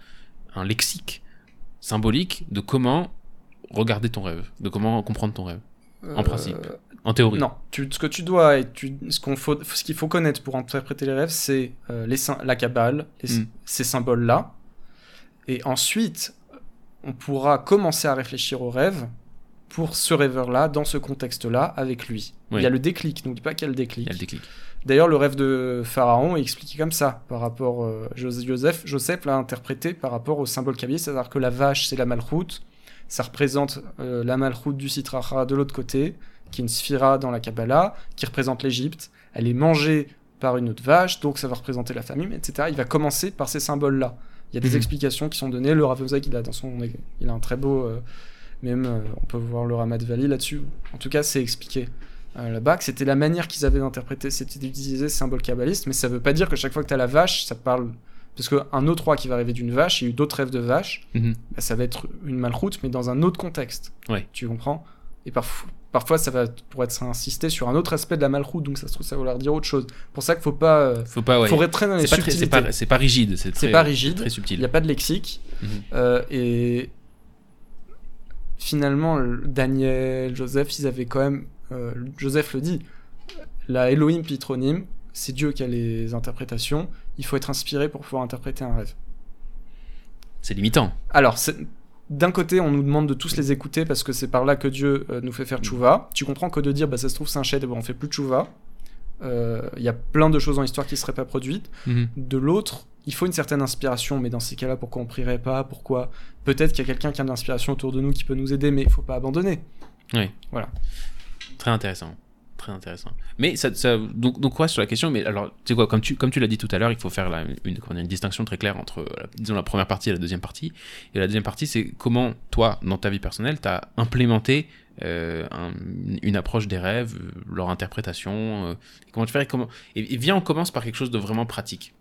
[SPEAKER 2] un lexique symbolique de comment regarder ton rêve, de comment comprendre ton rêve, En principe. En théorie.
[SPEAKER 3] Non, tu, ce que tu dois et tu, ce qu'on faut, ce qu'il faut connaître pour interpréter les rêves, c'est euh, les la kabbale, les-
[SPEAKER 2] Mm.
[SPEAKER 3] ces symboles-là, et ensuite on pourra commencer à réfléchir aux rêves pour ce rêveur-là, dans ce contexte-là, avec lui.
[SPEAKER 2] Oui.
[SPEAKER 3] Il y a le déclic, n'oublie pas qu'il y a le déclic.
[SPEAKER 2] Il y a le déclic.
[SPEAKER 3] D'ailleurs, le rêve de Pharaon est expliqué comme ça, par rapport euh, Jos- Joseph. Joseph l'a interprété par rapport au symbole kabbaliste, c'est-à-dire que la vache, c'est la malchoute, ça représente euh, la malchoute du Sitracha de l'autre côté, qui est une sphira dans la Kabbalah, qui représente l'Égypte. Elle est mangée par une autre vache, donc ça va représenter la famine, etc. Il va commencer par ces symboles-là. Il y a des
[SPEAKER 2] Mhm.
[SPEAKER 3] explications qui sont données. Le Rav il a dans son, il a un très beau, euh, même euh, on peut voir le Ramat Valley là-dessus. En tout cas, c'est expliqué euh, là-bas que c'était la manière qu'ils avaient d'interpréter, c'était d'utiliser ce symbole kabbaliste, mais ça veut pas dire que chaque fois que tu as la vache, ça parle. Parce qu'un autre roi qui va rêver d'une vache, il y a eu d'autres rêves de vache,
[SPEAKER 2] Mhm.
[SPEAKER 3] bah, ça va être une malroute, mais dans un autre contexte.
[SPEAKER 2] Ouais.
[SPEAKER 3] Tu comprends? Et parfois, parfois, ça va pour être insister sur un autre aspect de la malroute, donc ça se trouve, ça va leur dire autre chose. Pour ça qu'il faut pas. euh,
[SPEAKER 2] Faut pas, ouais.
[SPEAKER 3] faut dans les
[SPEAKER 2] c'est pas, pas, c'est pas rigide, c'est très,
[SPEAKER 3] pas rigide.
[SPEAKER 2] très
[SPEAKER 3] Il
[SPEAKER 2] subtil.
[SPEAKER 3] n'y a pas de lexique.
[SPEAKER 2] Mhm.
[SPEAKER 3] Euh, et finalement, le- Daniel, Joseph, ils avaient quand même. euh, Joseph le dit la Elohim Pitronim, c'est Dieu qui a les interprétations. Il faut être inspiré pour pouvoir interpréter un rêve.
[SPEAKER 2] C'est limitant.
[SPEAKER 3] Alors, c'est- d'un côté, on nous demande de tous les écouter parce que c'est par là que Dieu euh, nous fait faire tchouva. Tu comprends que de dire, bah, ça se trouve, c'est un et bon, on fait plus tchouva. Euh, Il y a plein de choses dans l'histoire qui seraient pas produites.
[SPEAKER 2] Mhm.
[SPEAKER 3] De l'autre, il faut une certaine inspiration, mais dans ces cas-là, pourquoi on prierait pas? Pourquoi? Peut-être qu'il y a quelqu'un qui a de l'inspiration autour de nous qui peut nous aider, mais il faut pas abandonner.
[SPEAKER 2] Très intéressant. Très intéressant. Mais ça, donc, donc, ouais, sur la question, mais alors, tu sais quoi, comme tu, comme tu l'as dit tout à l'heure, il faut faire la- une, une distinction très claire entre, disons, la première partie et la deuxième partie. Et la deuxième partie, c'est comment, toi, dans ta vie personnelle, tu as implémenté euh, un- une approche des rêves, euh, leur interprétation, euh, comment tu fais, et comment... Et, et on commence par quelque chose de vraiment pratique.